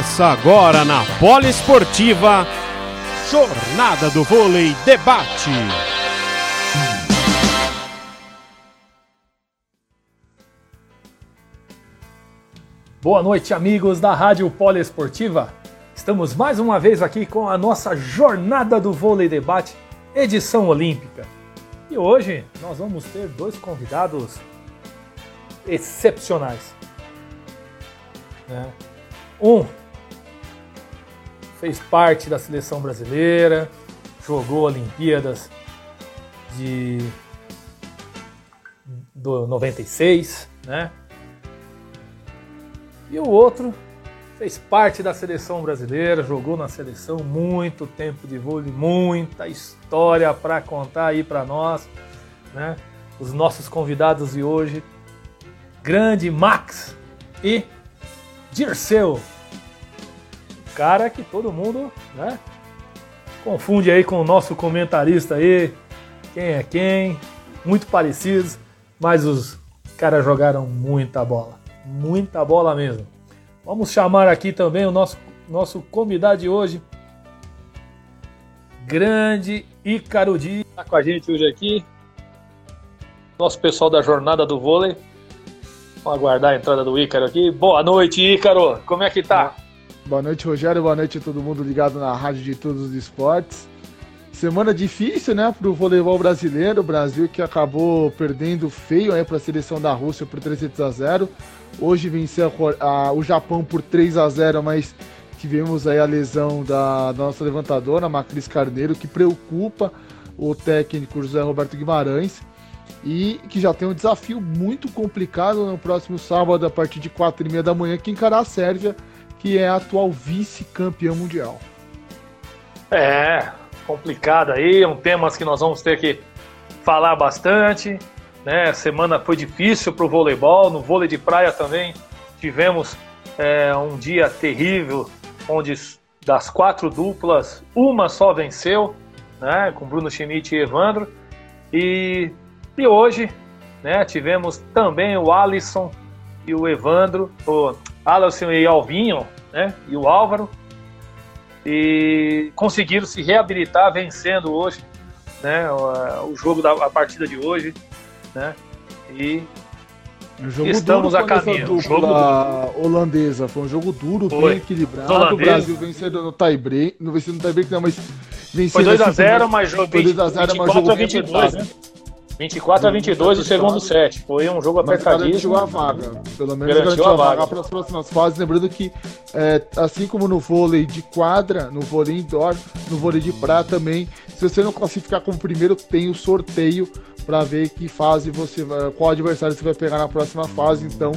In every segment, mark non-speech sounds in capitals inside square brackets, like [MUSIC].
Começa agora na Poliesportiva Jornada do Vôlei Debate. Boa noite, amigos da Rádio Poliesportiva. Estamos mais uma vez aqui com a nossa Jornada do Vôlei Debate, edição olímpica. E hoje nós vamos ter dois convidados excepcionais. Né? Um fez parte da seleção brasileira, jogou Olimpíadas de do 96, né? E o outro fez parte da seleção brasileira, jogou na seleção muito tempo de vôlei, muita história para contar aí para nós, né? Os nossos convidados de hoje, grande Max e Dirceu. Cara que todo mundo, né? Confunde aí com o nosso comentarista aí, quem é quem, muito parecidos, mas os caras jogaram muita bola, muita bola mesmo. Vamos chamar aqui também o nosso, nosso convidado de hoje, grande Ícaro Dias, tá com a gente hoje aqui. Nosso pessoal da Jornada do Vôlei, Vamos aguardar a entrada do Ícaro aqui. Boa noite, Ícaro. Como é que tá? Boa noite, Rogério. Boa noite a todo mundo ligado na Rádio de Todos os Esportes. Semana difícil, né, para o voleibol brasileiro. O Brasil que acabou perdendo feio né, para a seleção da Rússia por 300 a 0. Hoje venceu a, a, o Japão por 3 a 0, mas tivemos aí a lesão da, da nossa levantadora, Macris Carneiro, que preocupa o técnico José Roberto Guimarães e que já tem um desafio muito complicado no próximo sábado, a partir de 4 e meia da manhã, que encarar a Sérvia, que é atual vice-campeã mundial. É, complicado aí, um temas que nós vamos ter que falar bastante. Né? A semana foi difícil para o voleibol, no vôlei de praia também tivemos é, um dia terrível, onde das quatro duplas, uma só venceu, né? com Bruno Schmidt e Evandro. E e hoje, né, tivemos também o Alisson e o Evandro, o Alisson e Alvinho, né, e o Álvaro, e conseguiram se reabilitar vencendo hoje, né, o, o jogo da a partida de hoje, né, e Estamos a caminho. Dupla jogo holandesa. Foi um jogo duro, Foi. bem equilibrado. O Brasil vencendo no tie-break. Não vencendo no tie-break, não, mas vencendo. Foi 2x0, mas jogo 2x0, mas jogo 22, né? 24 a 22 o segundo set. Foi um jogo apertadíssimo. a vaga. Pelo menos garantiu, garantiu a vaga, para as próximas fases. Lembrando que, é, assim como no vôlei de quadra, no vôlei indoor, no vôlei de prata também, se você não classificar como primeiro, tem o sorteio para ver que fase você vai, qual adversário você vai pegar na próxima fase. Então,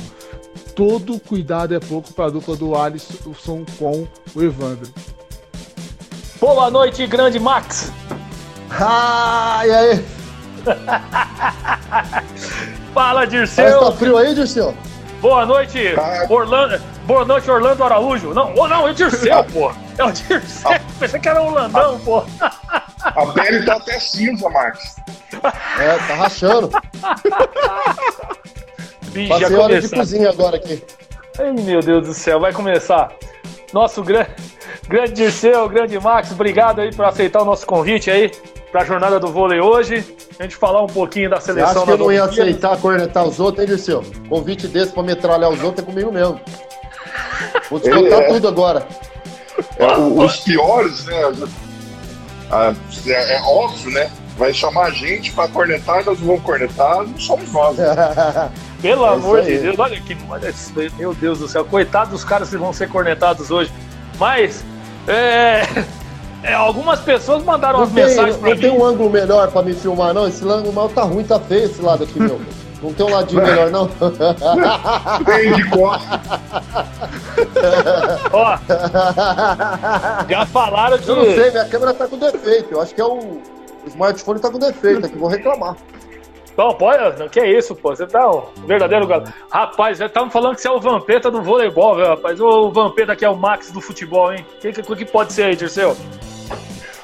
todo cuidado é pouco para a dupla do Alisson com o Evandro. Boa noite, grande Max! Ah, e aí? [LAUGHS] Fala, Dirceu. Tá frio aí, Dirceu? Boa noite, Orlando. Boa noite, Orlando Araújo. Não, oh, não, é o Dirceu, [LAUGHS] pô. É o Dirceu. Pensei que era o Orlandão, pô. A pele tá até cinza, Marcos. É, tá rachando. [LAUGHS] Bicho, Passei hora de cozinha agora aqui. Ai, meu Deus do céu, vai começar. Nosso grande, grande Dirceu, grande Max, obrigado aí por aceitar o nosso convite aí para a jornada do vôlei hoje. A gente falar um pouquinho da seleção. Você acha que eu não ia aceitar cornetar os outros, hein, Dirceu? Convite desse para metralhar os outros é comigo mesmo. Vou descontar é, tudo agora. É, os piores, né? É, é, óbvio, né? Vai chamar a gente para cornetar, nós vamos cornetar, não somos nós. [LAUGHS] Pelo é amor de Deus, olha que. Meu Deus do céu, coitado dos caras que vão ser cornetados hoje. Mas. É, é, algumas pessoas mandaram não as tem, mensagens pra não mim. Não tem um ângulo melhor pra me filmar, não? Esse ângulo mal tá ruim, tá feio esse lado aqui, meu. Não tem um ladinho melhor, não? Tem de costa. Ó, já falaram que... Eu não sei, minha câmera tá com defeito. Eu acho que é o, o smartphone tá com defeito aqui, vou reclamar. Não, pode, que é isso, pô. Você tá um verdadeiro galo. Rapaz, já estavam falando que você é o Vampeta do voleibol, velho, rapaz. O Vampeta aqui é o Max do futebol, hein? O que, que, que, pode ser aí, Dirceu?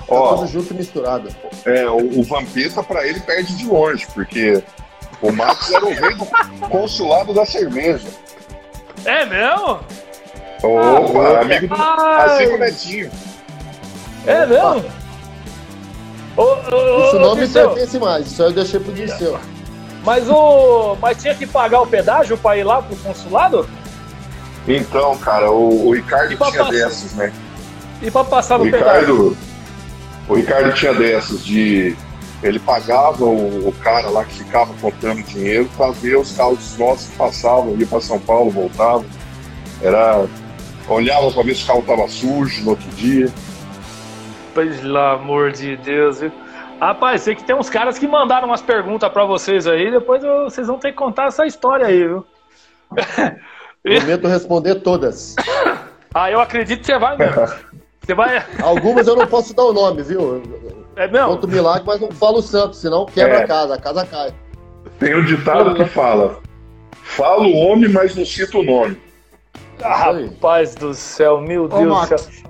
Ó, tá tudo junto e misturado. É, o, o Vampeta, pra ele, perde de longe, porque o Max era o rei do [LAUGHS] consulado da cerveja. É mesmo? Opa, amigo do. Assim com o Netinho. É mesmo? Ô, ô, Isso não me pertence mais, isso aí eu deixei pro Dirceu. Mas o. Mas tinha que pagar o pedágio pra ir lá pro consulado? Então, cara, o, o Ricardo tinha passar? dessas, né? E pra passar O no pedágio? Ricardo, o Ricardo tinha dessas de ele pagava o, o cara lá que ficava contando dinheiro para ver os carros nossos que passavam, ia para São Paulo, voltavam. Era olhava para ver se o carro tava sujo no outro dia. Pelo amor de Deus, viu? Rapaz, sei que tem uns caras que mandaram umas perguntas pra vocês aí, depois eu- vocês vão ter que contar essa história aí, viu? Prometo responder todas. Ah, eu acredito que você vai mesmo. [LAUGHS] Você vai. Algumas eu não posso dar o nome, viu? É mesmo? Conto milagre, mas não falo o santo, senão quebra É. a casa, a casa cai. Tem um ditado que fala: fala o homem, mas não cita o nome. Ah, rapaz do céu, meu Ô, Deus do céu.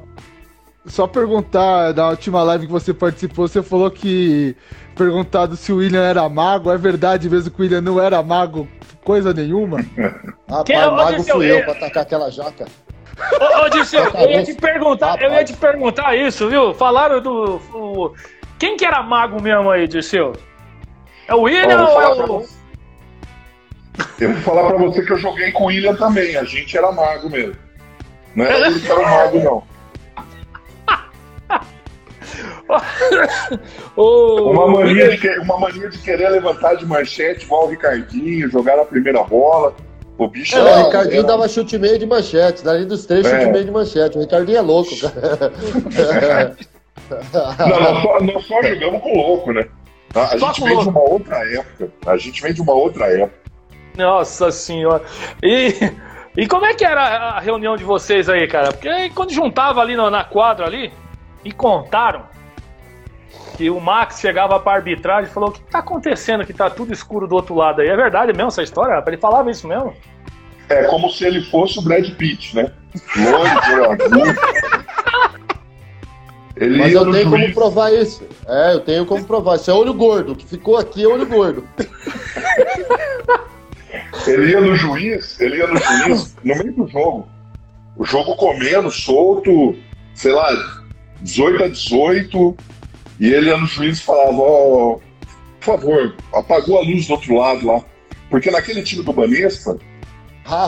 Só perguntar, na última live que você participou, você falou que perguntado se o William era mago. É verdade mesmo que o William não era mago coisa nenhuma? [LAUGHS] Rapaz, Quem é o mago fui eu É- pra atacar aquela jaca. Ô, ô Dirceu, eu ia te perguntar, eu ia te perguntar isso, viu? Falaram do. o- Quem que era mago mesmo aí, Dirceu? É o William ou é o. Eu vou falar pra você que eu joguei com o William também. A gente era mago mesmo. Não era ele que era mago, não. [LAUGHS] o... Uma mania, de uma mania de querer levantar de manchete igual o Ricardinho, jogar na primeira bola. O bicho É, era, o Ricardinho era- dava chute meio de manchete, dali dos três, É. chute meio de manchete. O Ricardinho é louco, cara. [LAUGHS] Não, nós só, nós só jogamos com louco, né? A, Só gente vem louco. de uma outra época. A gente vem de uma outra época. Nossa senhora. E, e como é que era a reunião de vocês aí, cara? Porque aí quando juntava ali na, na quadra ali, e contaram que o Max chegava pra arbitragem e falou: o que tá acontecendo que tá tudo escuro do outro lado aí? É verdade mesmo essa história? rapaz? Ele falava isso mesmo? É como se ele fosse o Brad Pitt, né? Azul. Ele Mas eu tenho como provar isso. É, eu tenho como provar. Isso é olho gordo. O que ficou aqui é olho gordo. Ele ia no juiz, ele ia no juiz no meio do jogo. O jogo comendo, solto, sei lá, 18 a 18. E ele ia no juiz e falava, ó, por favor, apagou a luz do outro lado lá. Porque naquele time do Banespa,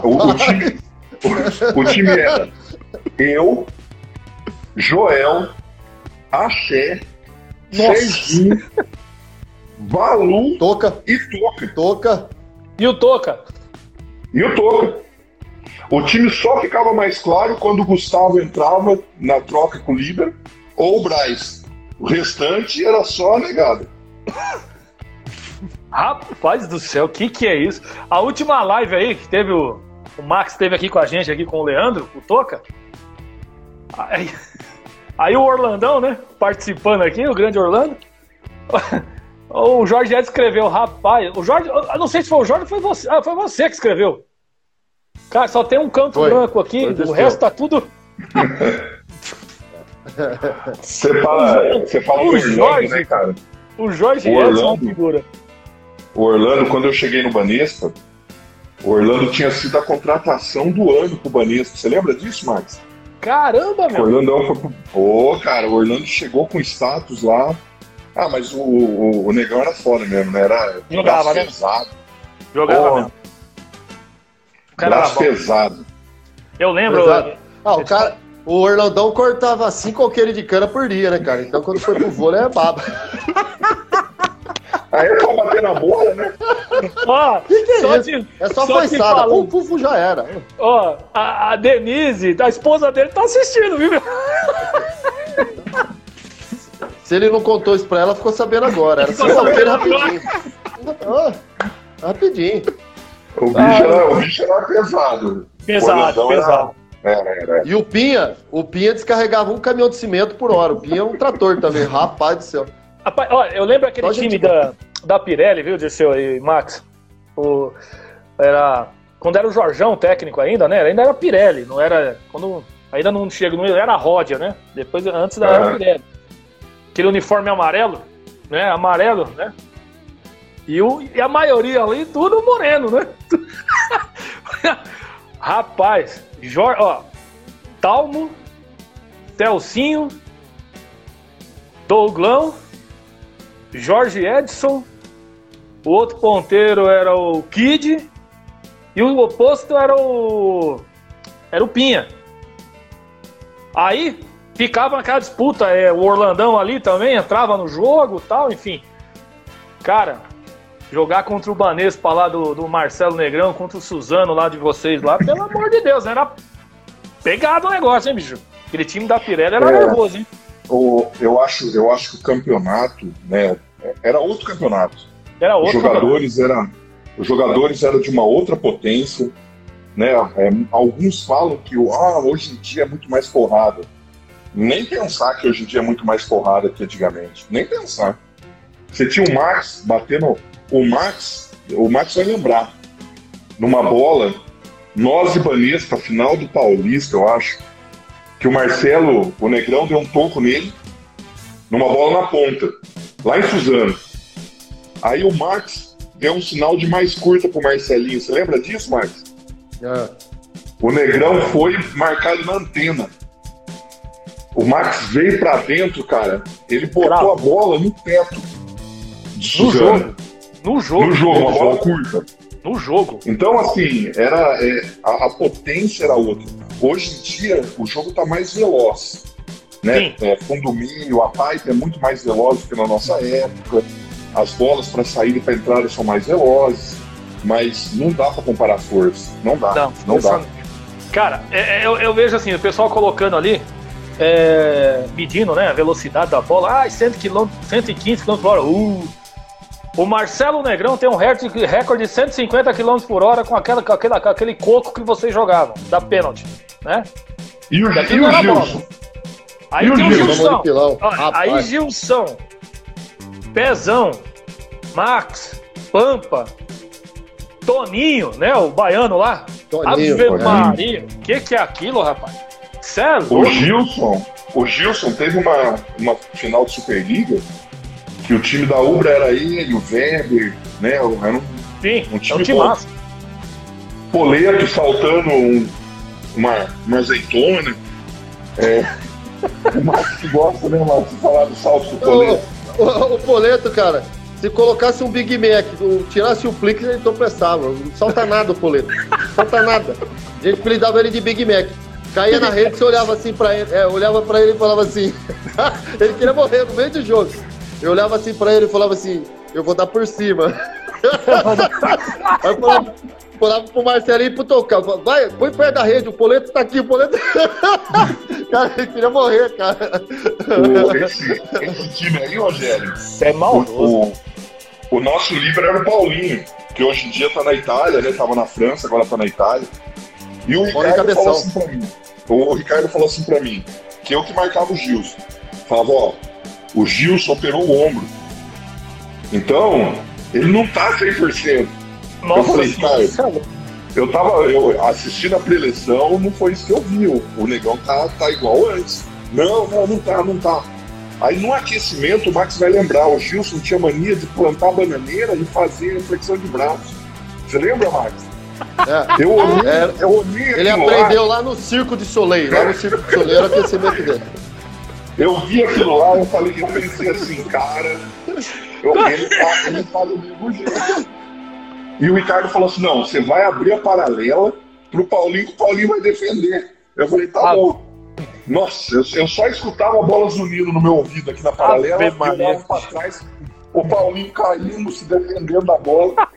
o, o Rapaz, time, o, o time era eu, Joel, Axé. Serginho, Valu toca, e Toca. toca. E o Toca? E o Toca. O time só ficava mais claro quando o Gustavo entrava na troca com o líder ou o Braz. O restante era só negado. [LAUGHS] Rapaz do céu, o que que é isso? A última live aí, que teve o. O Max esteve aqui com a gente, aqui com o Leandro, o Toca. Aí, [LAUGHS] aí o Orlandão, né? Participando aqui, o grande Orlando. [LAUGHS] O Jorge Ed escreveu, rapaz. O Jorge. Eu não sei se foi o Jorge ou foi você. Ah, foi você que escreveu. Cara, só tem um canto Foi. branco aqui, o resto tá tudo. Você fala, você fala O do Orlando, Jorge. né, cara? O Jorge O Edson é uma Orlando. figura. O Orlando, quando eu cheguei no Banespa, o Orlando tinha sido a contratação do ano pro Banespa. Você lembra disso, Max? Caramba, O meu. Orlandão foi pro. Ô, cara, o Orlando chegou com status lá. Ah, mas o, o, o negão era foda mesmo, né? Era Jogava, né? pesado. Jogava Pô, mesmo. O cara era braço pesado. Eu lembro. Ah, o cara. O Orlandão cortava cinco alqueires de cana por dia, né, cara? Então quando foi pro vôlei é baba. Aí é pra bater na bola, né? Ó, [LAUGHS] Que que é só isso? te- É só, só. Pum, pum, já era. Ó, a, a Denise, a esposa dele, tá assistindo, viu? meu? [LAUGHS] Se ele não contou isso pra ela, ficou sabendo agora. Era alqueires rapidinho. Ah, rapidinho. O bicho, Ah, era, o bicho era pesado. Pesado, pesado. Era, era, era. E o Pinha, o Pinha descarregava um caminhão de cimento por hora. O Pinha é um trator também, rapaz do céu. Rapaz, olha, eu lembro aquele time gente da, da Pirelli, viu, Dirceu e Max? O, era, quando era o Jorjão técnico ainda, né? Ainda era Pirelli, não era. Quando, ainda não chega, não era a Ródia, né? Depois, antes da era. Pirelli. Aquele uniforme amarelo, né? Amarelo, né? E, o, e a maioria ali, tudo moreno, né? [LAUGHS] Rapaz, Jor, ó, Talmo, Telcinho, Douglão, Jorge Edson, o outro ponteiro era o Kid e o oposto era o era o Pinha. Aí ficava naquela disputa, é, o Orlandão ali também entrava no jogo tal, enfim. Cara, jogar contra o Banespa lá do, do Marcelo Negrão, contra o Suzano lá de vocês lá, pelo amor de Deus, era pegado o negócio, hein, bicho? Aquele time da Pirelli era é, nervoso, hein? O, eu, acho, eu acho que o campeonato, né, era outro campeonato. Era outro os jogadores campeonato. Era, os jogadores eram de uma outra potência, né? É, alguns falam que ah, hoje em dia é muito mais porrada. Nem pensar que hoje em dia é muito mais porrada que antigamente. Nem pensar. Você tinha o Max batendo. O Max, o Max vai lembrar. Numa bola, nós e Banespa, final do Paulista, eu acho, que o Marcelo, o Negrão, deu um toco nele, numa bola na ponta, lá em Suzano. Aí o Max deu um sinal de mais curta pro Marcelinho. Você lembra disso, Max? É. O Negrão foi marcado na antena. O Max veio para dentro, cara. Ele botou Cravo. a bola no teto. No jogo. No jogo. No jogo, uma bola curta. No jogo. Então, assim, era, é, a, a, potência era outra. Hoje em dia, o jogo está mais veloz. Né? É, condomínio, a pipe é muito mais veloz do que na nossa época. As bolas para sair e para entrada são mais velozes. Mas não dá para comparar força. Não dá. Não, não dá. Cara, é, é, eu, eu, vejo assim, o pessoal colocando ali, é, medindo né, a velocidade da bola. Ah, 100 km, 115 km por hora. Uh, o Marcelo Negrão tem um recorde de 150 km por hora com, aquela, com, aquele, com aquele coco que vocês jogavam, da pênalti, né? E o, e o Gilson? Aí e tem o Gilson. Olha, aí Gilson, Pezão, Max, Pampa, Toninho, né? O baiano lá. Toninho, Ave Maria. O que, que é aquilo, rapaz? Sério? O Gilson, o Gilson teve uma, uma final de Superliga que o time da Ubra era ele, o Weber, né? Era um, Sim, um time, é um time massa. Poleto saltando um, uma, uma azeitona. É, [LAUGHS] o Marcos gosta, né, Marcos, de falar do salto do Poleto. O, o, o Poleto, cara, se colocasse um Big Mac, tirasse o Plix, ele tropeçava. Não salta nada o Poleto. Não salta nada. A gente apelidava ele de Big Mac. Caía na rede, você olhava assim pra ele, é, olhava pra ele e falava assim. [LAUGHS] ele queria morrer no meio do jogo. Eu olhava assim pra ele e falava assim, eu vou dar por cima. [LAUGHS] Aí eu falava, falava pro Marcelinho e pro Tocar, vai, põe perto da rede, o Poleto tá aqui, o Poleto. [LAUGHS] cara, ele queria morrer, cara. O, esse, esse, time aí, Rogério. É maldoso. O, o, o, nosso líder era o Paulinho, que hoje em dia tá na Itália, né? Tava na França, agora tá na Itália. E o Ricardo falou assim pra mim. O Ricardo falou assim pra mim, que eu que marcava o Gilson. Falava, ó, o Gilson operou o ombro. Então, ele não tá 100%. Nossa, eu falei, cara, eu tava eu, assistindo a preleção, não foi isso que eu vi. O, o negão tá, tá igual antes. Não, não, não tá, não tá. Aí no aquecimento o Max vai lembrar, o Gilson tinha mania de plantar bananeira e fazer flexão de braço. Você lembra, Max? É, eu olhei, é, eu olhei Ele aprendeu lá. lá. no Circo de Soleil, lá no Circo de Soleil era o aquecimento dele. Eu vi aquilo lá, eu falei, eu pensei assim, cara, eu, [LAUGHS] ele, tá, ele fala do mesmo jeito. E o Ricardo falou assim: não, você vai abrir a paralela pro Paulinho que o Paulinho vai defender. Eu falei, tá ah, bom. Nossa, eu, eu, só escutava a bola zunindo no meu ouvido aqui na paralela, eu olhava pra trás, o Paulinho caindo, se defendendo da bola.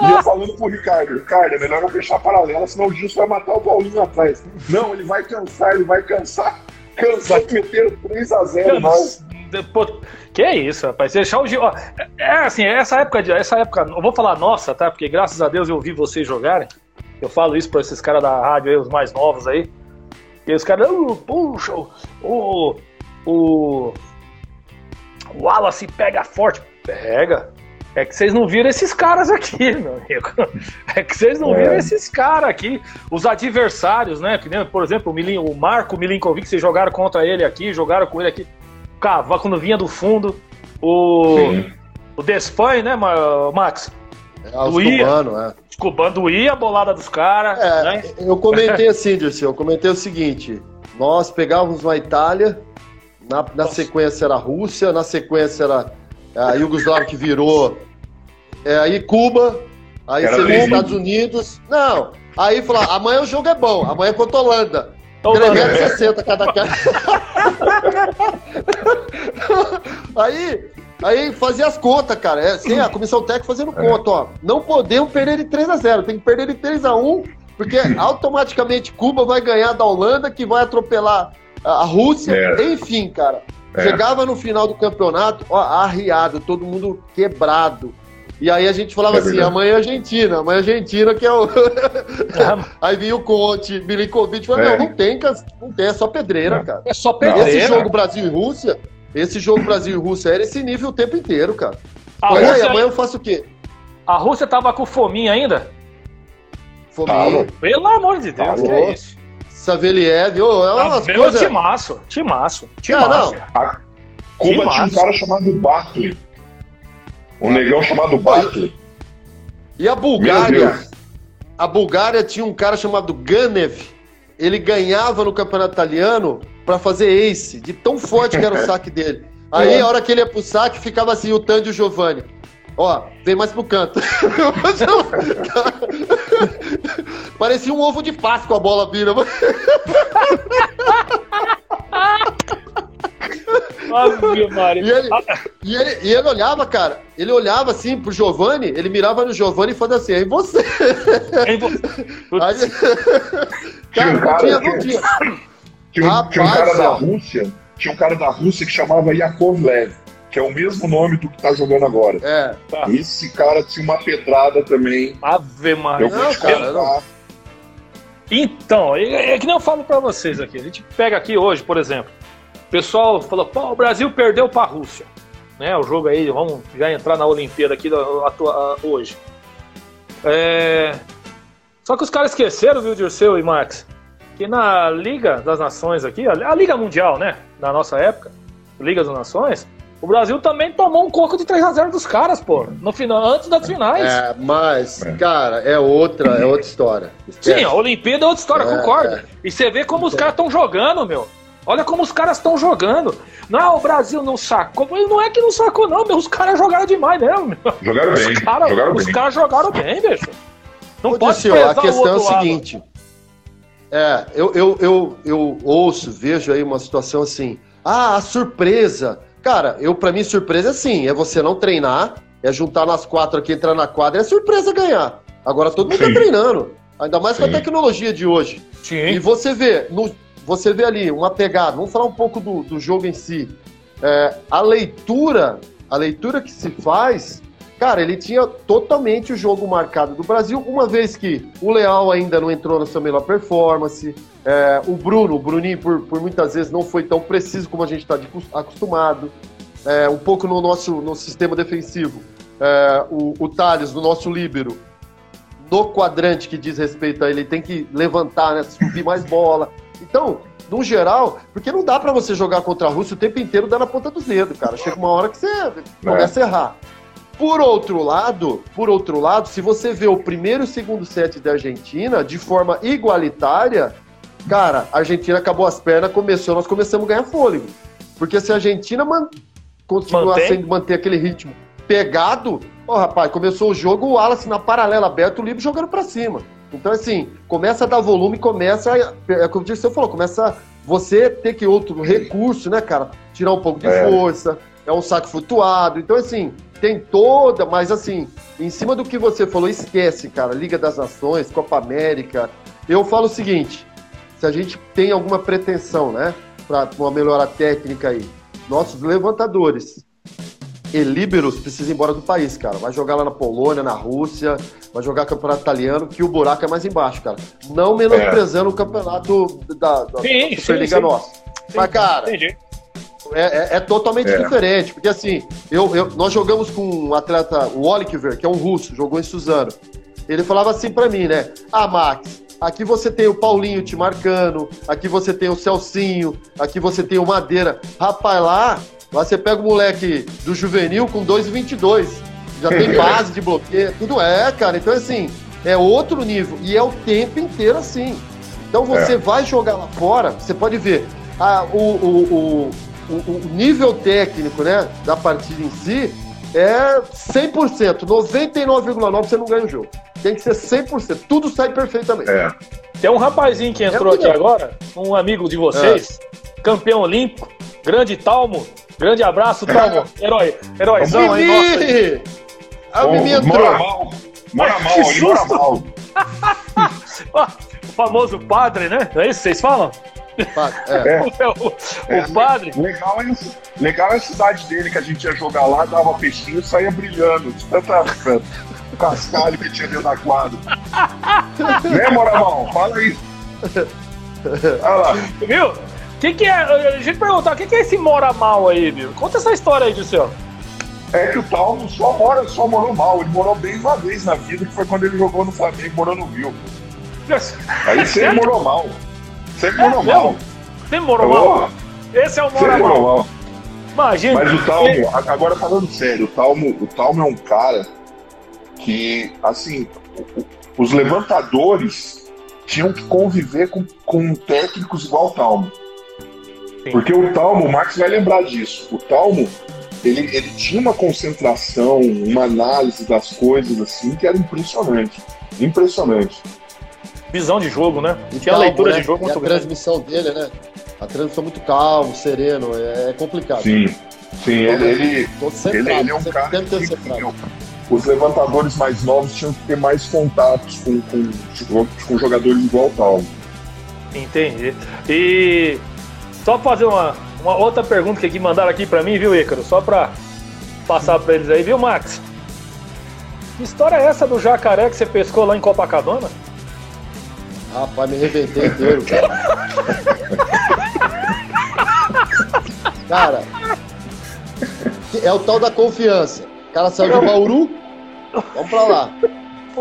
e eu falando pro Ricardo, Ricardo, é melhor eu fechar a paralela, senão o Gilson vai matar o Paulinho atrás. Não, ele vai cansar, ele vai cansar. Cansar que meteram 3x0 nós. Que é isso, rapaz. Deixar o Gil. É, é assim, essa época de. Essa época. Eu vou falar nossa, tá? Porque graças a Deus eu vi vocês jogarem. Eu falo isso pra esses caras da rádio aí, os mais novos aí. E os caras, oh, puxa, o. O. O Wallace pega forte. Pega. É que vocês não viram esses caras aqui, [LAUGHS] meu amigo. É que vocês não é. viram esses caras aqui. Os adversários, né? Que nem, por exemplo, o, Milin, o Marco Milinkovic, vocês jogaram contra ele aqui, jogaram com ele aqui. Cava quando vinha do fundo. O. Sim. O Despanhe, né, Max? É, doía, cubano, é. Cubano doía a bolada dos caras. É, né? Eu comentei assim, Dirce, eu comentei o seguinte. Nós pegávamos uma Itália, na, na sequência era a Rússia, na sequência era a Iugoslávia que virou. É, aí Cuba, aí você vê. Estados Unidos. Não, aí falar, amanhã o jogo é bom, amanhã é contra a Holanda. Holanda. 360 cada cara. [LAUGHS] aí, aí fazia as contas, cara. É, assim, a comissão técnica fazendo conta, ó. Não podemos perder de 3 a 0 tem que perder de 3 a 1 porque [LAUGHS] automaticamente Cuba vai ganhar da Holanda, que vai atropelar a a Rússia. É. Enfim, cara. É. Chegava no final do campeonato, ó, arriado, todo mundo quebrado. E aí a gente falava É assim, verdade. amanhã é Argentina, amanhã é Argentina que é o... [LAUGHS] É, aí vinha o Conte, Milinkovic, falou, É. não, não tem, não tem, é só pedreira, Não. cara. é só Esse pedreira. jogo Brasil e Rússia, esse jogo Brasil e Rússia era esse nível o tempo inteiro, cara. A Olha aí, Rússia, amanhã eu faço o quê? a Rússia tava com fominha ainda? Fominha. Pelo amor de Deus, Tá que é isso? Saveliev, ô, é Ah, umas meu coisas... timaço, timaço, Ah, timaço. A Cuba tinha um cara chamado Bartley. Um negão chamado Bartley. E a Bulgária? A Bulgária tinha um cara chamado Ganev. Ele ganhava no campeonato italiano pra fazer ace, de tão forte que era o [LAUGHS] saque dele. Aí, É. a hora que ele ia pro saque, ficava assim, o Tandy e o Giovanni. Ó, vem mais pro canto. [LAUGHS] Parecia um ovo de Páscoa a bola vira. [LAUGHS] E ele, e, ele, e ele olhava, cara, ele olhava assim pro Giovanni, ele mirava no Giovanni e fazia assim, aí você. Hein, vo- Aí, Tinha um cara, cara, não tinha, não tinha. tinha, um, tinha um Rapaz, cara da. Rússia, tinha um cara da Rússia que chamava Yakovlev, que é o mesmo nome do que tá jogando agora. É, Tá. Esse cara tinha uma pedrada também. Ave Maria. Eu vou Não, te cara, contar. Então, é, é que nem eu falo pra vocês aqui. A gente pega aqui hoje, por exemplo. O pessoal falou, pô, o Brasil perdeu pra Rússia. Né, o jogo aí, vamos já entrar na Olimpíada aqui da- atua- hoje. É, Só que os caras esqueceram, viu, Dirceu e Max, que na Liga das Nações aqui, a a Liga Mundial, né, na nossa época, Liga das Nações, o Brasil também tomou um coco de 3x0 dos caras, pô, no final, antes das finais. é, mas, É. cara, é outra, é outra história. Esquece. Sim, a Olimpíada é outra história, É, concordo. E você vê como os caras estão jogando, meu. Olha como os caras estão jogando. Não, o Brasil não sacou. Não é que não sacou, não, meu. Os caras jogaram demais mesmo, meu. Jogaram bem, Os caras jogaram os bem. caras jogaram bem, bicho. Não Ô, pode prezar a questão é o lado. seguinte. É, eu, eu, eu, eu ouço, vejo aí uma situação assim. Ah, a surpresa. Cara, eu para mim surpresa é sim, é você não treinar, é juntar nas quatro aqui, entrar na quadra, é surpresa ganhar. Agora todo mundo Sim. tá treinando, ainda mais com a Sim. tecnologia de hoje. E Sim. você vê, no- você vê ali uma pegada. Vamos falar um pouco do, do jogo em si. É, a leitura, a leitura que se faz, cara, ele tinha totalmente o jogo marcado do Brasil, uma vez que o Leal ainda não entrou na sua melhor performance. é, o Bruno, o Bruninho, por, por muitas vezes não foi tão preciso como a gente está acostumado. É, um pouco no nosso no sistema defensivo. É, o, o Thales, no nosso líbero, no quadrante que diz respeito a ele, tem que levantar, né, subir mais bola. Então, no geral, porque não dá pra você jogar contra a Rússia o tempo inteiro dando a ponta dos dedos, cara. Chega uma hora que você começa a errar. Por outro lado, por outro lado, se você vê o primeiro e o segundo set da Argentina de forma igualitária, cara, a Argentina acabou as pernas, começou, nós começamos a ganhar fôlego. Porque se a Argentina man... continuar Mantém. sendo manter aquele ritmo pegado, ó, rapaz, começou o jogo, o Wallace na paralela aberta, o Libre jogando pra cima. Então, assim, começa a dar volume, começa, a, é como o Dirceu falou, começa você ter que outro recurso, né, cara? Tirar um pouco de É. força, é um saque flutuado. Então, assim, tem toda, mas assim, em cima do que você falou, esquece, cara. Liga das Nações, Copa América. Eu falo o seguinte: se a gente tem alguma pretensão, né, para uma melhora técnica aí, nossos levantadores e líberos precisam ir embora do país, cara. Vai jogar lá na Polônia, na Rússia, vai jogar campeonato italiano, que o buraco é mais embaixo, cara. Não menosprezando o campeonato da, da Sim, sim, Superliga sim. nossa. Mas, cara, Entendi. é, é- é totalmente É. diferente, porque assim, eu, eu- nós jogamos com um atleta, o Oliver, que é um russo, jogou em Suzano. Ele falava assim pra mim, né? Ah, Max, aqui você tem o Paulinho te marcando, aqui você tem o Celcinho, aqui você tem o Madeira. Rapaz, lá, lá você pega o moleque do juvenil com 2,22. Já tem [LAUGHS] base de bloqueio, tudo é, cara. Então, assim, é outro nível. E é o tempo inteiro assim. Então você é. vai jogar lá fora, você pode ver ah, o, o, o, o, nível técnico né, da partida em si é 100%, 99,9% você não ganha o jogo. Tem que ser 100%, tudo sai perfeitamente. É. Tem um rapazinho que entrou é aqui agora, um amigo de vocês, é. campeão olímpico, grande Talmo. Grande abraço, Talmo. [LAUGHS] Herói, heróizão aí, nossa. A Mimi entrou. Mora mal, mora [LAUGHS] mal, ele mora mal. [LAUGHS] o famoso padre, né? É isso que vocês falam? É. é. O, o é, padre. Legal é, legal é a cidade dele, que a gente ia jogar lá, dava peixinho e saía brilhando. De tanta [LAUGHS] cascalho que tinha dentro da quadra. [LAUGHS] né, Moramão? Fala aí. Olha lá. Viu? Que que é, deixa eu te perguntar, o que, que é esse mora mal aí, viu? Conta essa história aí do senhor. É que o Talmo só mora, só morou mal. Ele morou bem uma vez na vida, que foi quando ele jogou no Flamengo, morou no Rio. Aí [LAUGHS] sempre morou mal. Sempre morou é, mal. Sempre morou mal. Esse é o mora mal. mal. Imagina. Mas o Talmo, agora falando sério, o Talmo, o Talmo é um cara que, assim, os levantadores tinham que conviver com, com técnicos igual o Talmo. Porque o Talmo, o Max vai lembrar disso. O Talmo, ele, ele tinha uma concentração, uma análise das coisas assim que era impressionante. Impressionante. Visão de jogo, né? E tinha calmo, leitura né? de jogo muito e a grande. transmissão dele, né? A transmissão muito calmo, sereno, é, é complicado. Sim, sim, ele, ele, ele, ele é um cara que, os levantadores mais novos tinham que ter mais contatos com, com, com jogadores igual o Talmo. Entendi. E só fazer uma, uma outra pergunta que aqui mandaram aqui para mim, viu, Ícaro? Só para passar para eles aí, viu, Max? Que história é essa do jacaré que você pescou lá em Copacabana? Rapaz, me arrebentei inteiro, cara. cara, é o tal da confiança. O cara saiu de Bauru, vamos pra lá.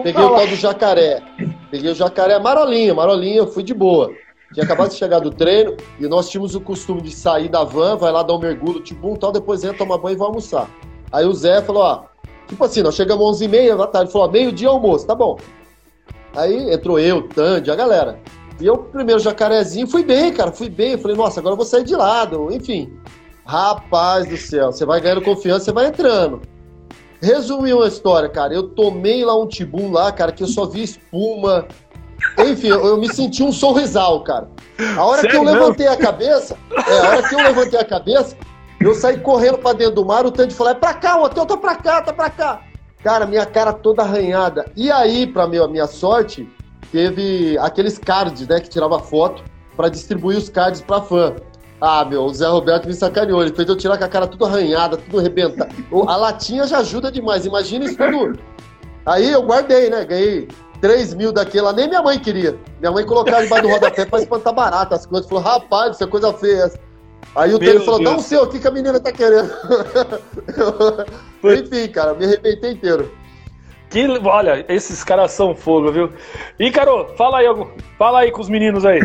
Peguei o tal do jacaré. Peguei o jacaré amarelinho, amarelinho, fui de boa. Tinha acabado de chegar do treino e nós tínhamos o costume de sair da van, vai lá dar um mergulho, tipo um tal, depois entra, toma banho e vai almoçar. Aí o Zé falou, ó, tipo assim, nós chegamos 11h30 da tarde, falou, meio-dia almoço, tá bom. Aí entrou eu, Tandy, a galera. E eu, primeiro jacarezinho, fui bem, cara, fui bem. Eu falei, nossa, agora eu vou sair de lado, enfim. Rapaz do céu, você vai ganhando confiança, você vai entrando. Resumir uma história, cara, eu tomei lá um tibum lá, cara, que eu só vi espuma, enfim, eu, eu me senti um sorrisal, cara. A hora Sério que eu levantei a cabeça, é, a hora que eu levantei a cabeça, eu saí correndo pra dentro do mar, o Tandy falou, é pra cá, o hotel tá pra cá, tá pra cá. Cara, minha cara toda arranhada. E aí, pra minha, minha sorte, teve aqueles cards, né, que tirava foto para distribuir os cards pra fã. Ah, meu, o Zé Roberto me sacaneou. Ele fez eu tirar com a cara tudo arranhada, tudo arrebentado. A latinha já ajuda demais. Imagina isso tudo. Aí eu guardei, né? Ganhei 3 mil daquela, nem minha mãe queria. Minha mãe colocava debaixo do rodapé pra espantar barato as coisas. Falou, rapaz, isso é coisa feia. Aí o Tênis falou, dá um seu, o que, que a menina tá querendo? [LAUGHS] Enfim, cara, me arrebentei inteiro. Que, olha, esses caras são fogo, viu? Ícaro, fala aí, fala aí com os meninos aí.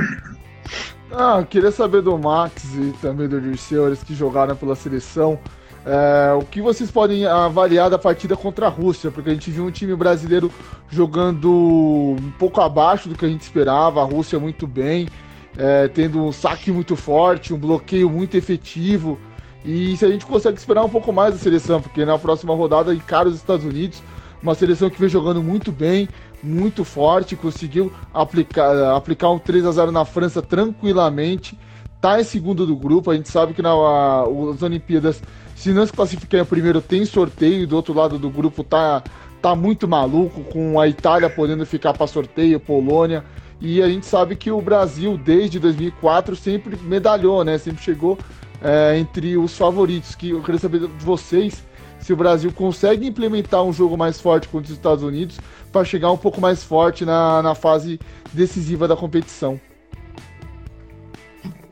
Ah, queria saber do Max e também do Dirceu, eles que jogaram pela seleção. É, o que vocês podem avaliar da partida contra a Rússia? Porque a gente viu um time brasileiro jogando um pouco abaixo do que a gente esperava, a Rússia muito bem, é, tendo um saque muito forte, um bloqueio muito efetivo. E se a gente consegue esperar um pouco mais da seleção, porque na próxima rodada encara os Estados Unidos, uma seleção que vem jogando muito bem, muito forte, conseguiu aplicar, aplicar um 3 a 0 na França tranquilamente, tá em segundo do grupo. A gente sabe que nas Olimpíadas se não se classificar em primeiro, tem sorteio. Do outro lado do grupo tá, tá muito maluco, com a Itália podendo ficar para sorteio, Polônia. E a gente sabe que o Brasil, desde 2004, sempre medalhou, né? Sempre chegou é, entre os favoritos. Que eu queria saber de vocês se o Brasil consegue implementar um jogo mais forte contra os Estados Unidos para chegar um pouco mais forte na, na fase decisiva da competição.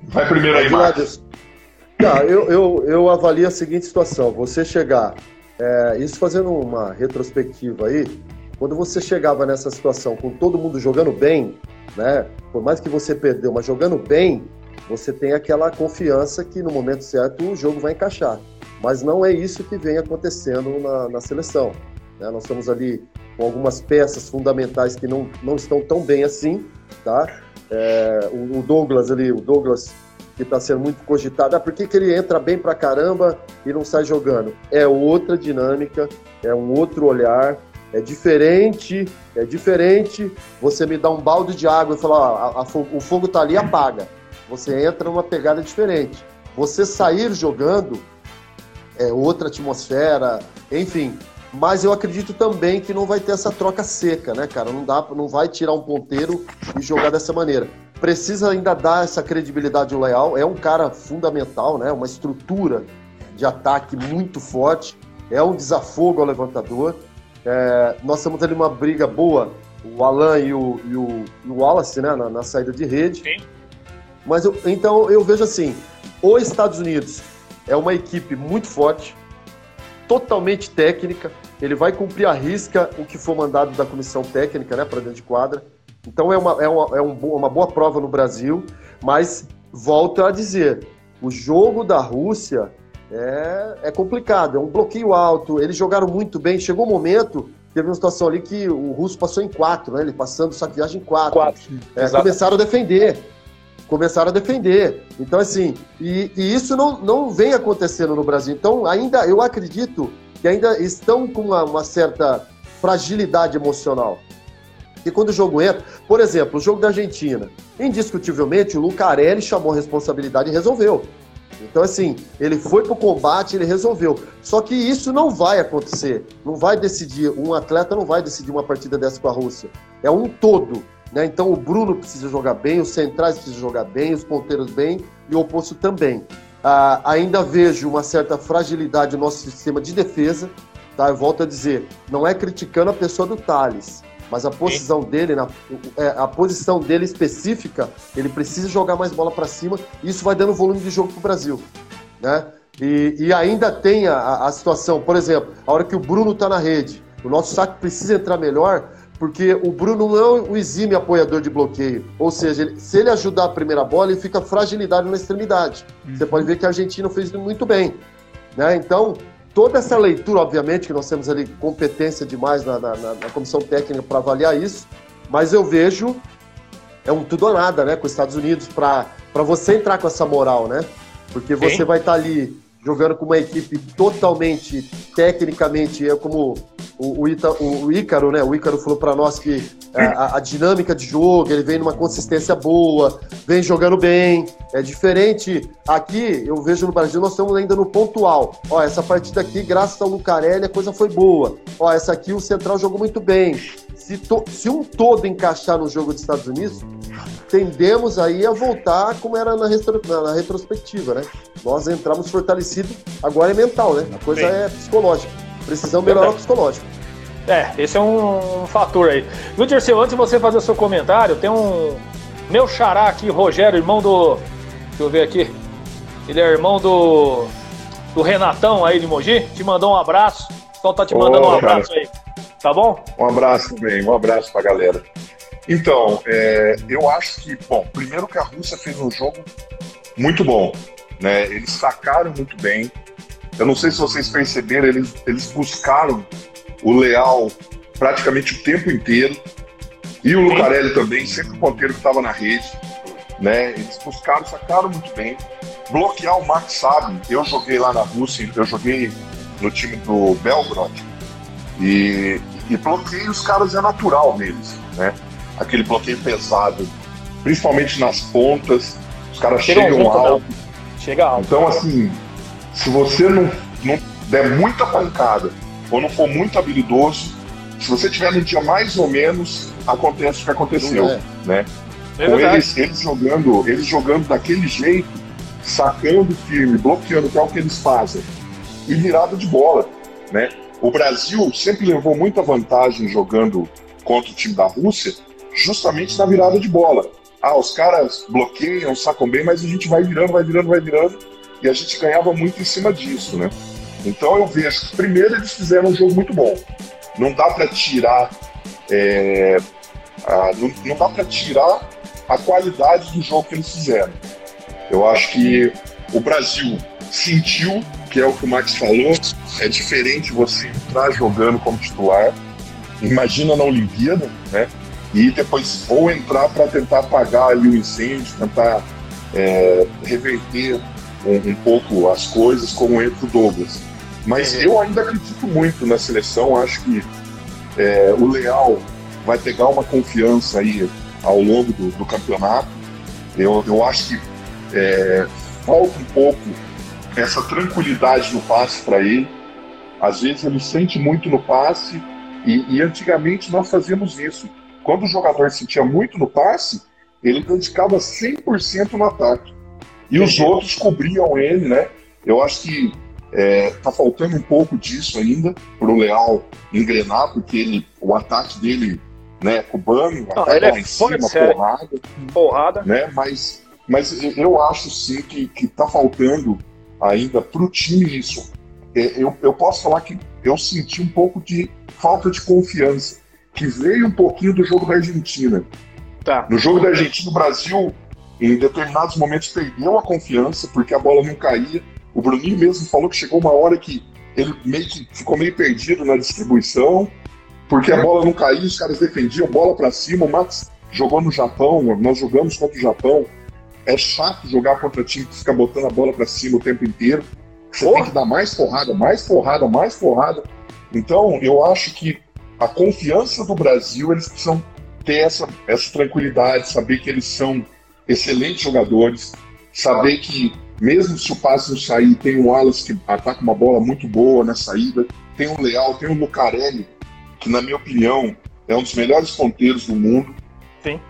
Vai primeiro aí, Marcos. Tá, eu, eu, eu avalio a seguinte situação: você chegar, é, isso fazendo uma retrospectiva aí, quando você chegava nessa situação com todo mundo jogando bem, né? Por mais que você perdeu, mas jogando bem, você tem aquela confiança que no momento certo o jogo vai encaixar. Mas não é isso que vem acontecendo na, na seleção. Né? Nós estamos ali com algumas peças fundamentais que não, não estão tão bem assim, tá? É, o, o Douglas ali, o Douglas que está sendo muito cogitado. Ah, por que, que ele entra bem pra caramba e não sai jogando? É outra dinâmica, é um outro olhar, é diferente, é diferente você me dar um balde de água e falar, o fogo tá ali, apaga. Você entra numa pegada diferente. Você sair jogando é outra atmosfera, enfim. Mas eu acredito também que não vai ter essa troca seca, né, cara? Não dá, não vai tirar um ponteiro e jogar dessa maneira precisa ainda dar essa credibilidade ao Leal. É um cara fundamental, né? Uma estrutura de ataque muito forte. É um desafogo ao levantador. É, nós temos ali uma briga boa, o Alan e o, e o, e o Wallace, né? Na, na, saída de rede. Sim. Mas eu, então eu vejo assim: os Estados Unidos é uma equipe muito forte, totalmente técnica. Ele vai cumprir a risca o que for mandado da comissão técnica, né? Para dentro de quadra. Então é uma, é, uma, é um, uma boa prova no Brasil, mas volto a dizer, o jogo da Rússia é, é complicado, é um bloqueio alto, eles jogaram muito bem, chegou um momento, teve uma situação ali que o russo passou em quatro, né? Ele passando saqueagem em quatro. quatro. É, começaram a defender. Começaram a defender. Então, assim, e, e, isso não, não vem acontecendo no Brasil. Então, ainda, eu acredito que ainda estão com uma, uma certa fragilidade emocional. E quando o jogo entra, por exemplo, o jogo da Argentina, indiscutivelmente o Lucarelli chamou a responsabilidade e resolveu. Então, assim, ele foi pro combate, ele resolveu. Só que isso não vai acontecer. Não vai decidir, um atleta não vai decidir uma partida dessa com a Rússia. É um todo. Né? Então, o Bruno precisa jogar bem, os centrais precisam jogar bem, os ponteiros bem e o oposto também. Ah, ainda vejo uma certa fragilidade no nosso sistema de defesa. Tá? Eu volto a dizer, não é criticando a pessoa do Thales, mas a posição dele, na, é, a posição dele específica, ele precisa jogar mais bola para cima. E isso vai dando volume de jogo para o Brasil, né? E, e ainda tem a, a, situação, por exemplo, a hora que o Bruno está na rede, o nosso saque precisa entrar melhor, porque o Bruno não é um exime apoiador de bloqueio. Ou seja, ele, se ele ajudar a primeira bola, ele fica fragilidade na extremidade. Uhum. Você pode ver que a Argentina fez muito bem. Né? Então, toda essa leitura, obviamente, que nós temos ali competência demais na, na, na comissão técnica para avaliar isso, mas eu vejo é um tudo ou nada, né, com os Estados Unidos para você entrar com essa moral, né? Porque você Sim. vai estar tá ali jogando com uma equipe totalmente, tecnicamente, é como o, o, Ita, o, Ícaro, né? O Ícaro falou para nós que é, a, a, dinâmica de jogo, ele vem numa consistência boa, vem jogando bem. É diferente. Aqui, eu vejo no Brasil, nós estamos ainda no pontual. Ó, essa partida aqui, graças ao Lucarelli, a coisa foi boa. Ó, essa aqui o Central jogou muito bem. Se, to, se um todo encaixar no jogo dos Estados Unidos, tendemos aí a voltar como era na, retro, na retrospectiva, né? Nós entramos fortalecidos, agora é mental, né? A coisa é psicológica. Precisamos melhorar o psicológico. É, esse é um, um fator aí. Viu, Dirceu, antes de você fazer o seu comentário, tem um. Meu xará aqui, Rogério, irmão do. Deixa eu ver aqui. Ele é irmão do. Do Renatão aí de Mogi. Te mandou um abraço. Só tá te mandando oh, um abraço cara. aí. Tá bom? Um abraço também, um abraço pra galera. Então, é, eu acho que, bom, primeiro que a Rússia fez um jogo muito bom, né? Eles sacaram muito bem. Eu não sei se vocês perceberam, eles, eles buscaram o Leal praticamente o tempo inteiro e o Lucarelli também, sempre o ponteiro que estava na rede, né? Eles buscaram, sacaram muito bem. Bloquear o Max sabe, eu joguei lá na Rússia, eu joguei no time do Belgrad e, e bloqueio os caras é natural neles, né? Aquele bloqueio pesado, principalmente nas pontas, os caras Chega chegam junto, alto. Chega alto. Então, assim, se você não, não der muita pancada ou não for muito habilidoso, se você tiver no dia mais ou menos, acontece o que aconteceu, é. né? É Com eles, eles jogando, eles jogando daquele jeito, sacando firme, bloqueando, que é o que eles fazem, e virada de bola, né? O Brasil sempre levou muita vantagem jogando contra o time da Rússia, justamente na virada de bola. Ah, os caras bloqueiam, sacam bem, mas a gente vai virando, vai virando, vai virando, e a gente ganhava muito em cima disso, né? Então eu vejo que primeiro eles fizeram um jogo muito bom. Não dá para tirar, é, a, não, não dá para tirar a qualidade do jogo que eles fizeram. Eu acho que o Brasil sentiu, que é o que o Max falou, é diferente você entrar jogando como titular. Imagina na Olimpíada, né? e depois ou entrar para tentar apagar ali o incêndio, tentar é, reverter um, um, pouco as coisas, como entra o Douglas. Mas eu ainda acredito muito na seleção, acho que é, o Leal vai pegar uma confiança aí ao longo do, do campeonato. Eu, eu acho que é, falta um pouco essa tranquilidade no passe para ele. Às vezes ele sente muito no passe e, e, antigamente nós fazíamos isso. Quando o jogador sentia muito no passe, ele dedicava 100% no ataque. E os outros cobriam ele, né? Eu acho que é, tá faltando um pouco disso ainda para o Leal engrenar, porque ele, o ataque dele, né, cubano, Não, ele é em cima, porrada, porrada, né? Mas, mas eu acho sim que, que tá faltando ainda para o time isso. É, eu, eu posso falar que eu senti um pouco de falta de confiança, que veio um pouquinho do jogo da Argentina. Tá. No jogo da Argentina, o Brasil, em determinados momentos, perdeu a confiança, porque a bola não caía. O Bruninho mesmo falou que chegou uma hora que ele meio que ficou meio perdido na distribuição, porque a bola não caía, os caras defendiam bola para cima. O Max jogou no Japão, nós jogamos contra o Japão. É chato jogar contra time que fica botando a bola para cima o tempo inteiro. Você Porra. tem que dar mais porrada, mais porrada, mais porrada. Então, eu acho que a confiança do Brasil, eles precisam ter essa, essa tranquilidade, saber que eles são excelentes jogadores, saber que mesmo se o passe não sair, tem um Wallace que ataca uma bola muito boa na saída, tem um Leal, tem um Lucarelli, que na minha opinião é um dos melhores ponteiros do mundo. Sim.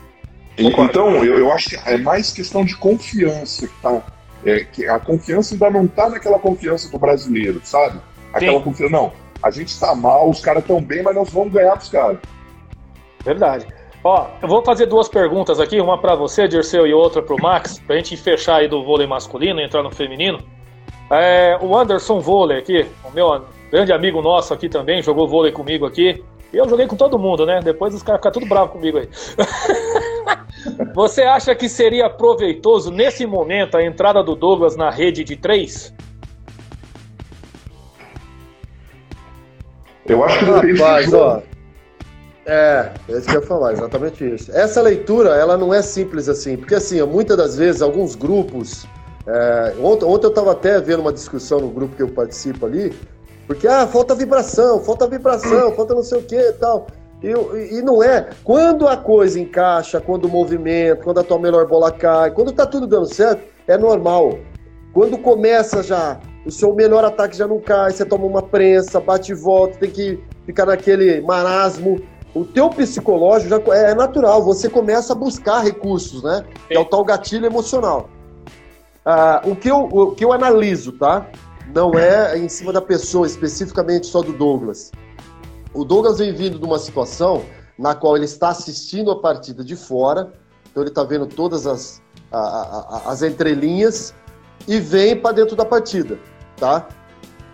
Então, eu, eu acho que é mais questão de confiança que tá. É, que a confiança ainda não tá naquela confiança do brasileiro, sabe? Aquela Sim. confiança, não. A gente tá mal, os caras estão bem, mas nós vamos ganhar dos caras. Verdade. Ó, eu vou fazer duas perguntas aqui, uma para você, Dirceu, e outra pro Max, pra gente fechar aí do vôlei masculino e entrar no feminino. É, o Anderson Vôlei aqui, o meu grande amigo nosso aqui também, jogou vôlei comigo aqui. E eu joguei com todo mundo, né? Depois os caras ficam tudo bravos comigo aí. [LAUGHS] Você acha que seria proveitoso nesse momento a entrada do Douglas na rede de três? Eu acho que depende Rapaz, ó, é, é isso que eu ia falar, exatamente isso. Essa leitura, ela não é simples assim, porque assim, muitas das vezes, alguns grupos. É, ontem, ontem eu estava até vendo uma discussão no grupo que eu participo ali, porque, ah, falta vibração, falta vibração, falta não sei o que e tal. E, e, não é. Quando a coisa encaixa, quando o movimento, quando a tua melhor bola cai, quando tá tudo dando certo, é normal. Quando começa já, o seu melhor ataque já não cai, você toma uma prensa, bate e volta, tem que ficar naquele marasmo. O teu psicológico já é natural, você começa a buscar recursos, né? Que é o tal gatilho emocional. Ah, o, que eu, o que eu analiso, tá? não é em cima da pessoa, especificamente só do Douglas. O Douglas vem vindo de uma situação na qual ele está assistindo a partida de fora, então ele está vendo todas as, a, a, as entrelinhas e vem para dentro da partida, tá?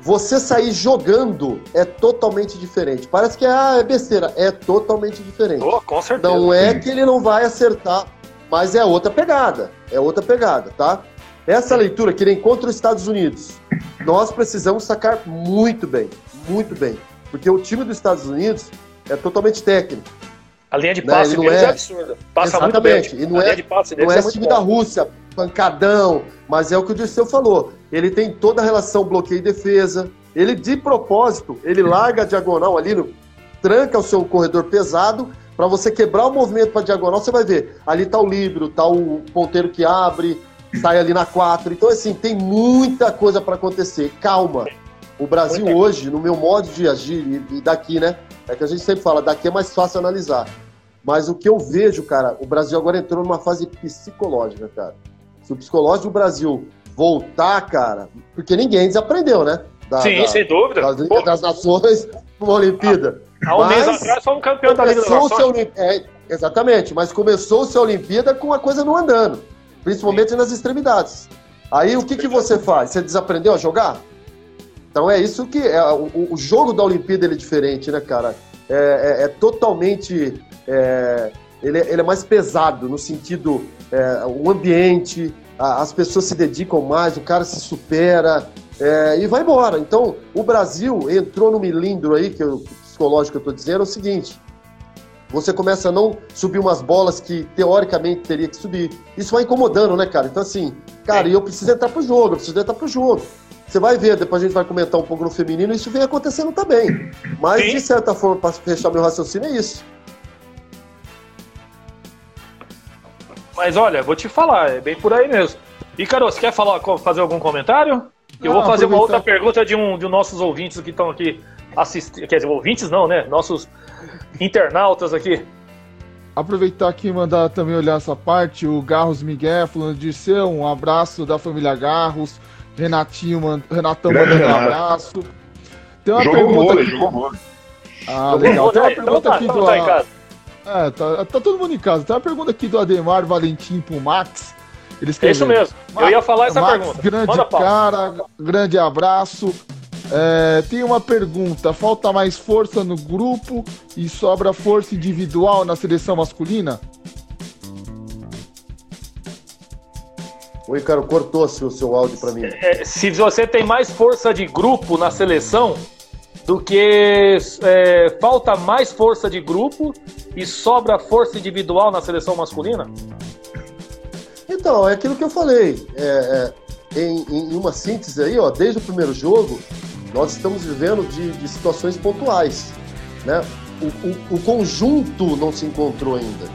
Você sair jogando é totalmente diferente. Parece que ah, é besteira, é totalmente diferente. Oh, com certeza. Não é que ele não vai acertar, mas é outra pegada. É outra pegada, tá? Essa leitura que nem contra os Estados Unidos, nós precisamos sacar muito bem, muito bem. Porque o time dos Estados Unidos é totalmente técnico. A linha de né? passe né? deles é... é absurda. Passa Exatamente. muito bem. E não é, não é, é time bom. da Rússia, pancadão, mas é o que o Dirceu falou. Ele tem toda a relação bloqueio e defesa. Ele, de propósito, ele larga a diagonal ali, no, tranca o seu corredor pesado, para você quebrar o movimento para diagonal, você vai ver. Ali tá o livro, tá o ponteiro que abre, sai ali na 4. Então, assim, tem muita coisa para acontecer. Calma. O Brasil hoje, no meu modo de agir, e daqui, né? É que a gente sempre fala, daqui é mais fácil analisar. Mas o que eu vejo, cara, o Brasil agora entrou numa fase psicológica, cara. Se o psicológico do Brasil voltar, cara, porque ninguém desaprendeu, né? Da, Sim, da, sem dúvida. Das das Nações, uma Olimpíada. Há um mas mês atrás foi um campeão da Liga das Nações. É, exatamente, mas começou-se a Olimpíada com a coisa não andando principalmente Sim. nas extremidades. Aí o que, que você faz? Você desaprendeu a jogar? Então é isso que é, o, o jogo da Olimpíada é diferente, né, cara? É, é, é totalmente é, ele, é, ele, é mais pesado no sentido é, o ambiente, a, as pessoas se dedicam mais, o cara se supera e vai embora. Então o Brasil entrou no milindro aí que o psicológico que eu estou dizendo é o seguinte: você começa a não subir umas bolas que teoricamente teria que subir. Isso vai incomodando, né, cara? Então, assim, cara, eu preciso entrar pro jogo, eu preciso entrar pro jogo. Você vai ver, depois a gente vai comentar um pouco no feminino, isso vem acontecendo também. Mas, Sim. de certa forma, para fechar meu raciocínio, é isso. Mas olha, vou te falar, é bem por aí mesmo. Ícaro, você quer falar, fazer algum comentário? Eu Não, vou fazer uma outra pergunta de um de nossos ouvintes que estão aqui assistindo. Quer dizer, ouvintes não, né? Nossos internautas aqui. Aproveitar aqui e mandar também olhar essa parte, o Garros Miguel falando de ser um abraço da família Garros, Renatinho, man- Renatão Grande mandando um abraço. Tem uma Jogou pergunta vôlei, aqui. jogou vôlei. Ah, legal. Tem uma Então pergunta tá, aqui então do. tá em casa. É, tá, tá todo mundo em casa. Tem uma pergunta aqui do Ademar Valentim pro Max. Ele É isso mesmo. Eu ia falar essa Max, pergunta. Grande Manda pau. cara, grande abraço. É, tem uma pergunta: falta mais força no grupo e sobra força individual na seleção masculina? O Ícaro cortou -se o seu áudio para mim. É, se você tem mais força de grupo na seleção do que é, falta mais força de grupo e sobra força individual na seleção masculina? Então, é aquilo que eu falei. É, é, em, em uma síntese aí, ó, desde o primeiro jogo, nós estamos vivendo de, de situações pontuais. Né? O, o- o conjunto não se encontrou ainda.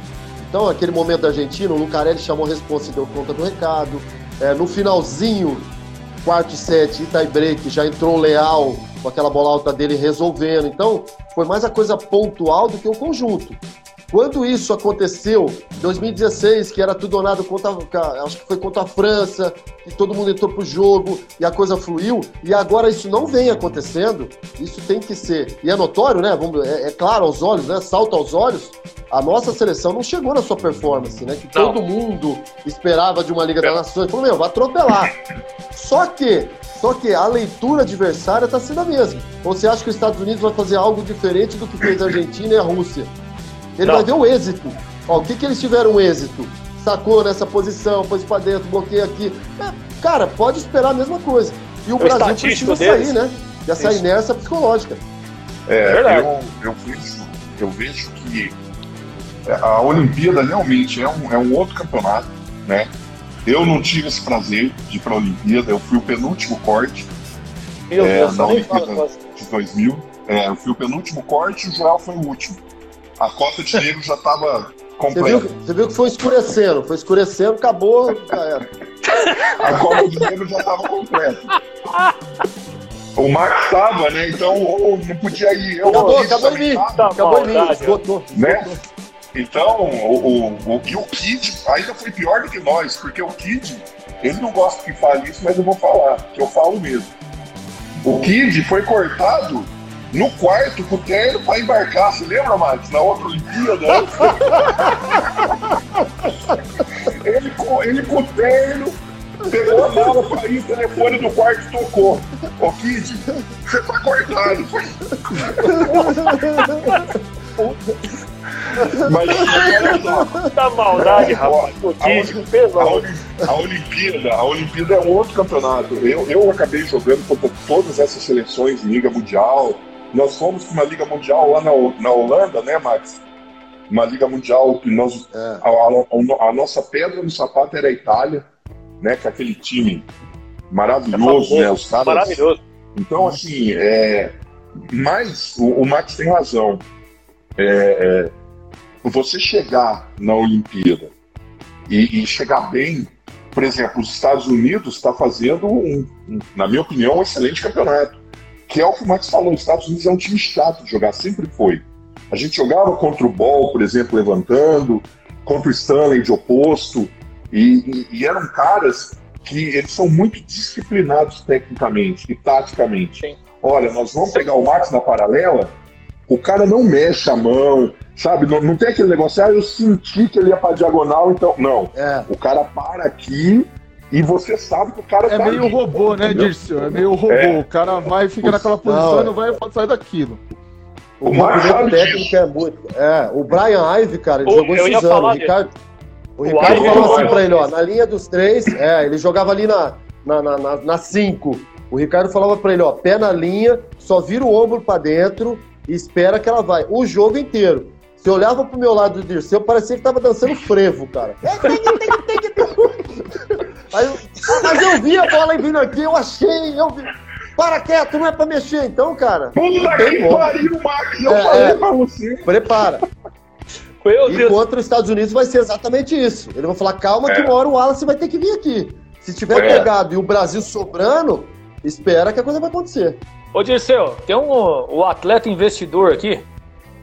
Então, aquele momento da Argentina, o Lucarelli chamou a resposta e deu conta do recado. É, no finalzinho, quarto set, tie break, já entrou Leal com aquela bola alta dele resolvendo. Então, foi mais a coisa pontual do que o conjunto. Quando isso aconteceu, 2016, que era tudo ou nada contra, acho que foi contra a França, que todo mundo entrou pro jogo e a coisa fluiu, e agora isso não vem acontecendo, isso tem que ser, e é notório, né? Vamos, é, é claro aos olhos, né? Salta aos olhos, a nossa seleção não chegou na sua performance, né? Que Não. todo mundo esperava de uma Liga das Nações, falou, meu, vai atropelar. Só que, só que a leitura adversária está sendo a mesma. Ou você acha que os Estados Unidos vai fazer algo diferente do que fez a Argentina e a Rússia? Ele Não. vai ver o êxito. Ó, o que, que eles tiveram êxito? Sacou nessa posição, pôs pra dentro, bloqueia aqui. É, cara, pode esperar a mesma coisa. E o, Brasil estatístico precisa deles. sair, né? Dessa Isso. inércia psicológica. É, Verdade. eu, eu, vejo, eu vejo que a Olimpíada realmente é um, é um outro campeonato, né? Eu não tive esse prazer de ir para a Olimpíada, eu fui o penúltimo corte Meu É, Deus, fala Olimpíada. de 2000. É, eu fui o penúltimo corte e o Joel foi o último. A cota de negro já estava Você viu, completa. você viu que foi escurecendo, foi escurecendo, acabou, já era. [LAUGHS] A cota de negro já estava completa. O Max estava, né? Então ou não podia ir. Eu Acabou, acabou em mim. Tá Acabou em mim, esgotou. né? Então, o, o, o, e o Kid ainda foi pior do que nós, porque o Kid, ele não gosta que fale isso, mas eu vou falar, que eu falo mesmo. O Kid foi cortado no quarto com o terno para embarcar, você lembra, Max? Na outra Olimpíada? [LAUGHS] ele, com, ele com o terno, pegou a mala ir, o telefone do quarto tocou. Ô Kid, você tá cortado. Mas olha só, Muita maldade, rapaz. O Kid, pelo a, Oli- a Olimpíada, a Olimpíada é um outro campeonato. Eu, eu acabei jogando contra todas essas seleções em Liga Mundial. Nós fomos para uma Liga Mundial lá na, na Holanda, né, Max? Uma Liga Mundial que nós, É. a, a- a nossa pedra no sapato era a Itália, né? Com aquele time maravilhoso, né? Os caras, Maravilhoso. então, assim, é... mas o, o Max tem razão. É, é, Você chegar na Olimpíada e, e chegar bem, por exemplo, os Estados Unidos está fazendo, um, um, na minha opinião, um excelente campeonato. Que é o que o Max falou, os Estados Unidos é um time chato de jogar, sempre foi. A gente jogava contra o Ball, por exemplo, levantando, contra o Stanley de oposto, e, e- e eram caras que eles são muito disciplinados tecnicamente e taticamente. Sim. Olha, nós vamos pegar o Max na paralela, o cara não mexe a mão, sabe? Não, não tem aquele negócio, ah, eu senti que ele ia pra diagonal, então. Não. É. O cara para aqui e você sabe que o cara É tá meio ali, robô, né, entendeu? Dirceu? É meio robô. É. O cara vai e fica naquela posição é. e não vai sair daquilo. O O movimento técnico disso. é muito. É, o Brian Ive, cara, ele Pô, jogou falar dele. Ricardo, o Ricardo falou jogou assim pra ele, ó, na linha dos três, é, ele jogava ali na, na, na, na, na cinco. O Ricardo falava pra ele, ó, pé na linha, só vira o ombro pra dentro e espera que ela vai. O jogo inteiro. Você olhava pro meu lado do Dirceu, parecia que tava dançando frevo, cara. Aí, eu- mas eu vi a bola vindo aqui, eu achei, eu vi. Para quieto, não é pra mexer então, cara. Puta que pariu, Max! Eu É, falei é. pra você. Prepara. Meu E Deus. contra os Estados Unidos vai ser exatamente isso. Eles vão falar, calma que É. uma hora o Wallace vai ter que vir aqui. Se tiver É. pegado e o Brasil sobrando, espera que a coisa vai acontecer. Ô, Dirceu, tem um o atleta investidor aqui.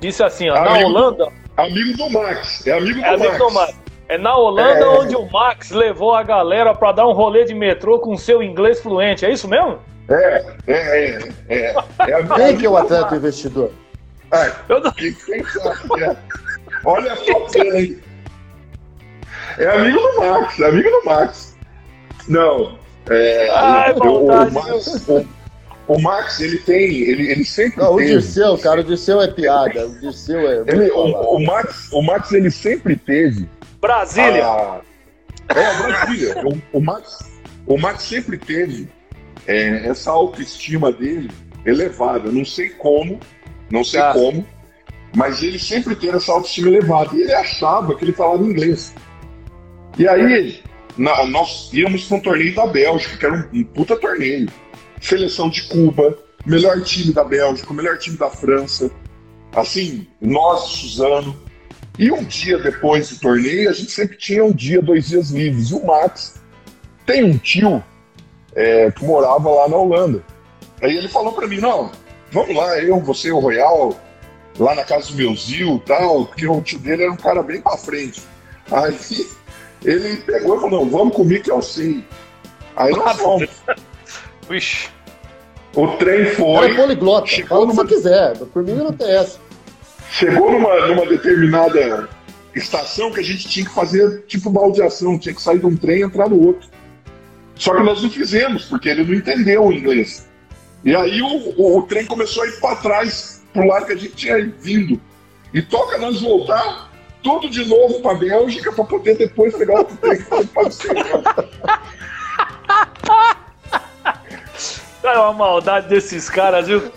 Disse assim, ó, na Amigo. Holanda, Amigo do Max. É amigo do é amigo Max. do Max. É na Holanda É. onde o Max levou a galera pra dar um rolê de metrô com seu inglês fluente. É isso mesmo? É, é, é. É, é Quem que é o atleta investidor? Ah, Eu não- que, quem sabe que é? Olha só pra você aí. É amigo do Max, é amigo do Max. Não. É, Ai, o, o, Max, o, o Max, ele tem. Ele, ele sempre Não, o teve. Dirceu, cara, o Dirceu é piada. O Dirceu é. Ele- o, o Max, o Max, ele sempre teve. Brasília. a- é, Brasília. O, o Max, o Max sempre teve é, essa autoestima dele elevada. Não sei como, não sei Tá. como, mas ele sempre teve essa autoestima elevada. E ele achava que ele falava inglês. E aí, na- nós íamos para um torneio da Bélgica, que era um, um puta torneio. Seleção de Cuba, melhor time da Bélgica, melhor time da França. Assim, nós, Suzano. E um dia depois do torneio, a gente sempre tinha um dia, dois dias livres. E o Max tem um tio é, que morava lá na Holanda. Aí ele falou pra mim, não, vamos lá, eu, você e o Royal, lá na casa do meu Zil e tal, porque o tio dele era um cara bem pra frente. Aí ele pegou e falou, não, vamos comigo que eu sei. Aí nós fomos. Vixe. O trem foi, é poliglota. Chegou Fala o que você quiser. Por mim não tem essa. Chegou numa, numa determinada estação que a gente tinha que fazer tipo baldeação, tinha que sair de um trem e entrar no outro. Só que nós não fizemos, porque ele não entendeu o inglês. E aí o, o- o trem começou a ir para trás, pro lado que a gente tinha vindo. E toca nós voltar tudo de novo para Bélgica para poder depois pegar outro trem que foi para [LAUGHS] É uma maldade desses caras, viu?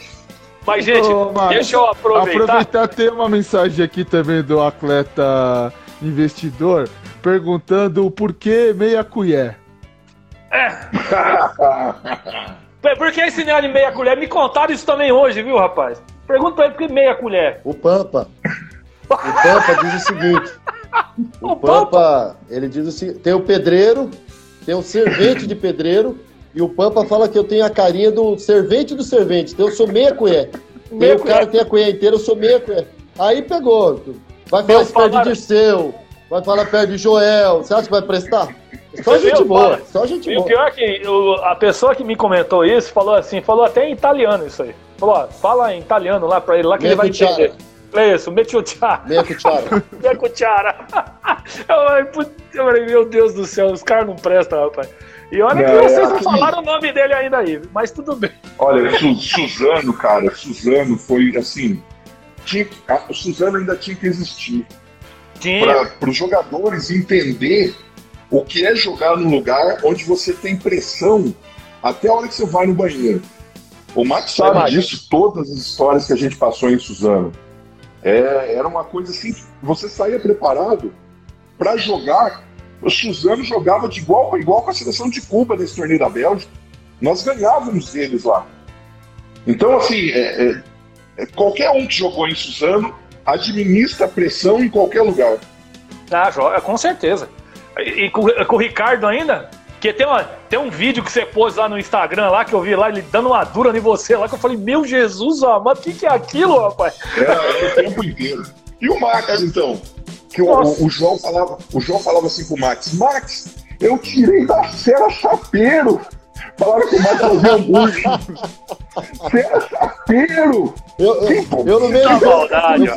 Mas, gente, Ô, deixa eu aproveitar. Aproveitar, tem uma mensagem aqui também do atleta investidor perguntando o porquê meia colher. É, Por que esse negócio de meia colher? Me contaram isso também hoje, viu, rapaz? Pergunta pra ele por que meia colher. O Pampa. O Pampa diz o seguinte. [LAUGHS] O O Pampa, ele diz o seguinte: tem o pedreiro, tem o servente de pedreiro, e o Pampa fala que eu tenho a carinha do servente do servente, então eu sou meia colher. [LAUGHS] Meia o cara tem a colher inteira, eu sou meia colher. Aí pegou. Vai falar isso perto de Dirceu, vai falar perto de Joel. Você acha que vai prestar? Só Meu, gente boa, fala. só gente E o boa. pior é que o- a pessoa que me comentou isso falou assim, falou até em italiano isso aí. Falou, ó, fala em italiano lá pra ele, lá que ele vai Meia entender. É isso, [LAUGHS] cuchara. Eu falei, putz, eu falei, meu Deus do céu, os caras não prestam, rapaz. E olha que Não, vocês é não falaram o nome dele ainda aí, mas tudo bem. Olha, Su- Suzano, cara, Suzano foi assim. Tinha, que- a- o Suzano ainda tinha que existir. Tinha. para os jogadores entender o que é jogar num lugar onde você tem pressão até a hora que você vai no banheiro. O Max sabe disso, todas as histórias que a gente passou em Suzano. É, era uma coisa assim, você saía preparado para jogar. O Suzano jogava de igual, igual com a seleção de Cuba nesse torneio da Bélgica. Nós ganhávamos deles lá. Então, assim, é- é- é, qualquer um que jogou em Suzano administra pressão em qualquer lugar. Ah, joga, com certeza. E, e com, com o Ricardo ainda? Que tem, uma, tem um vídeo que você pôs lá no Instagram lá, que eu vi lá, ele dando uma dura em você lá, que eu falei, meu Jesus amado, o que, que é aquilo, rapaz? Era o tempo inteiro. E o Max, então? Que o, o- João falava, o João falava assim pro Max, Max, eu tirei da cera chapeiro. Falaram que o Max fazia hambúrguer. [LAUGHS] cera chapeiro! Eu, eu, eu no meio Tá do maldade.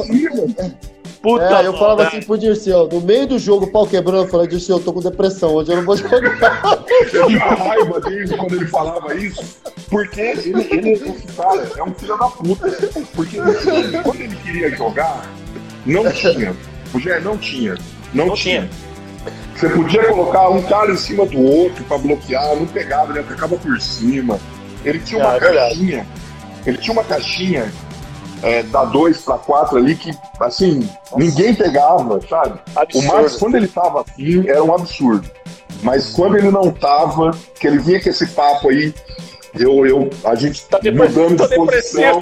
Puta É, eu falava assim pro Dirceu, no meio do jogo, o pau quebrando, eu falei, Dirceu, eu tô com depressão, hoje eu não vou jogar. [LAUGHS] Eu tinha raiva dele quando ele falava isso, porque ele, ele esse cara é um filho da puta. Porque ele- quando ele queria jogar, não tinha. O Jair não tinha. Não, Não tinha. Você podia colocar um cara em cima do outro pra bloquear, não pegava, ele atacava por cima. Ele tinha uma Ah, é verdade. caixinha. Ele tinha uma caixinha é, da 2 para 4 ali, que, assim, ninguém pegava, sabe? Absurdo. O Max, quando ele tava assim, era um absurdo. Mas quando ele não tava, que ele vinha com esse papo aí, eu, eu, a gente Tá depressivo, mudando de posição,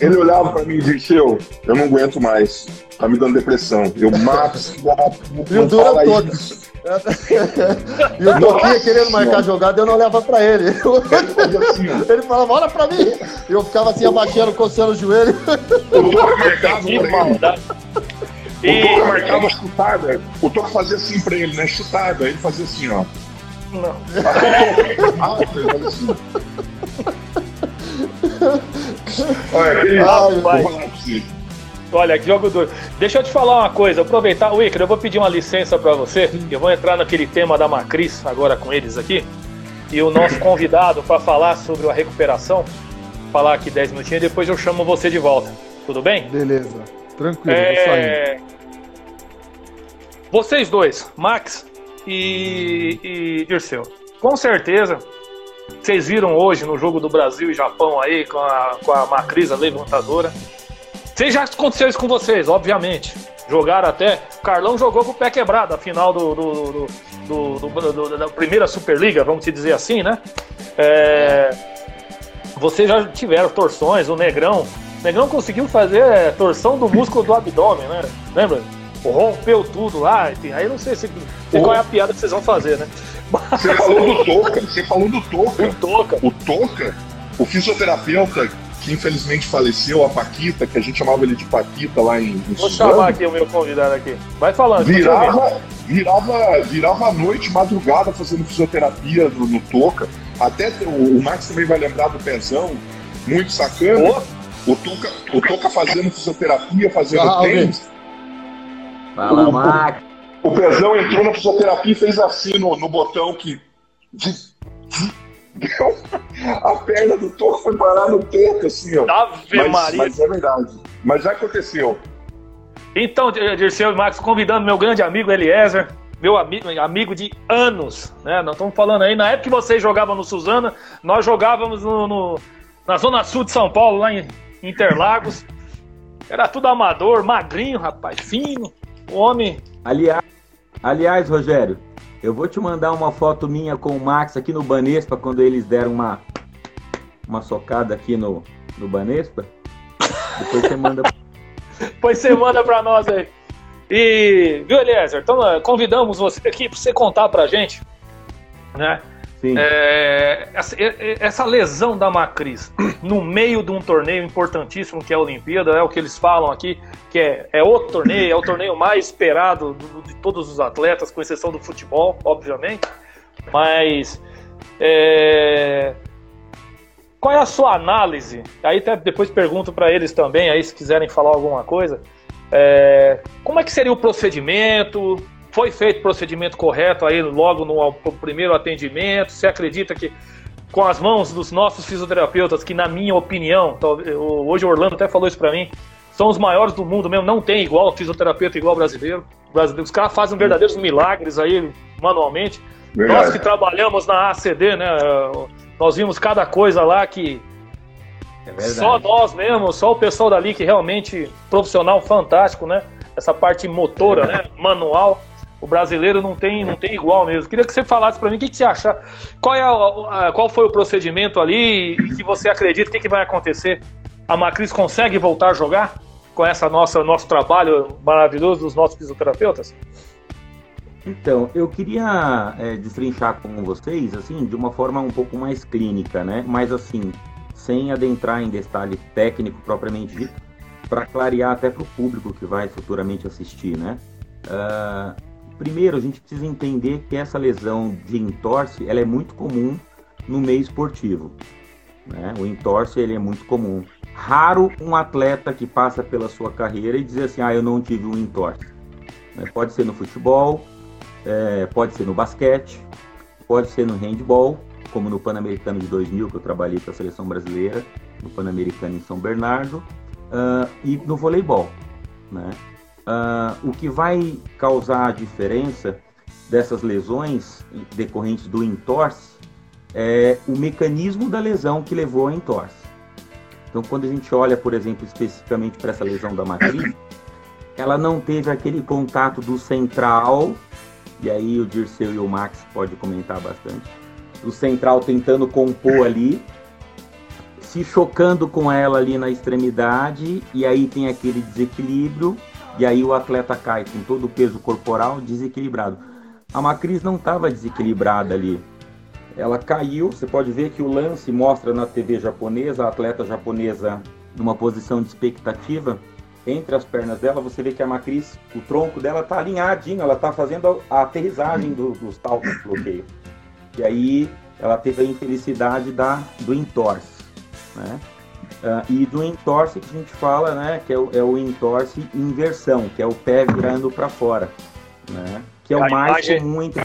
ele olhava pra mim e disse, eu, eu não aguento mais, tá me dando depressão. Eu, Max, [LAUGHS] E o não duro fala é todo. [LAUGHS] E o Toquinha querendo marcar jogada, eu não olhava pra ele. Ele falava, olha pra mim. E eu ficava assim, abaixando, coçando o joelho. [LAUGHS] O Toca marcava pra ele. maldade. O Toca marcava chutada. O Toca fazia assim pra ele, né? Chutada. Ele fazia assim, ó. Não. Ah, ele fazia assim. Olha, aquele. Olha, que jogo duro. Deixa eu te falar uma coisa, aproveitar. O Iker, eu vou pedir uma licença pra você. Eu vou entrar naquele tema da Macris agora com eles aqui. E o nosso convidado para falar sobre a recuperação, falar aqui 10 minutinhos e depois eu chamo você de volta. Tudo bem? Beleza. Tranquilo, vou saindo. É... Vocês dois, Max e, e Dirceu, com certeza vocês viram hoje no jogo do Brasil e Japão aí com a, com a Macris, a levantadora. Vocês já aconteceu isso com vocês, obviamente. Jogaram até. O Carlão jogou com o pé quebrado a final do, do, do, da primeira Superliga, vamos dizer assim, né? É, vocês já tiveram torções, o Negrão. O Negrão conseguiu fazer torção do músculo do abdômen, né? Lembra? Rompeu tudo lá, enfim. Aí eu não sei se, sei qual é a piada que vocês vão fazer, né? Você falou do Toca, você falou do Toca. O Toca. O Toca, o fisioterapeuta que infelizmente faleceu, a Paquita, que a gente chamava ele de Paquita lá em, em Vou Suzano, chamar aqui o meu convidado aqui. Vai falando, virava, virava, virava a noite, madrugada, fazendo fisioterapia no, no Toca. Até o, o Max também vai lembrar do Pezão, muito sacana. Ô, O Toca, o Toca fazendo fisioterapia, fazendo Ah, tênis. Fala, O- Max. O Pezão entrou na fisioterapia e fez assim no, no botão que. deu- a perna do Toca foi parar no Toca, assim, ó. Ave Mas, Maria. mas é verdade. Mas já aconteceu. Então, Dirceu e Max, convidando meu grande amigo Eliezer, meu amigo, amigo de anos, né? Nós estamos falando aí, na época que vocês jogavam no Suzana, nós jogávamos no, no- na Zona Sul de São Paulo, lá em Interlagos. Era tudo amador, magrinho, rapaz, fino. Homem. Aliás, aliás, Rogério, eu vou te mandar uma foto minha com o Max aqui no Banespa, quando eles deram uma, uma socada aqui no, no Banespa. Depois você manda. [LAUGHS] Pois você manda pra nós aí. E, viu, Eliezer? Então, convidamos você aqui pra você contar pra gente, né? É, essa, lesão da Macris no meio de um torneio importantíssimo que é a Olimpíada, é o que eles falam aqui, que é, é outro torneio, é o torneio mais esperado do- de todos os atletas, com exceção do futebol, obviamente. Mas é, qual é a sua análise? Aí até depois pergunto para eles também, aí se quiserem falar alguma coisa. É, como é que seria o procedimento? Foi feito o procedimento correto aí logo no ao- primeiro atendimento? Você acredita que com as mãos dos nossos fisioterapeutas, que na minha opinião, hoje o Orlando até falou isso para mim, são os maiores do mundo mesmo, não tem igual fisioterapeuta igual brasileiro. brasileiro. Os caras fazem verdadeiros milagres aí manualmente. Nós Verdade. que trabalhamos na ACD, né? Nós vimos cada coisa lá que É só nós mesmo, só o pessoal dali que realmente profissional fantástico, né? Essa parte motora, né? Manual. O brasileiro não tem, não tem igual mesmo. Queria que você falasse para mim o que, que você acha. Qual, é a- a- qual foi o procedimento ali e que você acredita o que, que vai acontecer? A Macris consegue voltar a jogar com essa nossa nosso trabalho maravilhoso dos nossos fisioterapeutas? Então, eu queria é, destrinchar com vocês, assim, de uma forma um pouco mais clínica, né? Mas, assim, sem adentrar em detalhe técnico propriamente dito, para clarear até para o público que vai futuramente assistir, né? Ah, primeiro, a gente precisa entender que essa lesão de entorse, ela é muito comum no meio esportivo, né? O entorse, ele é muito comum. Raro um atleta que passa pela sua carreira e dizer assim, ah, eu não tive um entorse. Né? Pode ser no futebol, é, pode ser no basquete, pode ser no handball, como no Pan-Americano de 2000, que eu trabalhei com a seleção brasileira, no Pan-Americano em São Bernardo, ah, e no voleibol. Né? Ah, o que vai causar a diferença dessas lesões decorrentes do entorse é o mecanismo da lesão que levou ao entorse. Então, quando a gente olha, por exemplo, especificamente para essa lesão da matriz, ela não teve aquele contato do central, e aí o Dirceu e o Max pode comentar bastante, do central tentando compor ali, se chocando com ela ali na extremidade, e aí tem aquele desequilíbrio, e aí o atleta cai com todo o peso corporal desequilibrado. A Macris não estava desequilibrada ali. Ela caiu, você pode ver que o lance mostra na TV japonesa, a atleta japonesa numa posição de expectativa, entre as pernas dela, você vê que a Macris, o tronco dela está alinhadinho, ela está fazendo a aterrissagem do, dos talcos de bloqueio. E aí ela teve a infelicidade da, do entorse. Né? Uh, e do entorse que a gente fala, né, que é o, é o entorse inversão, que é o pé virando para fora, né, que é o a mais imagem, comum entre...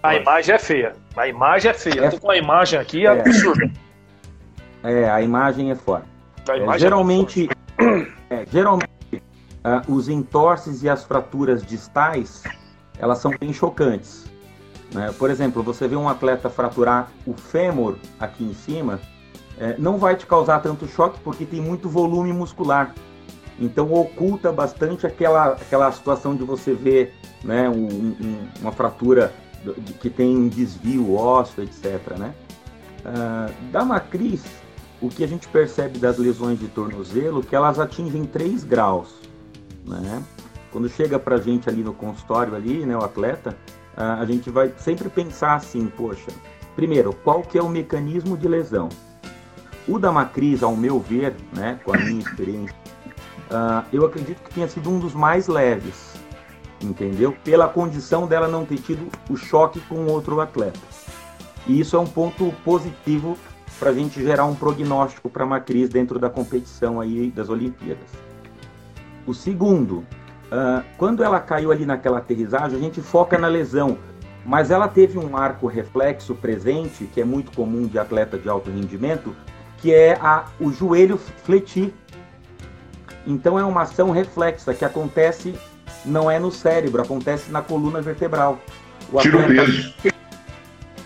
A imagem é feia, a imagem é feia, é... eu tô com a imagem aqui, é, é absurda. É, a imagem é forte. É, geralmente, é, geralmente uh, os entorces e as fraturas distais, elas são bem chocantes. Né? Por exemplo, você vê um atleta fraturar o fêmur aqui em cima, é, não vai te causar tanto choque porque tem muito volume muscular. Então oculta bastante aquela, aquela situação de você ver né, um, um, uma fratura que tem um desvio ósseo, etc. Né? Uh, da matriz, o que a gente percebe das lesões de tornozelo que elas atingem 3 graus. Né? Quando chega para a gente ali no consultório, ali, né, o atleta, uh, a gente vai sempre pensar assim, poxa, primeiro, qual que é o mecanismo de lesão? O da Macris, ao meu ver, né, com a minha experiência, uh, eu acredito que tenha sido um dos mais leves, entendeu? Pela condição dela não ter tido o choque com outro atleta. E isso é um ponto positivo para a gente gerar um prognóstico para a Macris dentro da competição aí das Olimpíadas. O segundo, uh, quando ela caiu ali naquela aterrissagem, a gente foca na lesão, mas ela teve um arco reflexo presente, que é muito comum de atleta de alto rendimento, que é a, o joelho fletir. Então é uma ação reflexa que acontece não é no cérebro, acontece na coluna vertebral. O Tira atleta... o peso.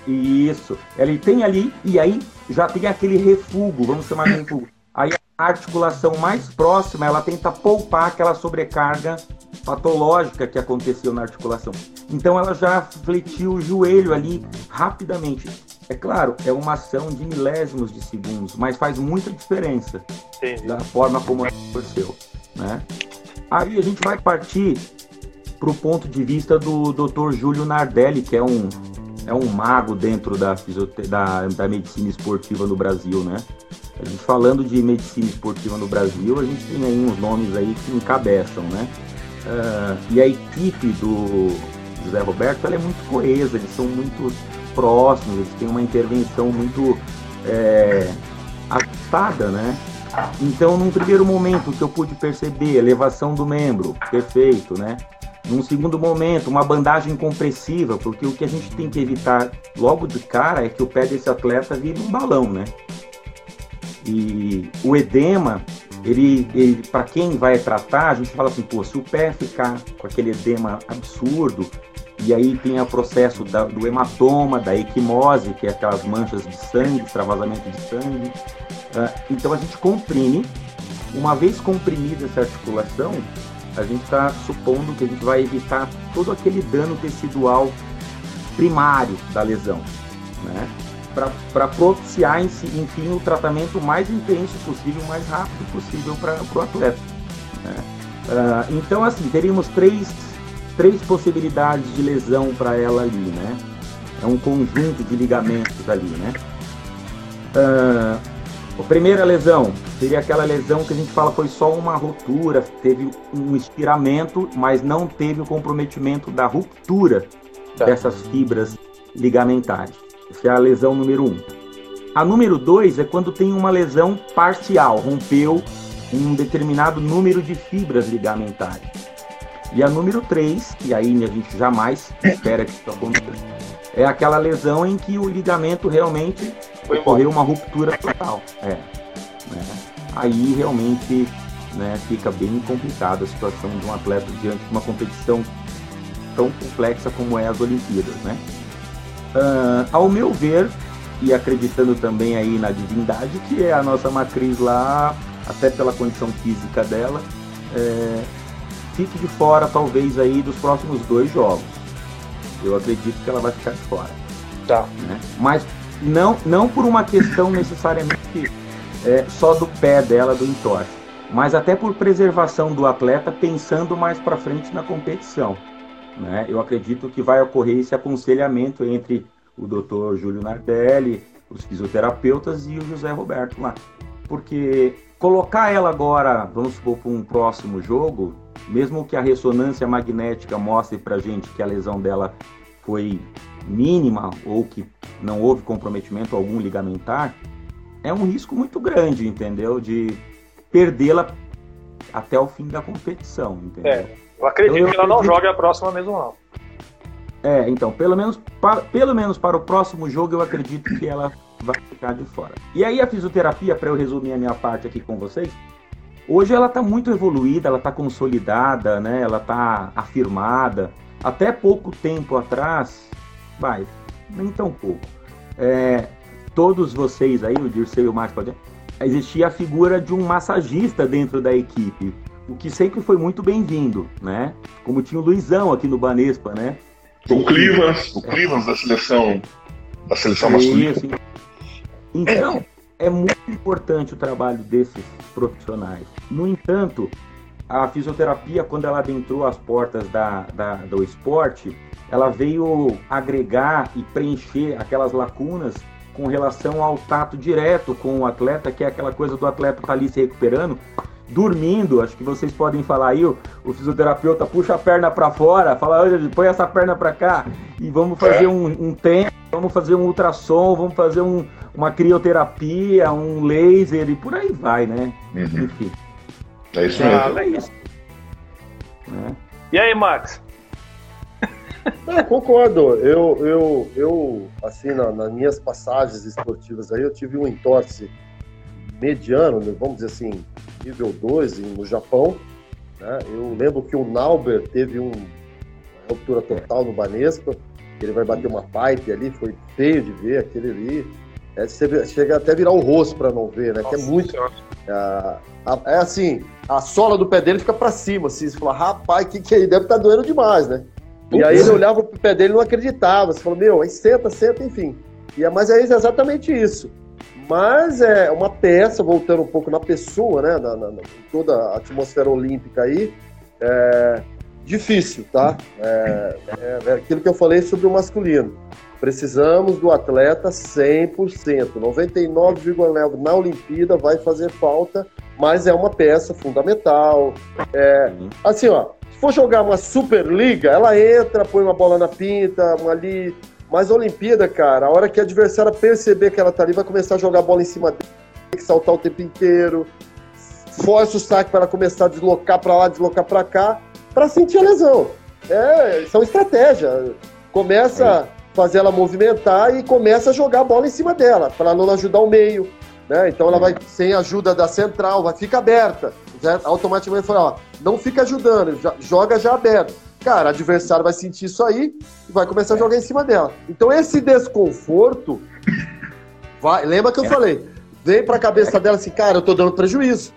Isso. Ele tem ali, e aí já tem aquele refugo, vamos chamar de refugo. Aí a articulação mais próxima, ela tenta poupar aquela sobrecarga patológica que aconteceu na articulação. Então ela já fletiu o joelho ali rapidamente. É claro, é uma ação de milésimos de segundos, mas faz muita diferença Entendi. da forma como aconteceu. Né? Aí a gente vai partir para o ponto de vista do Dr. Júlio Nardelli, que é um, é um mago dentro da, da, da medicina esportiva no Brasil, né? A gente falando de medicina esportiva no Brasil, a gente tem aí uns nomes aí que encabeçam, né? Uh, e a equipe do José Roberto ela é muito coesa, eles são muito próximos, eles têm uma intervenção muito é, né? Então, num primeiro momento que eu pude perceber, elevação do membro, perfeito, né? Num segundo momento, uma bandagem compressiva, porque o que a gente tem que evitar logo de cara é que o pé desse atleta vire um balão, né? E o edema, ele, ele para quem vai tratar, a gente fala assim, pô, se o pé ficar com aquele edema absurdo, e aí tem o processo da, do hematoma, da equimose, que é aquelas manchas de sangue, extravasamento de sangue. Uh, então a gente comprime. Uma vez comprimida essa articulação, a gente está supondo que a gente vai evitar todo aquele dano tecidual primário da lesão, né? Para propiciar, enfim, o tratamento mais intenso possível, mais rápido possível para o atleta. Né? Uh, então, assim, teríamos três três possibilidades de lesão para ela ali, né? É um conjunto de ligamentos ali, né? Uh, a primeira lesão seria aquela lesão que a gente fala foi só uma ruptura, teve um estiramento, mas não teve o comprometimento da ruptura tá. dessas fibras ligamentares. Essa é a lesão número um. A número dois é quando tem uma lesão parcial, rompeu um determinado número de fibras ligamentares. E a número 3, que aí a gente jamais espera que isso aconteça, é aquela lesão em que o ligamento realmente ocorreu uma ruptura total. É, né? Aí realmente né, fica bem complicada a situação de um atleta diante de uma competição tão complexa como é as Olimpíadas. Né? Uh, ao meu ver, e acreditando também aí na divindade, que é a nossa matriz lá, até pela condição física dela, é, fique de fora talvez aí dos próximos dois jogos. Eu acredito que ela vai ficar de fora. Tá. Né? Mas não, não por uma questão [LAUGHS] necessariamente é, só do pé dela, do entorse, mas até por preservação do atleta pensando mais para frente na competição. Né? Eu acredito que vai ocorrer esse aconselhamento entre o Dr. Júlio Nardelli, os fisioterapeutas e o José Roberto lá. Porque colocar ela agora, vamos supor, para um próximo jogo, mesmo que a ressonância magnética mostre para gente que a lesão dela foi mínima ou que não houve comprometimento algum ligamentar, é um risco muito grande, entendeu? De perdê-la até o fim da competição, entendeu? É, eu acredito então, eu que ela acredito... não jogue a próxima mesmo não. É, então, pelo menos, para, pelo menos para o próximo jogo, eu acredito que ela vai ficar de fora. E aí a fisioterapia, para eu resumir a minha parte aqui com vocês, hoje ela está muito evoluída, ela está consolidada, né? Ela está afirmada. Até pouco tempo atrás, vai, nem tão pouco. É, todos vocês aí, o Dirceu e o Márcio, pode existia a figura de um massagista dentro da equipe, o que sempre foi muito bem-vindo, né? Como tinha o Luizão aqui no Banespa, né? O Clivas, o Clivas da seleção, da seleção masculina. Então, é muito importante o trabalho desses profissionais. No entanto, a fisioterapia, quando ela adentrou as portas da, da, do esporte, ela veio agregar e preencher aquelas lacunas com relação ao tato direto com o atleta, que é aquela coisa do atleta estar tá ali se recuperando, dormindo. Acho que vocês podem falar aí, o, o fisioterapeuta puxa a perna para fora, fala, põe essa perna para cá e vamos fazer é. um, um tempo, vamos fazer um ultrassom, vamos fazer um, uma crioterapia, um laser e por aí vai, né? Uhum. Enfim. É isso mesmo. É isso. É. E aí, Max? Não, concordo. Eu, eu, eu assim, na, nas minhas passagens esportivas aí, eu tive um entorse mediano, vamos dizer assim, nível 2 no Japão. Né? Eu lembro que o Nauber teve um, uma ruptura total no Banespa, ele vai bater uma pipe ali, foi feio de ver aquele ali. É, você chega até virar o rosto para não ver, né? Nossa, que é muito. É, é assim, a sola do pé dele fica para cima, assim. Você fala, rapaz, o que, que é? Deve estar tá doendo demais, né? E aí ele olhava pro pé dele e não acreditava. Você falou, meu, aí senta, senta, enfim. E, é, mas é exatamente isso. Mas é uma peça, voltando um pouco na pessoa, né? Na, na, na toda a atmosfera olímpica aí, é difícil, tá? É, é, é aquilo que eu falei sobre o masculino. Precisamos do atleta 100%. 99,9% na Olimpíada vai fazer falta, mas é uma peça fundamental. É, assim, ó, for jogar uma Superliga, ela entra, põe uma bola na pinta, uma ali. Mas a Olimpíada, cara, a hora que a adversária perceber que ela tá ali, vai começar a jogar a bola em cima dele, tem que saltar o tempo inteiro, força o saque para começar a deslocar para lá, deslocar para cá, para sentir a lesão. É, são estratégia. Começa a fazer ela movimentar e começa a jogar a bola em cima dela, para não ajudar o meio. Né? Então ela vai, sem ajuda da central, vai ficar aberta. Já, automaticamente fala, ó, não fica ajudando, já, joga já aberto. Cara, o adversário vai sentir isso aí e vai começar a jogar em cima dela. Então esse desconforto, vai, lembra que eu é. falei, vem pra cabeça dela assim, cara, eu tô dando prejuízo.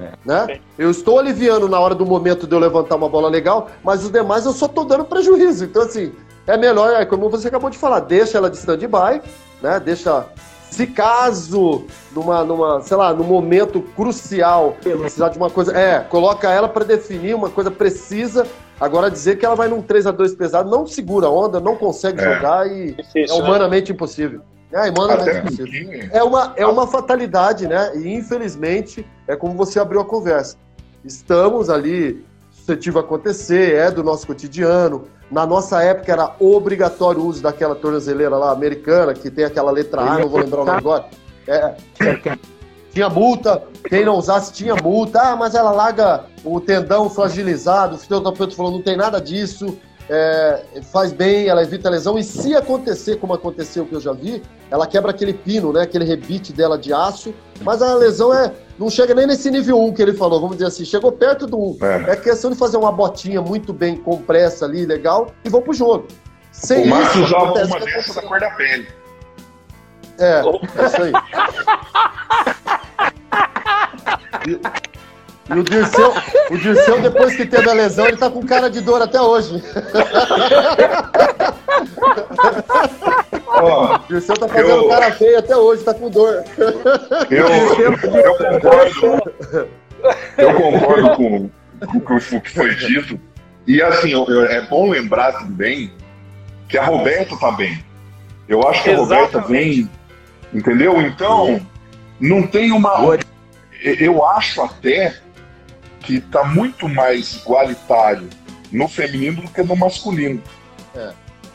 É. Né? Eu estou aliviando na hora do momento de eu levantar uma bola legal, mas os demais eu só tô dando prejuízo. Então, assim, é melhor, é como você acabou de falar, deixa ela de stand-by, né? Deixa se caso, numa, numa, sei lá, num momento crucial, precisar de uma coisa. É, coloca ela para definir uma coisa precisa. Agora, dizer que ela vai num 3 a 2 pesado, não segura a onda, não consegue é. jogar e Difícil, é né? humanamente né? impossível. É, humanamente impossível. É uma, é uma fatalidade, né? E infelizmente, é como você abriu a conversa. Estamos ali suscetível a acontecer, é do nosso cotidiano. Na nossa época era obrigatório o uso daquela tornozeleira lá americana, que tem aquela letra A, não vou lembrar o nome agora. É, tinha multa, quem não usasse tinha multa. Ah, mas ela larga o tendão fragilizado. O fisioterapeuta falou: não tem nada disso é, faz bem, ela evita a lesão. E se acontecer, como aconteceu que eu já vi, ela quebra aquele pino, né? Aquele rebite dela de aço. Mas a lesão é não chega nem nesse nível 1 que ele falou, vamos dizer assim, chegou perto do 1. É, é questão de fazer uma botinha muito bem compressa ali, legal, e vão pro jogo. Sem o Márcio joga uma dessas da cor da pele. É, é isso aí. [LAUGHS] E, e o Dirceu, o Dirceu, depois que teve a lesão, ele tá com cara de dor até hoje. Ó, O Dirceu tá fazendo Eu- cara feia até hoje, tá com dor. eu, eu concordo. Eu concordo com, com o que foi dito. E assim, eu- eu- é bom lembrar também que a Roberta tá bem. Eu acho que a Roberta Exatamente. vem. Entendeu? Então, não tem uma. Eu acho até que tá muito mais igualitário no feminino do que no masculino. É.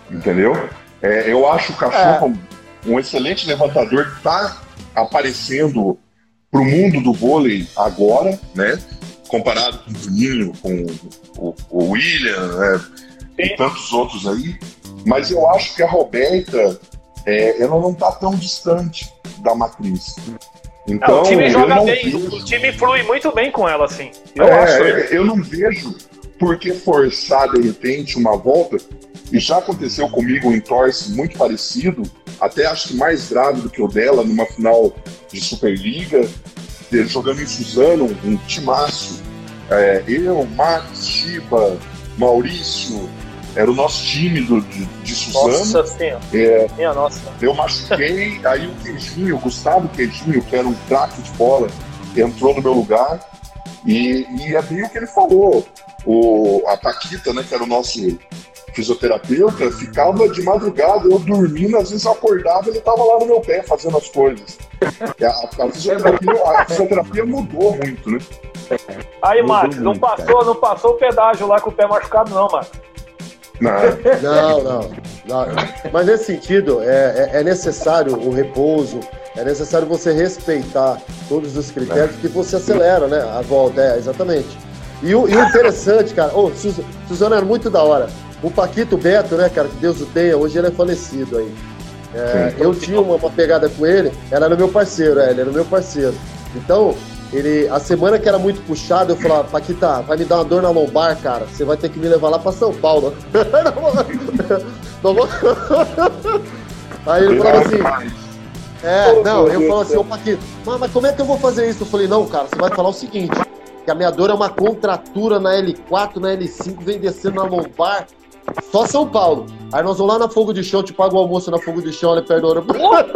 Entendeu? É, eu acho o cachorro um excelente levantador que tá aparecendo pro mundo do vôlei agora, né? Comparado com o Juninho, com o, o William, né? e tantos outros aí. Mas eu acho que a Roberta, é, ela não tá tão distante da matriz. Então, o time joga bem, vejo- o time flui muito bem com ela, assim. Eu é, acho. eu não vejo por que forçar de repente uma volta. E já aconteceu comigo em torce muito parecido, até acho que mais grave do que o dela, numa final de Superliga, jogando em Suzano, um timaço. É, eu, Max, Chiba, Maurício, era o nosso time do, de, de Suzano. Nossa senhora. É, Minha nossa. eu machuquei, [LAUGHS] aí o Queijinho, o Gustavo Queijinho, que era um craque de bola, entrou no meu lugar. E, e é bem o que ele falou. O, a Paquita, né, que era o nosso fisioterapeuta, ficava de madrugada, eu dormindo, às vezes eu acordava ele estava lá no meu pé fazendo as coisas. A, a- a fisioterapia, a fisioterapia mudou muito, né? Aí, Max, não passou, não passou o pedágio lá com o pé machucado, não, Max. Não, não, não. Mas nesse sentido, é, é- é necessário o repouso, é necessário você respeitar todos os critérios que você acelera, né? A volta, é, exatamente. E o, e o interessante, cara, ô, Sus- Suzano era muito da hora. O Paquito Beto, né, cara, que Deus o tenha, hoje ele é falecido aí. É, eu tinha uma, uma pegada com ele, era no meu parceiro, é, ele era meu parceiro. Então, ele, a semana que era muito puxada, eu falava, Paquita, vai me dar uma dor na lombar, cara. Você vai ter que me levar lá pra São Paulo. [LAUGHS] Não [LAUGHS] [LAUGHS] Aí ele falava assim, é, não, eu falo assim, ô Paquito, mas, mas como é que eu vou fazer isso? Eu falei, não, cara, você vai falar o seguinte, que a minha dor é uma contratura na L4, na L5, vem descendo na lombar, só São Paulo. Aí nós vamos lá na Fogo de Chão, te pago o almoço na Fogo de Chão, ali perto do aeroporto.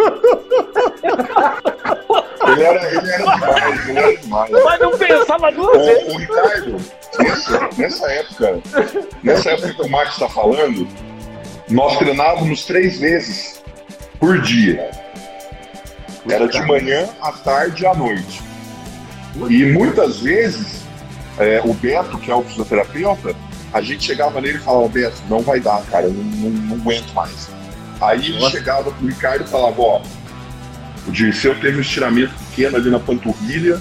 Ele, era, ele era demais, ele era demais. Mas não pensava duas vezes. O, o Ricardo, nessa, nessa época, nessa época que o Max está falando, nós treinávamos três vezes por dia. Era de manhã, à tarde e à noite. E muitas vezes, é, o Beto, que é o fisioterapeuta, a gente chegava nele e falava, Beto, não vai dar, cara, eu não, não, não aguento mais. Aí ele chegava pro Ricardo e falava, ó, o Dirceu teve um estiramento pequeno ali na panturrilha,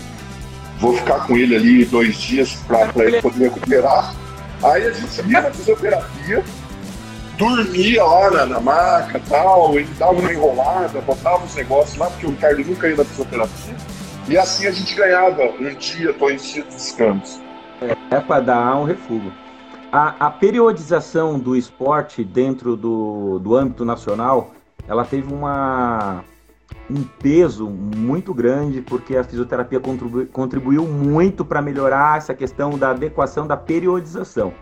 vou ficar com ele ali dois dias para ele poder recuperar. Aí a gente ia na fisioterapia, dormia lá na, na maca tal, ele dava uma enrolada, botava os negócios lá, porque o Ricardo nunca ia na fisioterapia. E assim a gente ganhava um dia, dois dias de descanso. É para dar um refúgio. A, a periodização do esporte dentro do, do âmbito nacional, ela teve uma, um peso muito grande, porque a fisioterapia contribui, contribuiu muito para melhorar essa questão da adequação da periodização.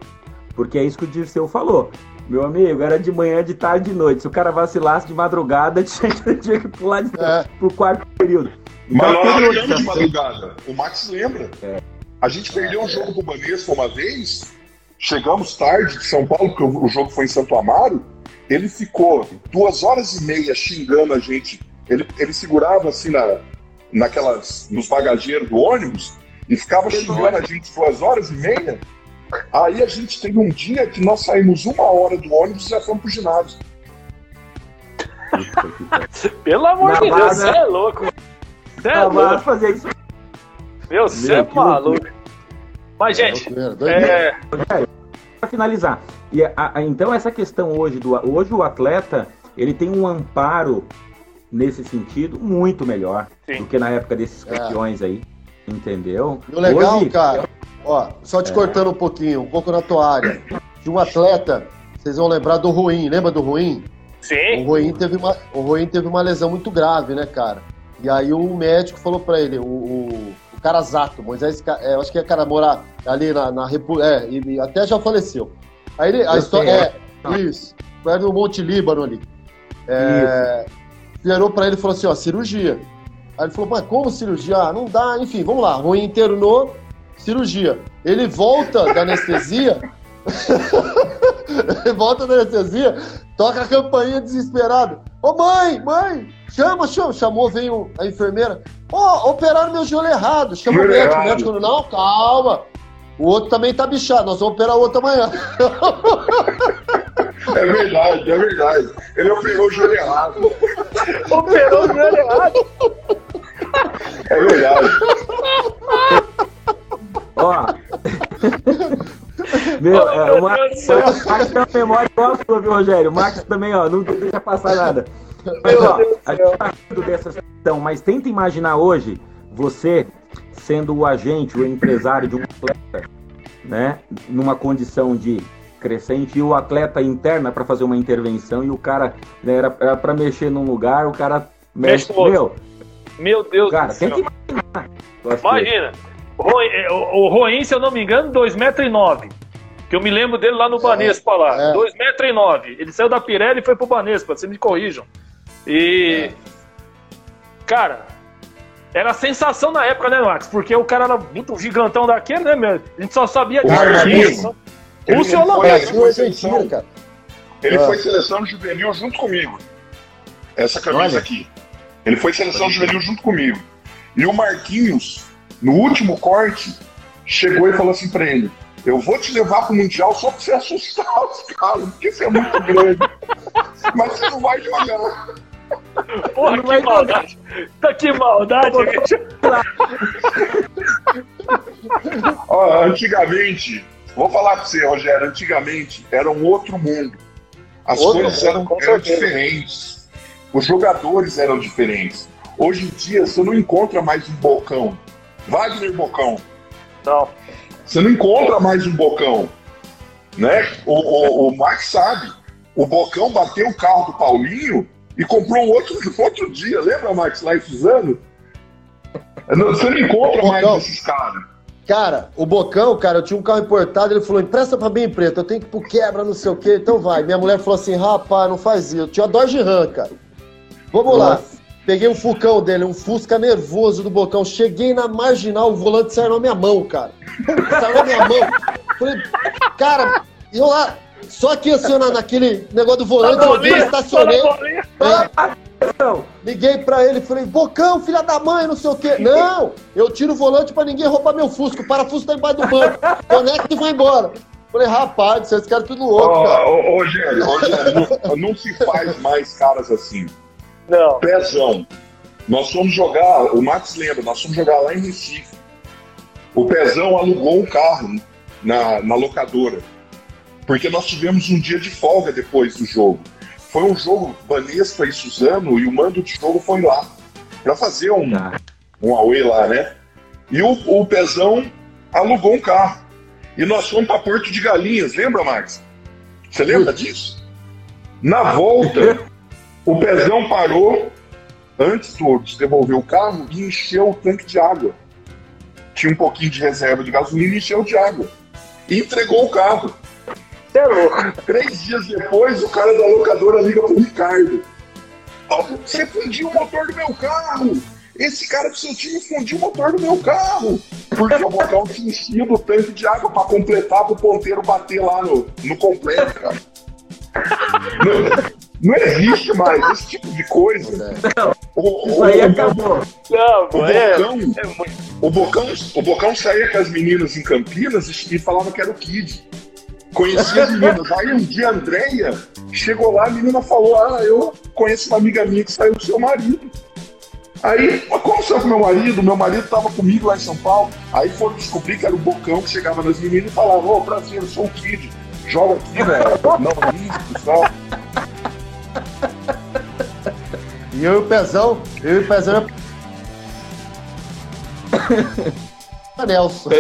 Porque é isso que o Dirceu falou. Meu amigo, era de manhã, de tarde, de noite. Se o cara vacilasse de madrugada, [LAUGHS] tinha, tinha que pular de, É. pro quarto período. Mas a nós ganhamos de madrugada. O Max lembra. A gente perdeu um jogo pro Banespa uma vez, chegamos tarde de São Paulo, porque o o jogo foi em Santo Amaro. Ele ficou duas horas e meia xingando a gente. Ele, ele segurava assim na, naquelas, nos bagageiros do ônibus e ficava xingando a gente duas horas e meia. Aí a gente teve um dia que nós saímos uma hora do ônibus e já fomos pro ginásio. [LAUGHS] Pelo amor Na de Deus, você é louco. Você é louco. fazer isso. Meu, você é maluco. Mas, gente, é, para finalizar. E a- a- então essa questão hoje do hoje o atleta ele tem um amparo nesse sentido muito melhor Sim. do que na época desses É. campeões aí, entendeu? E o legal, Hoje- cara, ó, só te cortando um pouquinho, um pouco na tua área, de um atleta, vocês vão lembrar do Ruim, lembra do Ruim? O Roin teve uma, o Roin teve uma lesão muito grave, né, cara? E aí o médico falou pra ele, o, o, Zato, Moisés, é, eu acho que é cara morar ali na, na República, é, e até já faleceu. Aí ele, a Eu história sei, é, isso, foi no Monte Líbano ali. É, virou pra ele e falou assim, ó, cirurgia. Aí ele falou, mas como cirurgia? Ah, não dá, enfim, vamos lá. Ruim internou, cirurgia. Ele volta da anestesia, [LAUGHS] ele volta da anestesia, toca a campainha desesperado. Ô mãe, mãe, chama, chama. Chamou, veio a enfermeira. Ó, operaram meu joelho errado. Chama o médico, o médico, não, calma. O outro também tá bichado, nós vamos operar o outro amanhã. [LAUGHS] É verdade, é verdade. Ele operou o joelho errado. Operou o joelho errado. É verdade. Ó. Meu, é, o Max, o Max tem uma memória igual a sua, viu, Rogério? O Max também, ó, não deixa passar nada. Mas, ó, a gente tá rindo dessa situação, mas tenta imaginar hoje você sendo o agente, o empresário de um atleta, né, numa condição de crescente e o atleta interna para fazer uma intervenção e o cara né, era, para mexer num lugar, o cara mexe, Mexe meu, Meu Deus cara, do céu. tenta imaginar. Imagina. O Roin- O, Roin, se eu não me engano, 2,9m. Que eu me lembro dele lá no Banespa lá. é. 2,9m. Ele saiu da Pirelli e foi pro Banespa, vocês me corrijam. E. Cara, era a sensação na época, né, Max? Porque o cara era muito gigantão daquele, né, meu? A gente só sabia que O era Não foi- holandês? ele foi Argentina, seleção- cara. Ele Ah. foi seleção juvenil junto comigo. Essa camisa Olha. aqui. Ele foi seleção juvenil junto comigo. E o Marquinhos, no último corte, chegou e falou assim pra ele: Eu vou te levar pro Mundial só pra você assustar os caras, porque você é muito grande. [LAUGHS] Mas você não vai jogar. Porra, que maldade. Tá que maldade. Ó, antigamente, vou falar pra você, Rogério, antigamente era um outro mundo. As Outro coisas eram, eram diferentes. Os jogadores eram diferentes. Hoje em dia, você não encontra mais um bocão. Wagner Bocão. Não. Você não encontra mais um bocão. Né? O, o, o Max sabe. O Bocão bateu o carro do Paulinho e comprou um outro outro dia. Lembra, Max, lá em Suzano? Você não encontra mais esses caras. Cara, o Bocão, cara, eu tinha um carro importado, ele falou, empresta pra bem preto, eu tenho que ir pro quebra, não sei o quê, então vai. Minha mulher falou assim, rapaz, não faz isso. Eu tinha uma Dodge Ram, cara. Vamos lá. Peguei um Fucão dele, um Fusca nervoso do Bocão. Cheguei na marginal, o volante saiu na minha mão, cara. [LAUGHS] Saiu na minha mão. Falei, cara, e eu lá, só que assim, na, naquele negócio do volante, eu vi, estacionei. É, Não, Liguei pra ele e falei, Bocão, filha da mãe, não sei o quê. [LAUGHS] Não, eu tiro o volante pra ninguém roubar meu Fusco. O parafuso tá embaixo do banco. [LAUGHS] Conecta e vai embora. Falei, rapaz, vocês querem tudo louco, cara. Ô, ô, não, [LAUGHS] não se faz mais caras assim. Não. Pezão. Nós fomos jogar, o Max lembra, nós fomos jogar lá em Recife. O Pezão alugou um carro na, na locadora. Porque nós tivemos um dia de folga depois do jogo. Foi um jogo Banespa e Suzano e o mando de jogo foi lá. Pra fazer um, Tá. um away lá, né? E o, o Pezão alugou um carro. E nós fomos para Porto de Galinhas, lembra, Max? Você lembra disso? Na volta, [LAUGHS] o Pezão parou antes de devolver o carro e encheu o tanque de água. Tinha um pouquinho de reserva de gasolina e encheu de água. E entregou o carro. Você é louco. Três dias depois, o cara da locadora liga pro Ricardo. Você fundiu o motor do meu carro! Esse cara do seu time fundiu o motor do meu carro! Porque o botão tinha enchido o tanque de água pra completar pro ponteiro bater lá no, no completo, cara. Não, não existe mais esse tipo de coisa. O, Isso o- aí o- acabou. Não, o é, Bocão, é muito. o Bocão, o Bocão saía com as meninas em Campinas e, e falava que era o Kid. Conhecia as meninas. Aí um dia a Andréia chegou lá, a menina falou: Ah, eu conheço uma amiga minha que saiu com seu marido. Aí, como saiu com meu marido? Meu marido estava comigo lá em São Paulo. Aí foram descobrir que era o Bocão que chegava nas meninas e falava: Ô, prazer, eu sou o Kid. Joga aqui, velho. Não, isso, tal. E eu e o Pezão, eu e o Pezão... [LAUGHS] Nelson.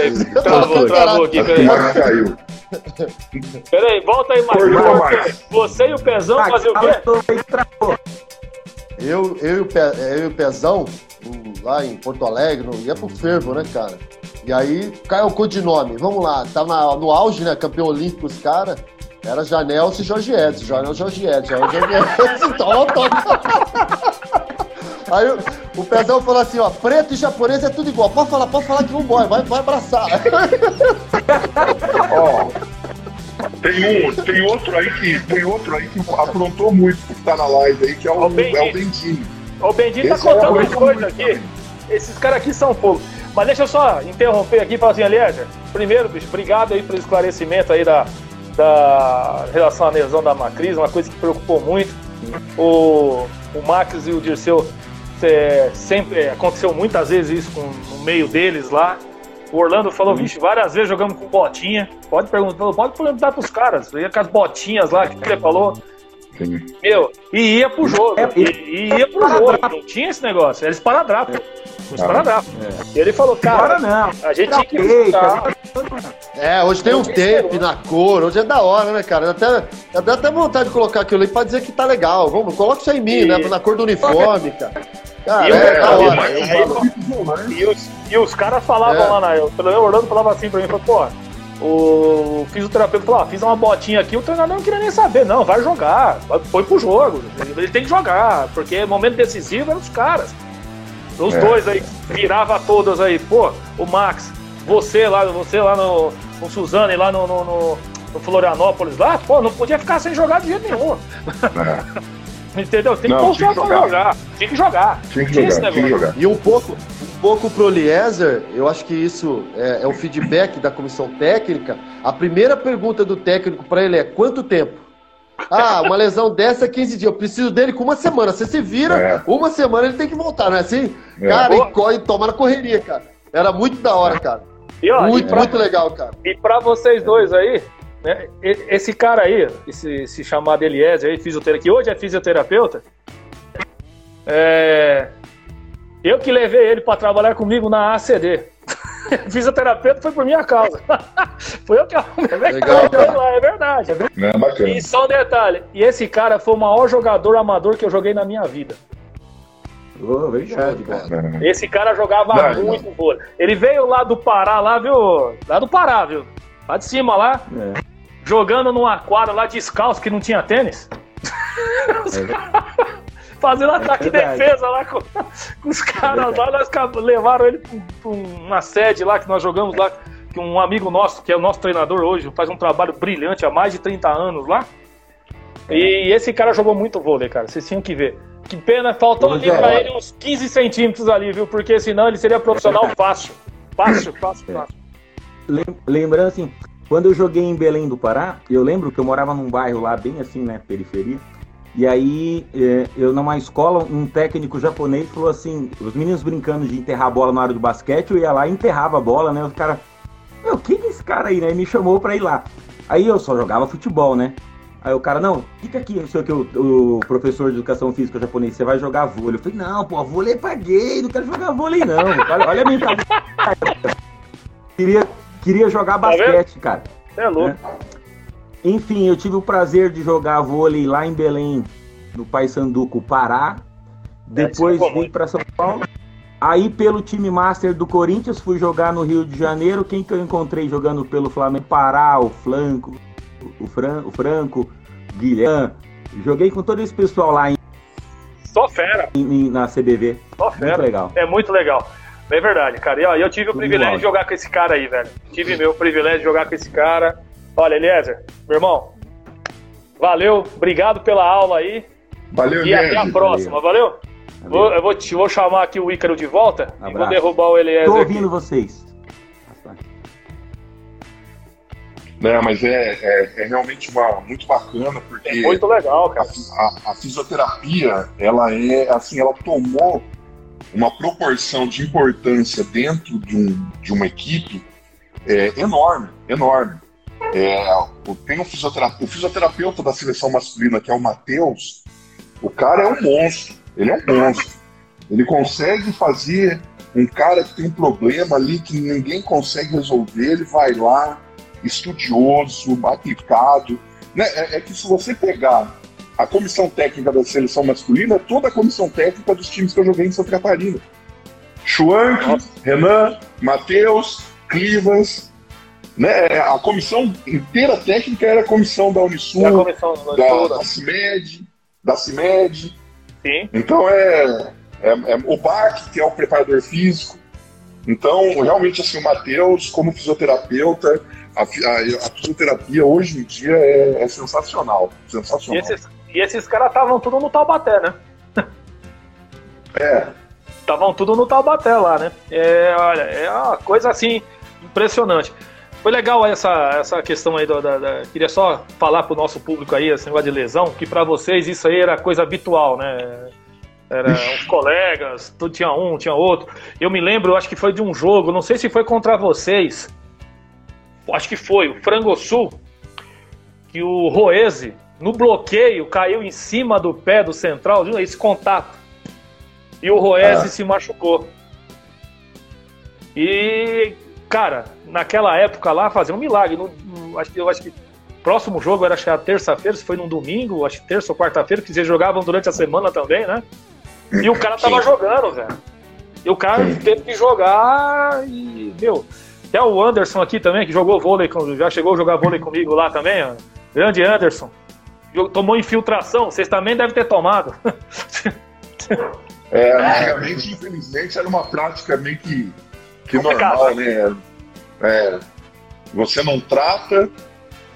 Travou, travou aqui, A peraí. caiu. Peraí, volta aí, Marcos. Marcos. Você e o Pezão Ah, fazer o quê? Eu, eu, e o Pe- eu e o Pezão, lá em Porto Alegre, ia pro fervo, né, cara? E aí caiu o codinome. Vamos lá, tá na- no auge, né? Campeão olímpico, os caras. Era Janelso e Jorge Edson. Janel Jorge Edson. Janel Jorge Edson. [LAUGHS] Toma, toma. Aí o, Pezão falou assim, ó, preto e japonês é tudo igual. Pode falar, pode falar que vambora, vai, vai abraçar. [LAUGHS] Ó, tem um, tem outro aí que tem outro aí que aprontou muito que tá na live aí, que é o, o Benji. é o Bendinho. O Bendinho tá é contando o- umas coisas aqui. Esses caras aqui são fogo. Mas deixa eu só interromper aqui e falar assim, Eliezer, primeiro, bicho, obrigado aí pelo esclarecimento aí da, da relação à lesão da Macris, uma coisa que preocupou muito. O, o Max e o Dirceu é, sempre é, aconteceu muitas vezes isso com, no meio deles lá. O Orlando falou, vixe, várias vezes jogamos com botinha. Pode perguntar, pode perguntar pros caras. Ia com as botinhas lá que ele falou. Meu, e ia pro jogo. É, e, e ia pro jogo. Não tinha esse negócio. Era esparadrapo. Um esparadrapo. E ele falou, Agora cara, não. a gente tinha que buscar. É, hoje tem um tape na cor, hoje é da hora, né, cara? Dá até, dá até vontade de colocar aquilo aí pra dizer que tá legal. Vamos, coloca isso aí em mim, E- né? Na cor do uniforme, cara. Cara, E é da e hora. e Eu- E os, e os caras falavam É. lá na. Pelo menos o Orlando falava assim pra mim, falou, pô, o fisioterapeuta falou, ah, fiz uma botinha aqui, o treinador não queria nem saber, não, vai jogar, foi pro jogo, ele tem que jogar, porque é momento decisivo eram os caras. Os É. dois aí, virava todas aí, pô, o Max, você lá, você lá no, no Suzano e lá no, no, no- no Florianópolis lá, pô, não podia ficar sem jogar de jeito nenhum. É, [LAUGHS] Entendeu? Tem que Não, mostrar tinha pra que jogar. Tinha que jogar. tinha que jogar, tinha que jogar. E um pouco, um pouco pro Eliezer, eu acho que isso é, é o feedback da comissão técnica. A primeira pergunta do técnico pra ele é: quanto tempo? Ah, uma lesão dessa é 15 dias. Eu preciso dele com uma semana. Você se vira, É. uma semana ele tem que voltar, não é assim? É. Cara, e, co- e toma na correria, cara. Era muito da hora, cara. E, ó, e Muito, pra- muito legal, cara. E pra vocês dois aí, né, esse cara aí, esse, esse chamado Eliezer aí, fisioterapeuta, que hoje é fisioterapeuta, é, eu que levei ele pra trabalhar comigo na ACD. [LAUGHS] fisioterapeuta foi por minha causa. [LAUGHS] foi eu que arrumei Legal, cara. lá, é verdade. Né, bacana. E só um detalhe, e esse cara foi o maior jogador amador que eu joguei na minha vida. Verdade, de cara. É. Esse cara jogava Não, muito vôlei. Ele veio lá do Pará, lá, viu? Lá do Pará, viu? Lá de cima, lá. É. jogando numa quadra lá descalço que não tinha tênis. [LAUGHS] Fazendo ataque e verdade. defesa lá com, com os caras lá, nós levaram ele pra, pra uma sede lá que nós jogamos lá, que um amigo nosso, que é o nosso treinador hoje, faz um trabalho brilhante há mais de 30 anos lá. E esse cara jogou muito vôlei, cara. Vocês tinham que ver. Que pena, faltou ali é pra ele uns 15 centímetros ali, viu? Porque senão ele seria profissional [LAUGHS] fácil. Fácil, fácil, É. fácil. Lem- Lembrando assim, quando eu joguei em Belém do Pará, eu lembro que eu morava num bairro lá bem assim, né, periferia. E aí, é, eu numa escola, um técnico japonês falou assim, os meninos brincando de enterrar a bola na hora do basquete, eu ia lá e enterrava a bola, né? Os caras, meu, quem é esse cara aí, né? E me chamou pra ir lá. Aí eu só jogava futebol, né? Aí o cara, não, fica aqui, não sei o que, o, o professor de educação física japonês, você vai jogar vôlei. Eu falei, não, pô, vôlei é pra gay, não quero jogar vôlei não. Olha, olha a mentalidade. [LAUGHS] queria, queria jogar Tá basquete, cara. É louco. Enfim, eu tive o prazer de jogar vôlei lá em Belém, no Paysanduco, Pará. Depois isso é vim para São Paulo. Aí, pelo time master do Corinthians, fui jogar no Rio de Janeiro. Quem que eu encontrei jogando pelo Flamengo? Pará, o Flanco, o, Fran, o Franco, Guilherme. Joguei com todo esse pessoal lá em- Só fera, em- na CBV. só Muito fera. legal. É muito legal. É verdade, cara. E ó, eu tive o privilégio de jogar com esse cara aí, velho. Tive meu privilégio de jogar com esse cara. Olha, Eliezer, meu irmão, valeu, obrigado pela aula aí. Valeu, E até a próxima, valeu? Vou, eu vou, te, vou chamar aqui o Ícaro de volta e vou Abraço. derrubar o Eliezer. Tô aqui. ouvindo vocês. Né, mas é, é, é realmente uma, muito bacana, porque É muito legal, a, cara. a- a fisioterapia, ela é assim, ela tomou uma proporção de importância dentro de, um, de uma equipe é, enorme, enorme. É, tem um fisioterapeuta, o fisioterapeuta da seleção masculina, que é o Matheus, o cara é um monstro, ele é um monstro. Ele consegue fazer um cara que tem um problema ali que ninguém consegue resolver, ele vai lá, estudioso, aplicado. Né? É, é que se você pegar a comissão técnica da seleção masculina, toda a comissão técnica dos times que eu joguei em Santa Catarina. Schwank, Renan, Matheus, Clivas, né? A comissão inteira técnica era a comissão da Unisul, a comissão da, da CIMED, da CIMED. Sim. Então é, é, é o BAC, que é o preparador físico. Então, realmente, assim, o Matheus, como fisioterapeuta, a, a, a, fisioterapia hoje em dia é, é sensacional. Sensacional. E esses, e esses caras estavam tudo no Taubaté, né? É. Estavam tudo no Taubaté lá, né? É, olha, é uma coisa assim impressionante. Foi legal essa, essa questão aí da, da, da, Queria só falar pro nosso público aí, esse negócio de lesão, que para vocês isso aí era coisa habitual, né? Era uns colegas, tudo tinha um, tinha outro. Eu me lembro, acho que foi de um jogo, não sei se foi contra vocês. Acho que foi, o Frango Sul, que o Roese, no bloqueio, caiu em cima do pé do central, viu? Esse contato. E o Roese ah. se machucou. E cara, naquela época lá fazia um milagre. No, acho que eu acho que próximo jogo era a terça-feira, se foi num domingo, acho que terça ou quarta-feira, que vocês jogavam durante a semana também, né? E o cara tava Sim. jogando, velho. E o cara teve que jogar e, meu, até o Anderson aqui também, que jogou vôlei, já chegou a jogar vôlei comigo lá também, ó. Grande Anderson. Tomou infiltração, vocês também devem ter tomado. É, antigamente, infelizmente, era uma prática meio que que normal, né? É, você não trata,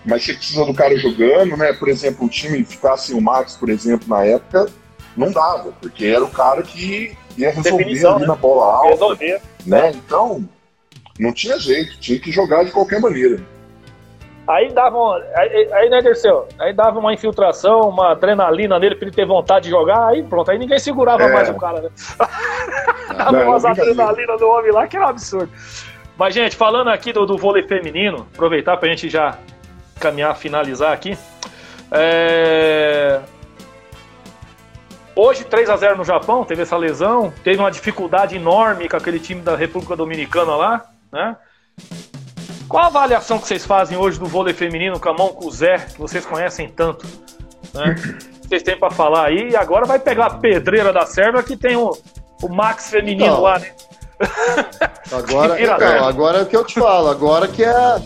mas você precisa do cara jogando, né? Por exemplo, o time ficasse o Max, por exemplo, na época, não dava, porque era o cara que ia resolver Definição, ali né? na bola alta. Resolver. Né? Então, não tinha jeito, tinha que jogar de qualquer maneira. Aí dava, uma, aí, aí né, Derceu? Aí dava uma infiltração, uma adrenalina nele pra ele ter vontade de jogar, aí pronto, aí ninguém segurava é. mais o cara, né? [LAUGHS] dava umas adrenalina do homem lá que era um absurdo. Mas, gente, falando aqui do, do vôlei feminino, aproveitar pra gente já caminhar, finalizar aqui. É... Hoje, 3 a 0 no Japão, teve essa lesão, teve uma dificuldade enorme com aquele time da República Dominicana lá, né? Qual a avaliação que vocês fazem hoje do vôlei feminino com a mão com o Zé, que vocês conhecem tanto? Né? vocês têm para falar aí? E agora vai pegar a pedreira da Sérvia que tem o, o Max feminino então, lá, né? Agora, [LAUGHS] então, agora é o que eu te falo, agora que é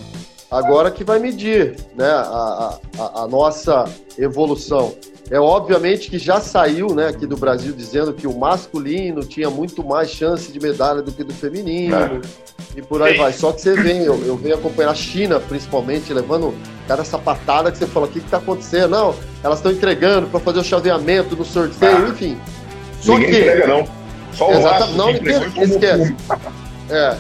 agora que vai medir né, a, a, a nossa evolução. É obviamente que já saiu né, aqui do Brasil dizendo que o masculino tinha muito mais chance de medalha do que do feminino. É. E por aí Sim. vai. Só que você vem, eu, eu venho acompanhar a China, principalmente, levando cada sapatada que você fala, o que está acontecendo? Não, elas estão entregando para fazer o chaveamento no sorteio, ah. enfim. Só Ninguém que. Entrega, não. Só o Exato, não, esquece. É,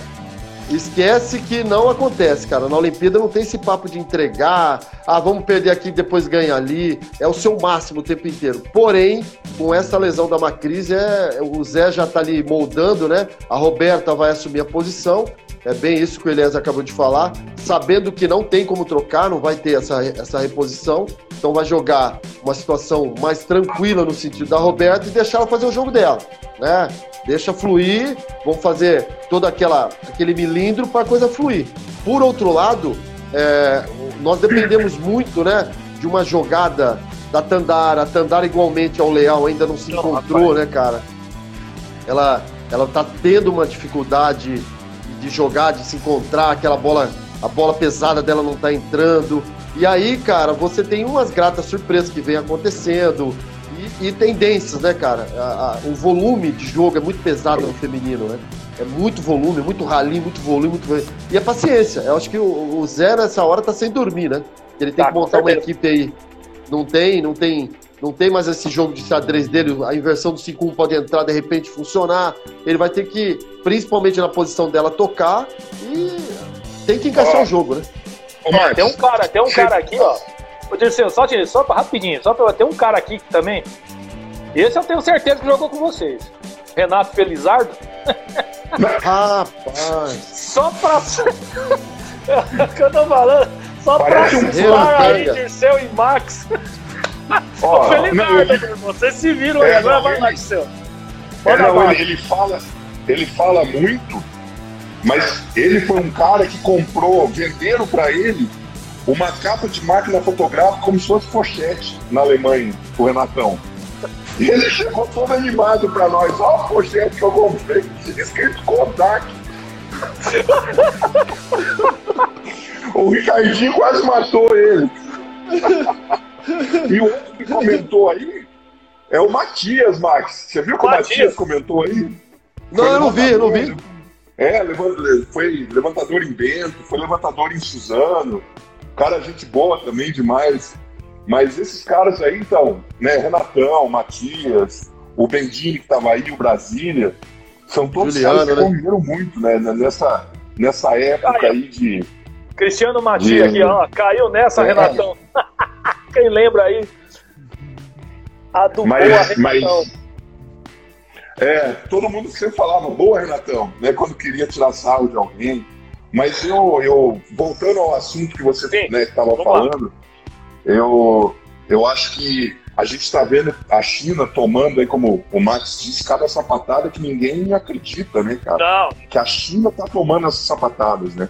Esquece que não acontece, cara. Na Olimpíada não tem esse papo de entregar, ah, vamos perder aqui e depois ganhar ali. É o seu máximo o tempo inteiro. Porém, com essa lesão da Macris, é, o Zé já tá ali moldando, né? A Roberta vai assumir a posição. É bem isso que o Elias acabou de falar. Sabendo que não tem como trocar, não vai ter essa, essa reposição. Então vai jogar uma situação mais tranquila no sentido da Roberta e deixar ela fazer o jogo dela, né? Deixa fluir, vamos fazer todo aquela, aquele milindro para a coisa fluir. Por outro lado, é, nós dependemos muito né, de uma jogada da Tandara. A Tandara, igualmente ao Leal, ainda não se encontrou, né, cara? Ela, ela tá tendo uma dificuldade de jogar, de se encontrar, aquela bola, a bola pesada dela não tá entrando. E aí, cara, você tem umas gratas surpresas que vem acontecendo e, e tendências, né, cara? A, a, o volume de jogo é muito pesado no feminino, né? É muito volume, muito rally, muito volume, muito volume. E a paciência. Eu acho que o, o Zé nessa hora tá sem dormir, né? Ele tem tá, que montar uma equipe aí. Não tem, não tem, não tem mais esse jogo de xadrez dele. A inversão do 5-1 pode entrar, de repente funcionar. Ele vai ter que, principalmente na posição dela, tocar e tem que encaixar o jogo, né? Ó, tem um cara, tem um cara aqui, ó. Ô, Dirceu, só, só pra, rapidinho, só pra ter um cara aqui que também. Esse eu tenho certeza que jogou com vocês. Renato Felizardo. [LAUGHS] Rapaz. Só pra. [LAUGHS] que eu tô falando. Só Parece pra zoar aí, Dirceu e Max. Ó, Ô, Felizardo, vocês se viram é, agora vai lá, Dirceu. É, não, ele, ele, fala, ele fala muito Mas ele foi um cara que comprou, venderam para ele uma capa de máquina fotográfica como se fosse pochete na Alemanha, o Renatão. E ele chegou todo animado para nós. Ó, a pochete que eu comprei, escrito Kodak. [LAUGHS] o Ricardinho quase matou ele. [LAUGHS] e o outro que comentou aí é o Matias, Max. Você viu que o Matias comentou aí? Não, eu não vi, eu não vi. É, foi levantador em Bento, foi levantador em Suzano. Cara, gente boa também demais. Mas esses caras aí, então, né, Renatão, Matias, o Bendini que estava aí, o Brasília, são todos Juliano, caras que né? correram muito, né, nessa, nessa época aí de. Cristiano Matias aqui, ó, caiu nessa, é. Renatão. [LAUGHS] Quem lembra aí? A do mas, boa, Renatão. Mas, é, todo mundo sempre falava, boa, Renatão, né, quando queria tirar sarro de alguém. Mas eu, eu voltando ao assunto que você estava né, falando, lá eu, eu acho que a gente está vendo a China tomando aí, como o Max disse, cada sapatada que ninguém acredita, né, cara? Não. Que a China está tomando essas sapatadas, né?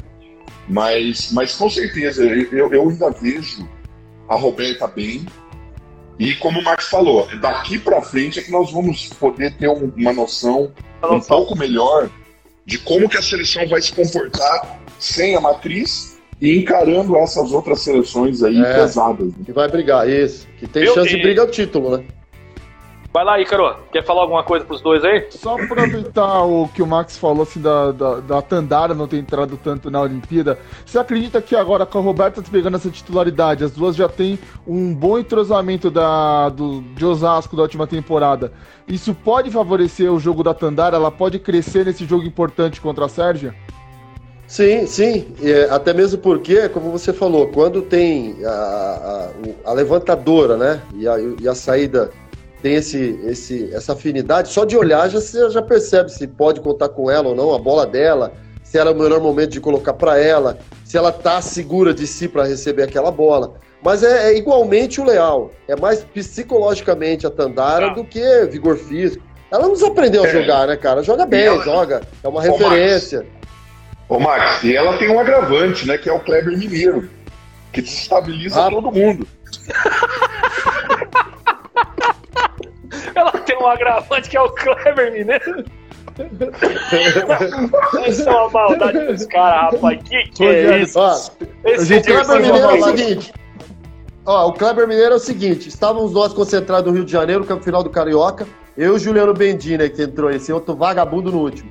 Mas, mas com certeza, eu, eu ainda vejo a Roberta bem. E como o Max falou, daqui para frente é que nós vamos poder ter uma noção um pouco melhor de como que a seleção vai se comportar sem a matriz e encarando essas outras seleções aí é, pesadas. Né? Que vai brigar, isso. Que tem Meu chance Deus. de brigar o título, né? Vai lá, Ícaro. Quer falar alguma coisa pros dois aí? Só aproveitar o que o Max falou, assim, da, da, da Tandara não ter entrado tanto na Olimpíada. Você acredita que agora com a Roberta pegando essa titularidade, as duas já têm um bom entrosamento da, do, de Osasco da última temporada. Isso pode favorecer o jogo da Tandara? Ela pode crescer nesse jogo importante contra a Sérgia? Sim, sim. É, até mesmo porque, como você falou, quando tem a, a, a levantadora, né? E a, e a, saída tem esse, esse, essa afinidade, só de olhar já, você já percebe se pode contar com ela ou não, a bola dela, se era o melhor momento de colocar para ela, se ela tá segura de si para receber aquela bola. Mas é, é, igualmente o Leal. É mais psicologicamente a Tandara ah. do que vigor físico. Ela nos aprendeu a é. jogar, né, cara? Joga bem, ela... joga. É uma referência. Ô, Max, e ela tem um agravante, né? Que é o Kleber Mineiro, que desestabiliza ah. todo mundo. [LAUGHS] um agravante que é o Kleber Mineiro. Isso é uma maldade dos caras, rapaz. Que que é isso? Esse o Kleber Mineiro é o seguinte. Ó, o Kleber Mineiro é o seguinte: estávamos nós concentrados no Rio de Janeiro, que é o final do Carioca. Eu e o Juliano Bendini, que entrou, esse outro vagabundo no último.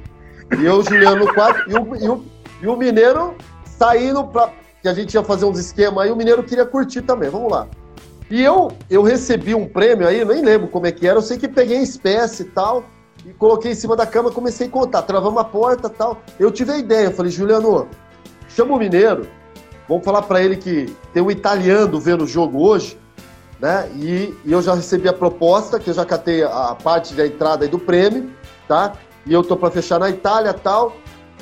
E eu, Juliano, no quarto. E o, e o, e o Mineiro saindo pra. Que a gente ia fazer uns esquemas aí, o Mineiro queria curtir também. Vamos lá. E eu, eu recebi um prêmio aí, nem lembro como é que era, eu sei que peguei em espécie e tal, e coloquei em cima da cama, comecei a contar, travamos a porta e tal. Eu tive a ideia, eu falei, Juliano, chama o Mineiro, vamos falar para ele que tem um italiano vendo o jogo hoje, né? E, e, eu já recebi a proposta, que eu já catei a parte da entrada aí do prêmio, tá? e eu tô para fechar na Itália tal.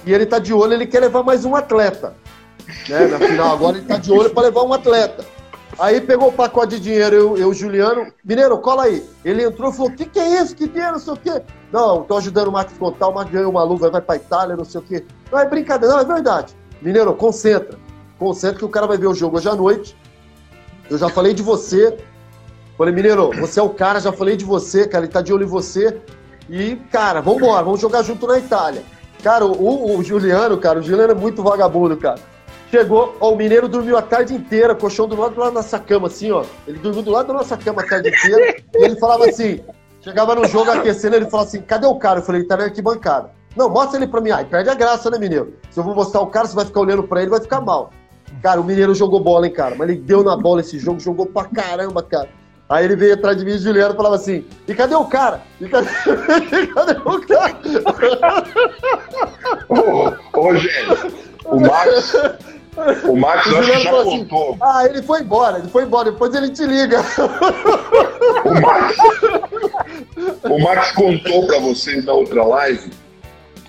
E ele tá de olho, ele quer levar mais um atleta. Né? Na final agora ele tá de olho para levar um atleta. Aí pegou o pacote de dinheiro, eu, eu Juliano, Mineiro, cola aí. Ele entrou e falou: o que, que é isso? Que dinheiro, não sei o quê. Não, tô ajudando o Marcos contar, o Marcos ganhou uma luva, vai pra Itália, não sei o quê. Não, é brincadeira, não, é verdade. Mineiro, concentra. Concentra que o cara vai ver o jogo hoje à noite. Eu já falei de você. Falei, Mineiro, você é o cara, já falei de você, cara, ele tá de olho em você. E, cara, vamos embora, vamos jogar junto na Itália. Cara, o, o, Juliano, cara, o Juliano é muito vagabundo, cara. Chegou, ó, o Mineiro dormiu a tarde inteira, colchão do lado da nossa cama, assim, ó. Ele dormiu do lado da nossa cama a tarde inteira. e ele falava assim, chegava no jogo aquecendo, ele falava assim, cadê o cara? Eu falei, ele tá na arquibancada. Não, mostra ele pra mim. Ai, perde a graça, né, Mineiro? Se eu vou mostrar o cara, você vai ficar olhando pra ele, vai ficar mal. Cara, o Mineiro jogou bola, hein, cara. Mas ele deu na bola esse jogo, jogou pra caramba, cara. Aí ele veio atrás de mim e Juliano falava assim: e cadê o cara? E cadê, [LAUGHS] e cadê o cara? ô, ô, gente, o Max. O Max o acho que já assim, contou. Ah, ele foi embora, ele foi embora, depois ele te liga. O Max, o Max contou pra vocês na outra live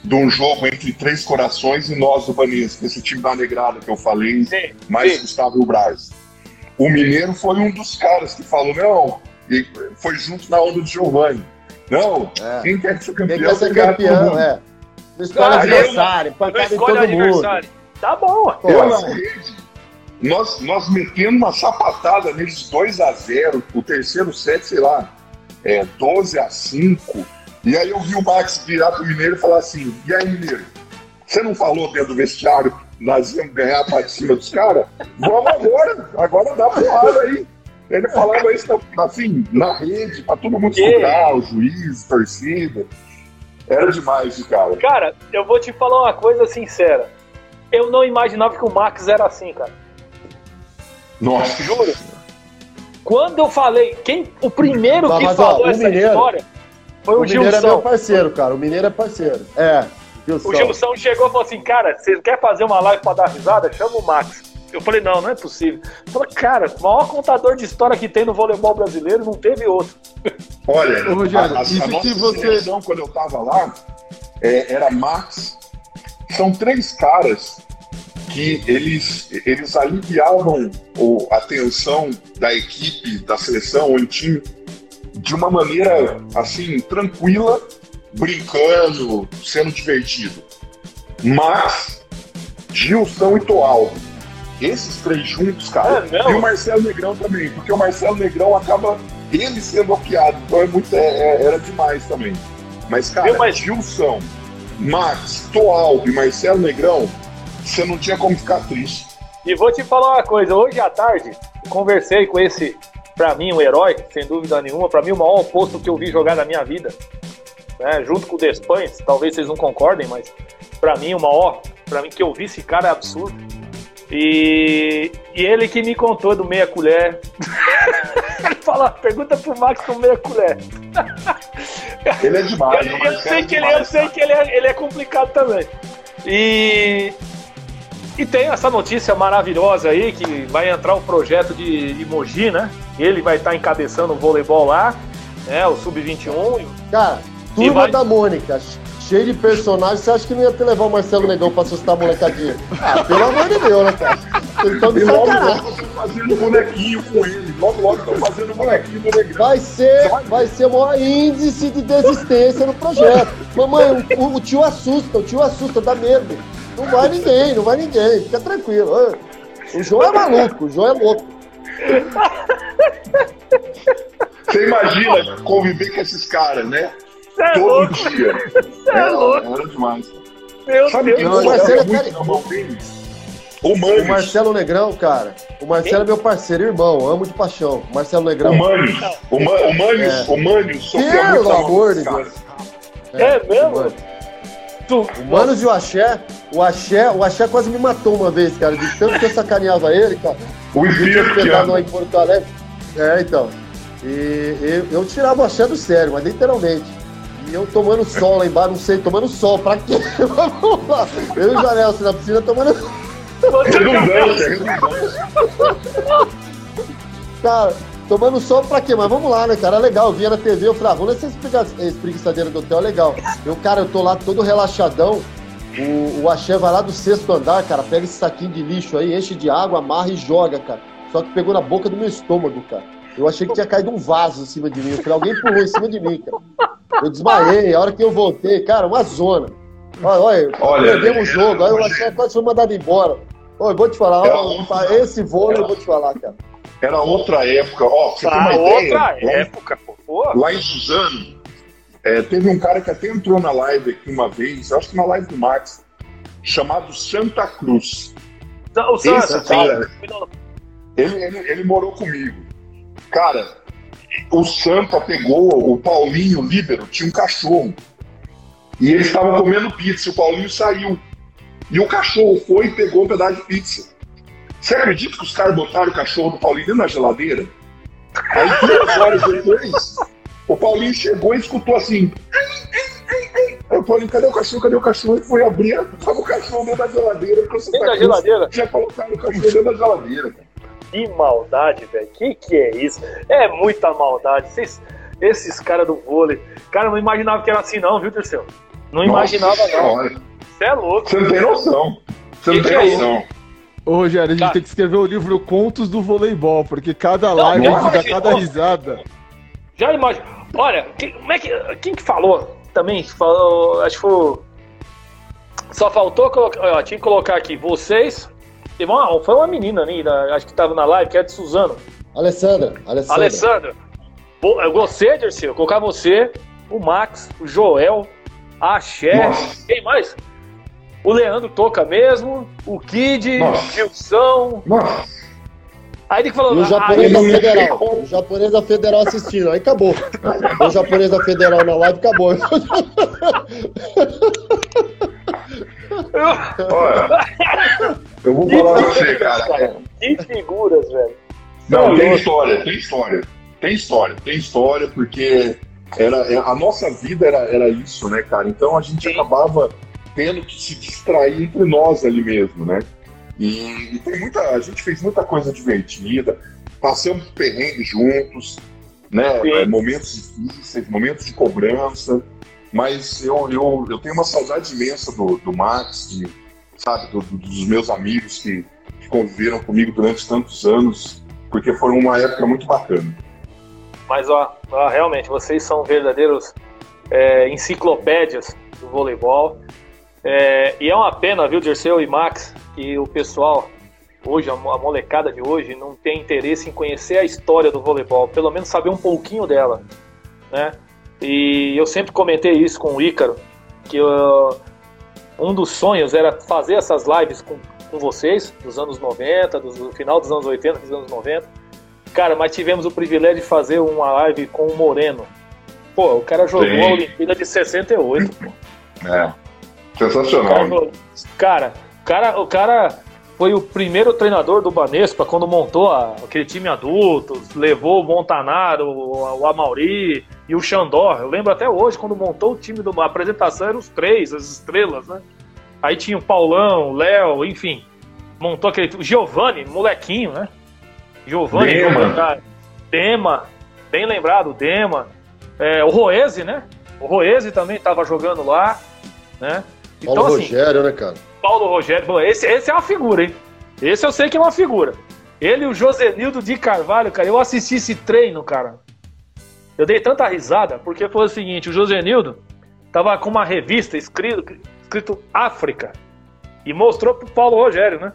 de um jogo entre Três Corações e nós do Banesco, esse time da Negrada que eu falei, sim, mais sim. Gustavo Braz. O Mineiro foi um dos caras que falou, não, e foi junto na onda do Giovanni. Não, é. quem quer ser campeão, quem quer ser campeão, é. Não escolhe Ah, adversário, pancada em o todo mundo. Tá bom, na rede, nós, nós metendo uma sapatada neles 2 a 0 o terceiro set, sei lá, é 12 a 5 E aí eu vi o Max virar pro Mineiro e falar assim: e aí, Mineiro, você não falou dentro do vestiário que nós íamos ganhar pra cima dos caras? Vamos agora, agora dá porrada aí. Ele falava isso assim, na rede, pra todo mundo escutar, o juiz, torcida. Era demais, de cara. Cara, eu vou te falar uma coisa sincera. Eu não imaginava que o Max era assim, cara. Nossa, Juro. Quando eu falei, quem o primeiro Mas, que mas, ó, falou o essa Mineiro- história foi o, O Mineiro é meu Gilson. parceiro, cara. O Mineiro é parceiro. É, Gilson. O Gilson chegou e falou assim, cara, você quer fazer uma live pra dar risada? Chama o Max. Eu falei, não, não é possível. Ele falou, cara, o maior contador de história que tem no voleibol brasileiro, não teve outro. Olha, Ô, Rogério, a, a, isso a nossa que você- seleção, quando eu tava lá, é, era Max. São três caras que eles, eles aliviavam o- a tensão da equipe, da seleção, ou time, de uma maneira, assim, tranquila, brincando, sendo divertido. Max, Gilson e Toaldo. Esses três juntos, cara. É e o Marcelo Negrão também, porque o Marcelo Negrão acaba ele sendo bloqueado. Então é muito, é- é- era demais também. Mas, cara, mas- Gilson, Max, Toaldo e Marcelo Negrão, você não tinha como ficar triste. E vou te falar uma coisa, hoje à tarde, conversei com esse, pra mim, um herói, sem dúvida nenhuma, pra mim o maior oposto que eu vi jogar na minha vida, né, junto com o Despanhos, talvez vocês não concordem, mas pra mim o maior, pra mim que eu vi esse cara é absurdo. E, e ele que me contou do meia colher. [LAUGHS] ele fala, pergunta pro Max do meia colher. [LAUGHS] Ele é demais. Eu, o eu Marcelo sei é que, ele, eu demais, sei que ele, é, ele é complicado também. E, e tem essa notícia maravilhosa aí que vai entrar um projeto de, Mogi, né? Ele vai estar encabeçando o voleibol lá, né? O Sub-21. Cara, E turma vai- da Mônica, cheio de personagens, você acha que não ia ter levar o Marcelo Negão pra assustar a molecadinha? Ah, pelo amor de Deus, né, cara? Vocês estão de logo sacanagem. logo estão fazendo bonequinho com ele. Logo logo estão fazendo bonequinho do Negrão. Vai ser, vai ser o maior índice de desistência no projeto. Mamãe, o, o tio assusta, o tio assusta, dá medo. Não vai ninguém, não vai ninguém, fica tranquilo. O João é maluco, o João é louco. Você imagina conviver com esses caras, né? É Todo louco, dia. cê é Era, louco. era demais. Meu Sabe Deus. Não, mas ele é muito cari- na mão deles? O O. Marcelo Negrão, cara, o Marcelo é meu parceiro, irmão, amo de paixão. O Marcelo Negrão. O Manius. O, Ma o Manius, É. o Manius sofria Pelo muito amor de caras. É mesmo? Mano. Tu, O Manos e o Axé, o Axé, o Axé quase me matou uma vez, cara, de tanto que eu sacaneava ele, cara. O espírito que hospedado lá ama. em Porto Alegre. É, então. E eu, eu tirava o axé do sério, mas literalmente. E eu tomando sol lá embaixo, não sei, tomando sol, pra quê? [LAUGHS] Vamos lá. Eu e o Janel assim, na piscina tomando. Redundância. Cara, tomando sol pra quê? Mas vamos lá, né, cara? É legal. Eu via na TV, eu falava, vamos nessa espreguiça- espreguiçadeira do hotel, é legal. Eu, cara, eu tô lá todo relaxadão. O, o axé vai lá do sexto andar, cara, pega esse saquinho de lixo aí, enche de água, amarra e joga, cara. Só que pegou na boca do meu estômago, cara. Eu achei que tinha caído um vaso em cima de mim. Eu falei, alguém pulou em cima de mim, cara. Eu desmaiei, a hora que eu voltei, cara, uma zona. Olha, olha, Olha, perdemos o é, jogo, aí o hoje- axé quase foi mandado embora. Olha, eu vou te falar, outra- esse vôlei eu vou te falar, cara. Era outra época. Ó, pra Ah, uma ideia, outra lá, época, pô. Lá em Suzano, é, teve um cara que até entrou na live aqui uma vez, acho que na live do Max, chamado Santa Cruz. O Esse cara, sim. ele, ele, ele morou comigo. Cara, o Santa pegou, o Paulinho, o líbero, tinha um cachorro. E eles estavam comendo pizza, o Paulinho saiu. E o cachorro foi e pegou um pedaço de pizza. Você acredita que os caras botaram o cachorro do Paulinho dentro da geladeira? Aí duas horas depois, o Paulinho chegou e escutou assim. Aí o Paulinho, cadê o cachorro? Cadê o cachorro? E foi abrir, tava o cachorro dentro da geladeira. Santa Dentro da Cruz geladeira? Já colocaram o cachorro dentro da geladeira. cara. Que maldade, velho. Que que é isso? É muita maldade. Vocês- esses caras do vôlei. Cara, eu não imaginava que era assim, não, viu, Terceiro? Não imaginava, Nossa não. Senhora. Você é louco. Você não tem noção. Você não tem é noção. Ô, Rogério, a gente Tá. tem que escrever o livro Contos do Voleibol, porque cada Não, live a gente dá cada risada. Já imagina. Olha, quem, como é que, quem que falou também? Falou, acho que foi. Só faltou colocar. Ó, tinha que colocar aqui vocês. Teve uma, foi uma menina ali, da- acho que tava na live, que era de Suzano. Alessandra, Alessandra. Alessandra. É Você, Dirceu, colocar você, o Max, o Joel, a Cher. Nossa. Quem mais? O Leandro Toca mesmo, o Kid, Nossa. o Gilson. Nossa, Aí ele falou. E o japonês da federal. O japonês da federal assistindo. Aí acabou. O japonês da federal na live acabou. [LAUGHS] olha. Eu vou falar pra você, cara. Que figuras, velho. Não, tem história, tem história. Tem história, tem história, porque era, é, a nossa vida era, era isso, né, cara? Então a gente acabava tendo que se distrair entre nós ali mesmo, né? E, e tem muita. A gente fez muita coisa divertida, passamos perrengue juntos, né? Sim. É, momentos difíceis, momentos de cobrança. Mas eu, eu, eu tenho uma saudade imensa do, do Max, de, sabe, do- do- dos meus amigos que, que conviveram comigo durante tantos anos, porque foi uma época muito bacana. Mas, ó, ó, realmente, vocês são verdadeiros é, enciclopédias do voleibol. É, e é uma pena, viu, Dirceu e Max, que o pessoal, hoje, a molecada de hoje, não tem interesse em conhecer a história do voleibol, pelo menos saber um pouquinho dela, né? E eu sempre comentei isso com o Ícaro, que uh, um dos sonhos era fazer essas lives com, com vocês, dos anos 90, dos- do final dos anos 80, dos anos 90. Cara, mas tivemos o privilégio de fazer uma live com o Moreno. Pô, o cara jogou Sim. a Olimpíada de 68, pô. É. O cara, Sensacional. jogou- cara, o cara, o cara foi o primeiro treinador do Banespa quando montou a- aquele time adulto, levou o Montanaro, o, o Amauri e o Xandó. Eu lembro até hoje quando montou o time do a apresentação eram os três, as estrelas, né? Aí tinha o Paulão, o Léo, enfim. Montou aquele. O Giovanni, molequinho, né? Giovanni, Dema. Dema, bem lembrado, Dema. É, o Roese, né? O Roese também estava jogando lá, né? Paulo Então, assim, Rogério, né, cara? Paulo Rogério, bom, esse, esse é uma figura, hein? Esse eu sei que é uma figura. Ele e o Josenildo de Carvalho, cara, eu assisti esse treino, cara. Eu dei tanta risada, porque foi o seguinte, o Josenildo tava com uma revista escrito, escrito África e mostrou pro Paulo Rogério, né?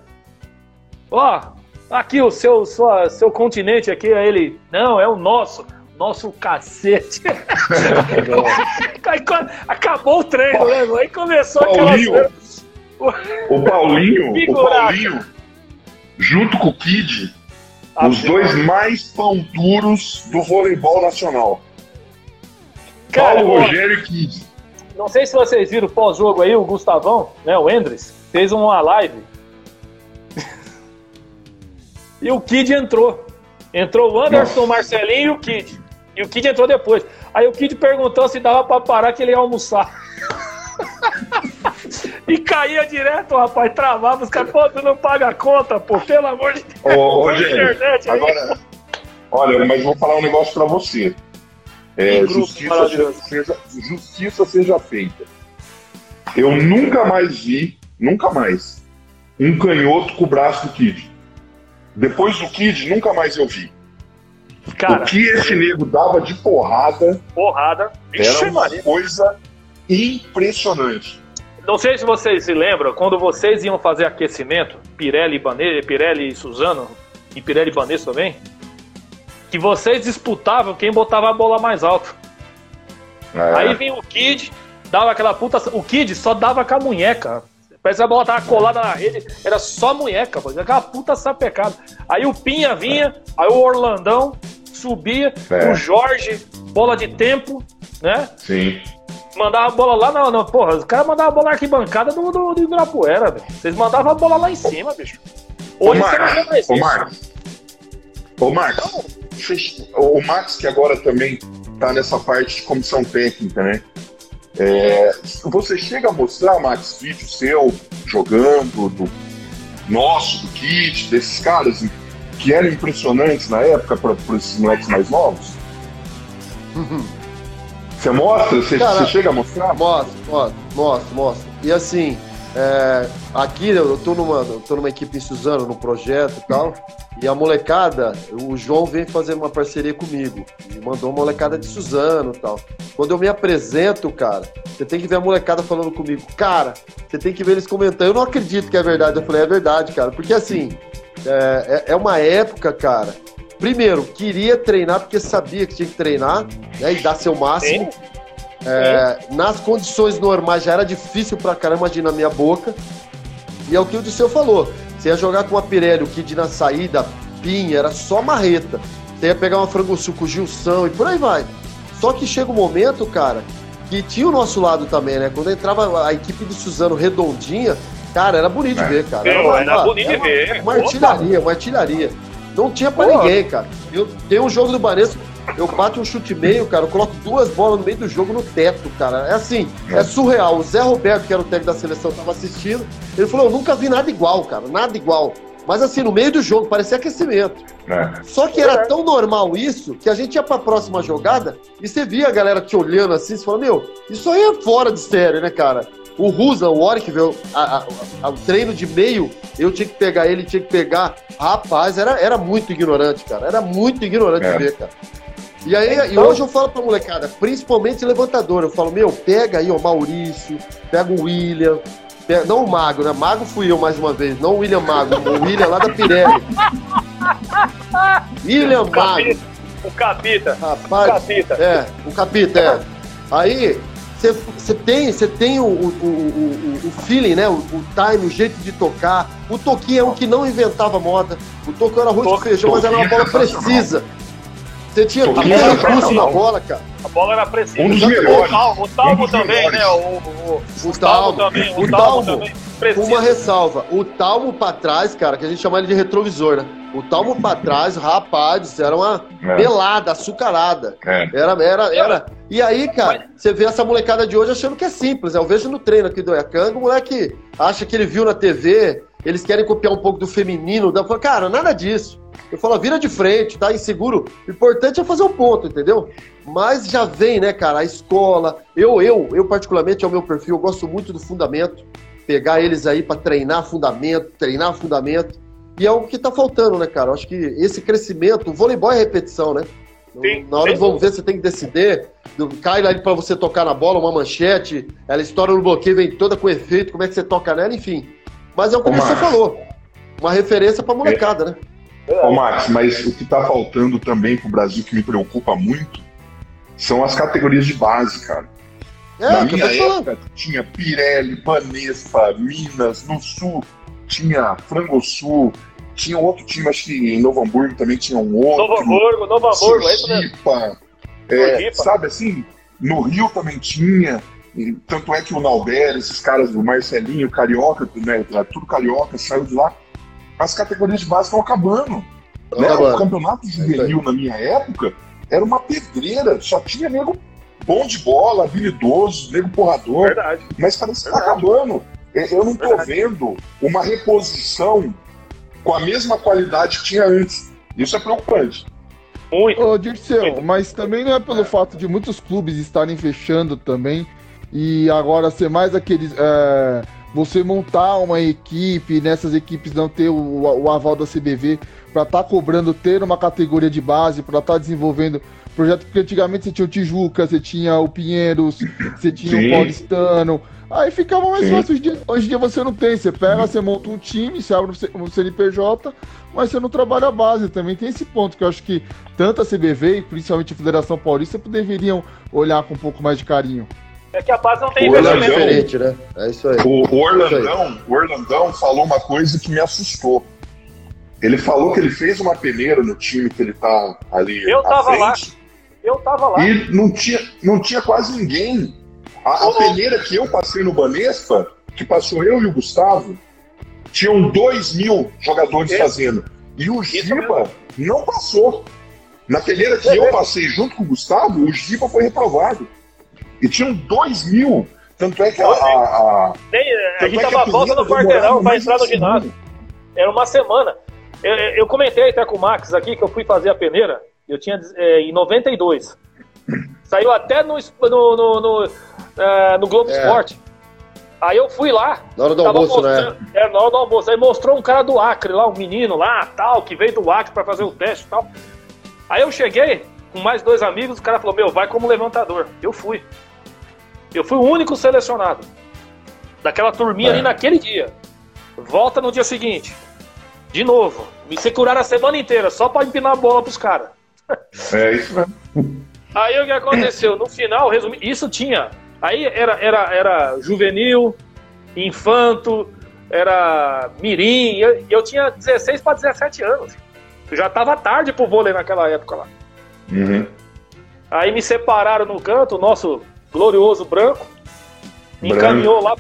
Ó, aqui o seu, sua, seu continente aqui, aí ele, não, é o nosso, nosso cacete. [LAUGHS] Acabou o treino, né? Aí começou aquela o Paulinho, o. Paulinho, junto com o Kid, Ah, os dois mais pão duros do voleibol nacional. Cara, Paulo Rogério e Kid. Não sei se vocês viram o pós-jogo aí, o Gustavão, né, o Endres, fez uma live. [LAUGHS] e o Kid entrou. Entrou o Anderson, o Marcelinho e o Kid. E o Kid entrou depois. Aí o Kid perguntou se dava pra parar que ele ia almoçar. [LAUGHS] e caía direto, rapaz, travava. Os caras, pô, tu não paga a conta, pô, pelo amor de Deus. Ô, ô, Rogério, internet aí. agora, olha, mas vou falar um negócio pra você. É, grupo justiça, seja, justiça seja feita. Eu nunca mais vi, nunca mais, um canhoto com o braço do Kid. Depois do Kid, nunca mais eu vi. Cara, o que esse nego dava de porrada porrada. Era uma coisa impressionante. Não sei se vocês se lembram, quando vocês iam fazer aquecimento, Pirelli, e Bane- Pirelli e Suzano, e Pirelli e Banes também, que vocês disputavam quem botava a bola mais alto. É, Aí vinha o Kid, dava aquela puta. O Kid só dava com a munheca. Parece que a bola tava colada na rede, era só munheca, pô, aquela puta sapecada. Aí o Pinha vinha, aí o Orlandão subia, É. o Jorge, bola de tempo, né? sim. Mandava a bola lá na. na porra, os caras mandavam a bola na arquibancada do, do, do Ibirapuera, velho. Vocês mandavam a bola lá em cima, bicho. Ô, Hoje você não mais ô, isso. Marcos, ô, Marcos, eu- o Max que agora também tá nessa parte de comissão técnica, né? É, você chega a mostrar, Max, vídeo seu jogando, do nosso, do Kit, desses caras que eram impressionantes na época para esses moleques mais novos? [LAUGHS] Você mostra? Você, Cara, você chega a mostrar? Mostra, mostra, mostra, mostra. E assim, é, aqui eu tô numa, eu tô numa equipe em Suzano, num projeto e tal. E a molecada, o João vem fazer uma parceria comigo. E mandou uma molecada de Suzano e tal. Quando eu me apresento, cara, você tem que ver a molecada falando comigo. Cara, você tem que ver eles comentando. Eu não acredito que é verdade. Eu falei, é verdade, cara. Porque assim, é, é- é uma época, cara. Primeiro, queria treinar porque sabia que tinha que treinar né, e dar seu máximo. É, nas condições normais já era difícil pra caramba, imagina a minha boca. E é o que o Disseu falou. Você ia jogar com a Pirelli, o Kid na saída, Pinha, era só marreta. Você ia pegar uma frangosul com o Gilson e por aí vai. Só que chega um momento, cara, que tinha o nosso lado também, né? Quando entrava a equipe do Suzano redondinha, cara, era bonito de ver, cara. Era uma- bonito de uma- ver. Uma artilharia, uma artilharia. Não tinha pra Pô. ninguém, cara. Eu, tem um jogo do Banesco, eu bato um chute meio, cara, eu coloco duas bolas no meio do jogo no teto, cara. É assim, é surreal. O Zé Roberto, que era o técnico da seleção, tava assistindo. Ele falou: Eu nunca vi nada igual, cara, nada igual. Mas assim, no meio do jogo, parecia aquecimento. É. Só que era tão normal isso que a gente ia pra próxima jogada e você via a galera te olhando assim, você fala, meu, isso aí é fora de série, né, cara? O Rusa, o Warwick, veio, a- a- a- o treino de meio, eu tinha que pegar ele, tinha que pegar. Rapaz, era, era muito ignorante, cara. Era muito ignorante É. ver, cara. E aí, e hoje eu falo pra molecada, principalmente levantador, eu falo, meu, pega aí o Maurício, pega o William, pega- não o Mago, né? Mago fui eu mais uma vez, não o William Mago, o William lá da Pirelli. [LAUGHS] William O Mago. capita. O capita. O Rapaz, capita. é, o capita, é. Aí, você tem, você tem o, o, o, o- o feeling, né? O, o time, o jeito de tocar. O Toquinho é um que não inventava moda. O Toquinho era arroz de feijão, mas era uma bola é sensacional. precisa. Você tinha Toquinho tinha é recurso na bola, cara. A bola era precisa. Um dos O melhores. Talmo, o Talmo Um também, melhores. né? O, o, O o Talmo Talmo, também. o O Talmo Talmo, também. Uma ressalva, o Talmo pra trás, cara, que a gente chama ele de retrovisor, né? O Talmo pra trás, rapaz, era uma É. pelada, açucarada. É. Era, era, era. E aí, cara, você vê essa molecada de hoje achando que é simples. né? Eu vejo no treino aqui do Iacanga, o moleque acha que ele viu na TV, eles querem copiar um pouco do feminino. Da... eu falo, Cara, nada disso. Eu falo, vira de frente, tá inseguro. O importante é fazer um ponto, entendeu? Mas já vem, né, cara, a escola. Eu, eu, eu particularmente, é o meu perfil, eu gosto muito do fundamento. Pegar eles aí pra treinar fundamento, treinar fundamento. E é o que tá faltando, né, cara? Eu acho que esse crescimento, o voleibol é repetição, né? Sim, Na hora do vamos ver, você tem que decidir. do- Cai ali pra você tocar na bola, uma manchete, ela estoura no bloqueio, vem toda com efeito, como é que você toca nela, enfim. Mas é o que Ô, você Max. falou. Uma referência pra molecada, né? Ô, Max, mas o que tá faltando também pro Brasil, que me preocupa muito, são as categorias de base, cara. É, Na o minha época, tinha Pirelli, Banespa, Minas, no Sul, tinha Frangosul, tinha outro time, acho que em Novo Hamburgo também tinha um outro. Novo Hamburgo, Novo Hamburgo, é isso mesmo. É, sabe assim? No Rio também tinha. e tanto é que o Nauber, esses caras, o Marcelinho, o Carioca, né, tudo Carioca, saiu de lá. As categorias de base estão acabando. Né? O campeonato juvenil na minha época era uma pedreira, só tinha nego bom de bola, habilidoso, nego porrador, Verdade. mas parece que tá acabando. Eu- não tô Verdade. vendo uma reposição com a mesma qualidade que tinha antes. Isso é preocupante. Muito. Ô, Dirceu, mas também não é pelo fato de muitos clubes estarem fechando também e agora ser mais aqueles. é, você montar uma equipe, nessas equipes não ter o, o aval da CBV para estar cobrando ter uma categoria de base, para estar desenvolvendo projeto, porque antigamente você tinha o Tijuca, você tinha o Pinheiros, você tinha Sim. o Paulistano. Aí ficava mais Sim. fácil. Hoje em, dia, hoje em dia você não tem. Você pega, você monta um time, você abre um CNPJ, mas você não trabalha a base. Também tem esse ponto que eu acho que tanto a CBV e principalmente a Federação Paulista deveriam olhar com um pouco mais de carinho. É que a base não tem O É Orlandão. investimento. diferente, né? É isso aí. O, o Orlandão, o Orlandão falou uma coisa que me assustou. Ele falou que ele fez uma peneira no time que ele tá ali Eu tava lá. frente, Eu tava lá. e não tinha, não tinha quase ninguém. A, a peneira que eu passei no Banespa, que passou eu e o Gustavo, tinham dois mil jogadores Isso. fazendo. E o Giba não passou. Na peneira que eu passei junto com o Gustavo, o Giba foi reprovado. E tinham dois mil. Tanto é que a- a- a, Nem- a Tanto gente é tava a volta no quarteirão pra mais entrar no ginásio. Era uma semana. Eu, eu comentei até com o Max aqui que eu fui fazer a peneira. Eu tinha é, em 92. Saiu até no, no, no, no, eh, no Globo É. Esporte. Aí eu fui lá. Na hora do tava almoço, né? É, na hora do almoço. Aí mostrou um cara do Acre lá, um menino lá, tal, que veio do Acre pra fazer o teste e tal. Aí eu cheguei com mais dois amigos, o cara falou, meu, vai como levantador. Eu fui. Eu fui o único selecionado. Daquela turminha É. ali naquele dia. Volta no dia seguinte. De novo. Me securaram a semana inteira, só pra empinar a bola pros caras. É isso mesmo. Aí o que aconteceu? No final, resumi... isso tinha. Aí era, era, era juvenil, infanto, era mirim. E eu, eu tinha 16 para 17 anos. Eu já tava tarde pro vôlei naquela época lá. Uhum. Aí me separaram no canto, o nosso glorioso branco. Me Branco. encaminhou lá,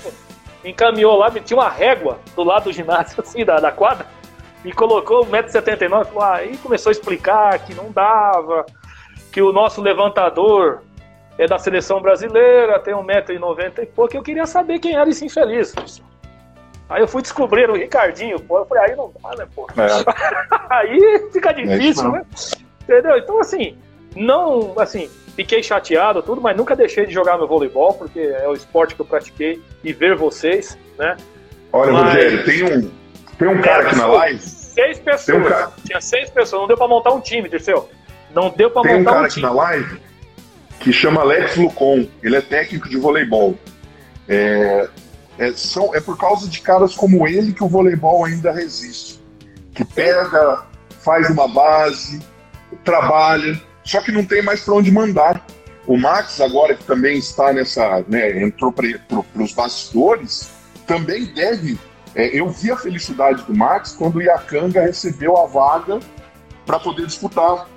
encaminhou lá, tinha uma régua do lado do ginásio, [LAUGHS] assim, da, da quadra. Me colocou 1,79m, falou, ah, aí começou a explicar que não dava, que o nosso levantador é da seleção brasileira, tem 1,90m e pouco. Eu queria saber quem era esse infeliz. Aí eu fui descobrir o Ricardinho, pô. Eu falei, aí não dá, né, pô? É. [LAUGHS] aí fica difícil, não. né? Entendeu? Então, assim, não, assim, fiquei chateado, tudo, mas nunca deixei de jogar meu voleibol, porque é o esporte que eu pratiquei e ver vocês, né? Olha, Mas- Rogério, tem um, tem um cara aqui na live. Seis pessoas. Tem um cara- Tinha seis pessoas, não deu pra montar um time, Dirceu. Não deu pra Tem um montar cara um aqui time. na live que chama Alex Lucon. Ele é técnico de voleibol. É, é, são, é por causa de caras como ele que o voleibol ainda resiste. Que pega, faz uma base, trabalha, só que não tem mais para onde mandar. O Max, agora que também está nessa, né, entrou para os bastidores, também deve. é, eu vi a felicidade do Max quando o Iacanga recebeu a vaga para poder disputar.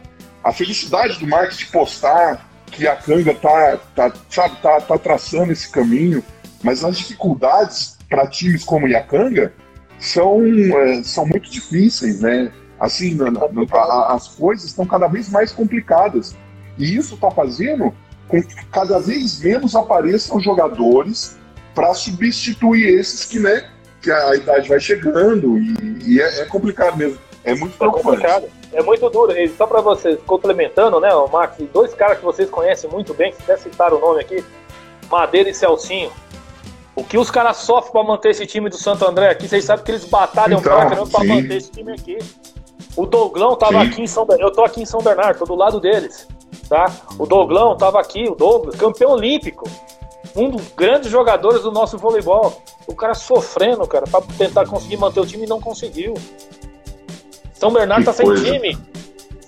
A felicidade do Max de postar que a Kanga tá, tá, sabe, tá, tá traçando esse caminho, mas as dificuldades para times como Iacanga são, é, são muito difíceis, né? Assim, na- na- na- as coisas estão cada vez mais complicadas. E isso está fazendo com que cada vez menos apareçam jogadores para substituir esses que, né, que a, idade vai chegando e, e é, é complicado mesmo. É muito É preocupante. complicado. É muito duro. E só pra vocês, complementando, né, o Max, dois caras que vocês conhecem muito bem, se até citar o nome aqui, Madeira e Celcinho. O que os caras sofrem pra manter esse time do Santo André aqui, vocês sabem que eles batalham Então, pra caramba pra sim. manter esse time aqui. O Douglão tava Sim. aqui em São Bernardo, eu tô aqui em São Bernardo, tô do lado deles, tá? O Douglão tava aqui, o Douglas, campeão olímpico, um dos grandes jogadores do nosso voleibol. O cara sofrendo, cara, pra tentar conseguir manter o time e não conseguiu. São Bernardo Que tá sem coisa. time.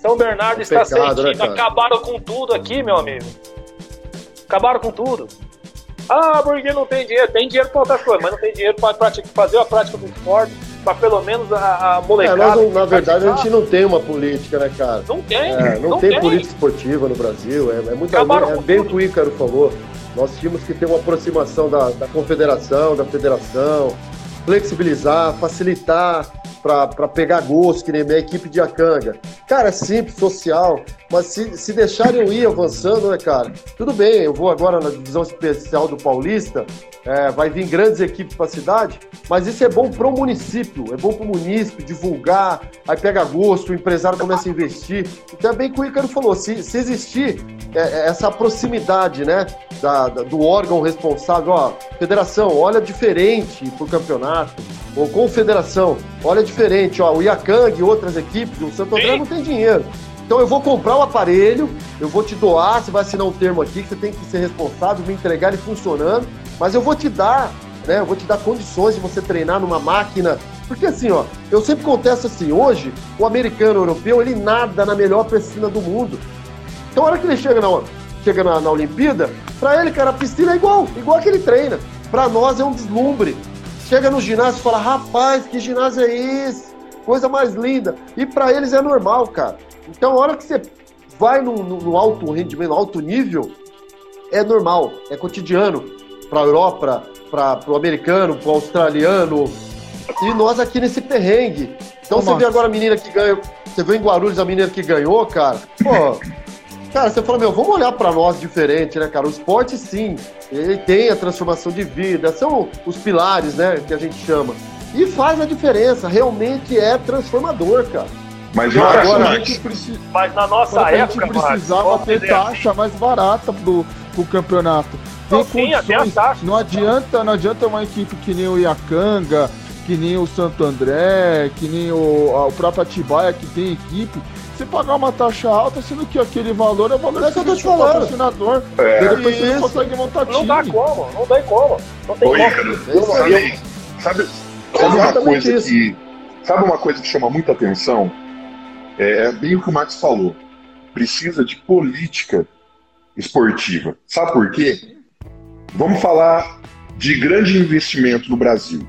São Bernardo está Pecado, sem né, time. cara? Acabaram com tudo aqui, meu amigo. Acabaram com tudo. Ah, porque não tem dinheiro. Tem dinheiro pra outras coisas, mas não tem dinheiro praticar, fazer a prática do esporte, pra pelo menos a, a É, molecada. nós não- na verdade, a gente não tem uma política, né, cara? Não tem, É, não, tem, política esportiva no Brasil, é, é muito é bem o que o Ícaro falou. Nós tínhamos que ter uma aproximação da, da confederação, da federação, flexibilizar, facilitar para pegar gosto, que nem minha equipe de Acanga. Cara, é simples, social, mas se, se deixarem eu ir avançando, né, cara? Tudo bem, eu vou agora na divisão especial do Paulista, é, vai vir grandes equipes para a cidade, mas isso é bom para o município, é bom para o município divulgar, aí pega gosto, o empresário começa a investir. Então é bem o que o Ícaro falou, se, se existir é, é, essa proximidade, né, da, da- do órgão responsável, ó, federação, olha diferente pro campeonato, ou confederação, olha diferente, ó, o Iacang e outras equipes, o Santo André não tem dinheiro. Então eu vou comprar o aparelho, eu vou te doar, você vai assinar um termo aqui que você tem que ser responsável, me entregar ele funcionando, mas eu vou te dar, né? Eu vou te dar condições de você treinar numa máquina. Porque assim, ó, eu sempre contesto assim, hoje, o americano o europeu, ele nada na melhor piscina do mundo. Então, a hora que ele chega na, chega na, na Olimpíada, pra ele, cara, a piscina é igual, igual a que ele treina. Pra nós é um deslumbre. Chega no ginásio e fala, rapaz, que ginásio é esse? Coisa mais linda. E pra eles é normal, cara. Então, a hora que você vai no, no- no alto rendimento, no alto nível, é normal, é cotidiano. Pra Europa, pra, pro americano, pro australiano. E nós aqui nesse perrengue. Então Ô, você vê agora a menina que ganhou. Você viu em Guarulhos a menina que ganhou, cara. Pô, Cara, você fala, meu, vamos olhar pra nós diferente, né, cara? O esporte, sim, ele tem a transformação de vida, são os pilares, né, que a gente chama. E faz a diferença, realmente é transformador, cara. Mas Não, eu acho, agora a precisa. Mas na nossa que a gente época, Marcos, precisava vamos ter taxa mais barata pro, pro campeonato. tem Sim, até as condições. taxas. Não adianta, não adianta uma equipe que nem o Iacanga, que nem o Santo André, que nem o, a- o próprio Atibaia, que tem equipe, você pagar uma taxa alta, sendo que aquele valor é o valor É isso que eu tô te falando. patrocinador. É. E depois você não Isso. consegue montar time. Não dá como, não tem como. Não tem Ô, como. Ícaro, É isso sabe, sabe, sabe uma coisa isso. que. Sabe uma coisa que chama muita atenção? É, é bem o que o Max falou. Precisa de política esportiva. Sabe por quê? Vamos falar de grande investimento no Brasil.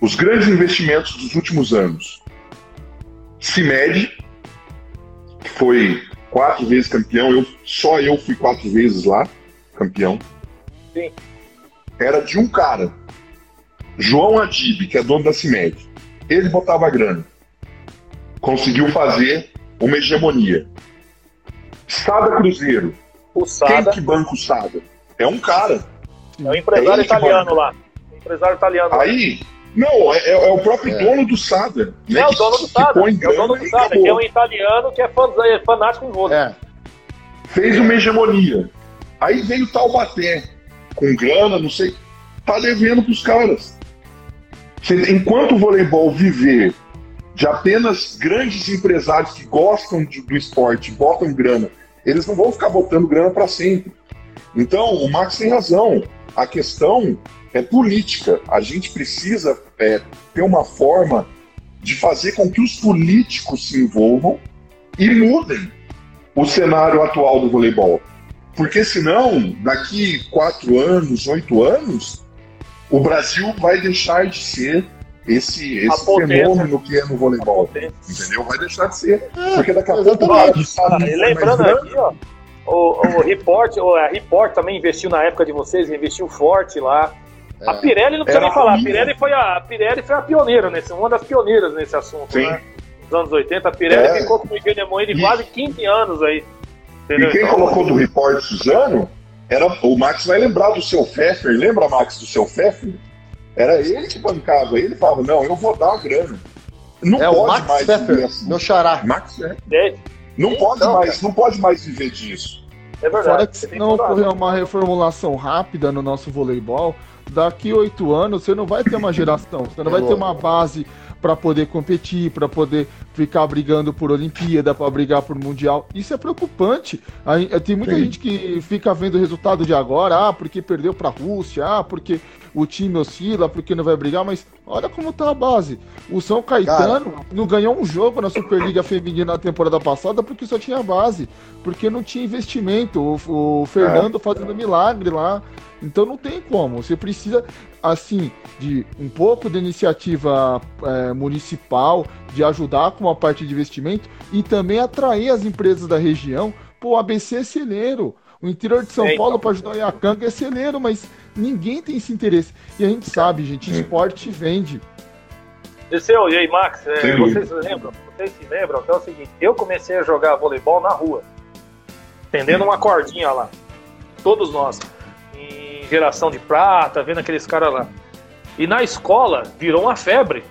Os grandes investimentos dos últimos anos. CIMED, que foi quatro vezes campeão, eu, só eu fui quatro vezes lá, campeão. Sim. Era de um cara, João Adib, que é dono da CIMED. Ele botava grana. Conseguiu fazer uma hegemonia. Sada Cruzeiro. O Quem Sada que banca o Sada? É um cara. é um empresário que italiano banca. lá. Um empresário italiano. Aí, não, é, é- é o próprio É. dono do Sada. né, É o dono do Sada. É o dono do Sada, acabou. que é um italiano que é fã- é fanático em vôlei. É, fez uma hegemonia. Aí veio Taubaté, com grana, não sei, tá devendo pros caras. Enquanto o voleibol viver de apenas grandes empresários que gostam de- do esporte, botam grana, eles não vão ficar botando grana para sempre. Então, o Max tem razão. A questão é política. A gente precisa é, ter uma forma de fazer com que os políticos se envolvam e mudem o cenário atual do voleibol. Porque senão, daqui quatro anos, oito anos, o Brasil vai deixar de ser esse, esse fenômeno que é no voleibol. Entendeu? Vai deixar de ser. Porque daqui a pouco o Ah, e lembrando aqui, ó, o, o Report, o, a Report também investiu na época de vocês, investiu forte lá. A é. Pirelli não precisa nem falar, a ruim, Pirelli foi a, a Pirelli foi a pioneira nesse, uma das pioneiras nesse assunto, Sim. né? Nos anos 80, a Pirelli É. ficou com uma hegemonia de E- quase 15 anos aí. E Entendeu? quem Então, colocou do report Suzano era o Max vai lembrar do seu Pfeffer, lembra Max do seu Pfeffer? Era ele que bancava, ele falava, não, eu vou dar a grana. Não É pode o Max mais viver Pfeffer, assim. meu xará. Max é. é, Não pode Então, mais, não pode mais viver disso. é verdade. Fora que se não ocorrer uma reformulação rápida no nosso voleibol, daqui oito anos você não vai ter uma geração, você não vai ter uma base para poder competir, para poder ficar brigando por Olimpíada, para brigar por Mundial. Isso é preocupante. Aí, eh, tem muita Sim. gente que fica vendo o resultado de agora, ah, porque perdeu para a Rússia, ah, porque o time oscila, porque não vai brigar, mas olha como tá a base. O São Caetano não ganhou um jogo na Superliga Feminina na temporada passada porque só tinha base, porque não tinha investimento. O, o Fernando fazendo milagre lá. Então não tem como. Você precisa, assim, de um pouco de iniciativa é, municipal, de ajudar com uma parte de investimento e também atrair as empresas da região. Pô, o ABC é celeiro. O interior de São É, Paulo então. para ajudar o Iacanga é celeiro, mas ninguém tem esse interesse. E a gente sabe, gente, esporte vende. Dirceu, e aí, Max, é, vocês lembram? Vocês se lembram que é o seguinte, eu comecei a jogar voleibol na rua, tendendo uma cordinha lá. Todos nós. Em geração de prata, vendo aqueles caras lá. E na escola virou uma febre.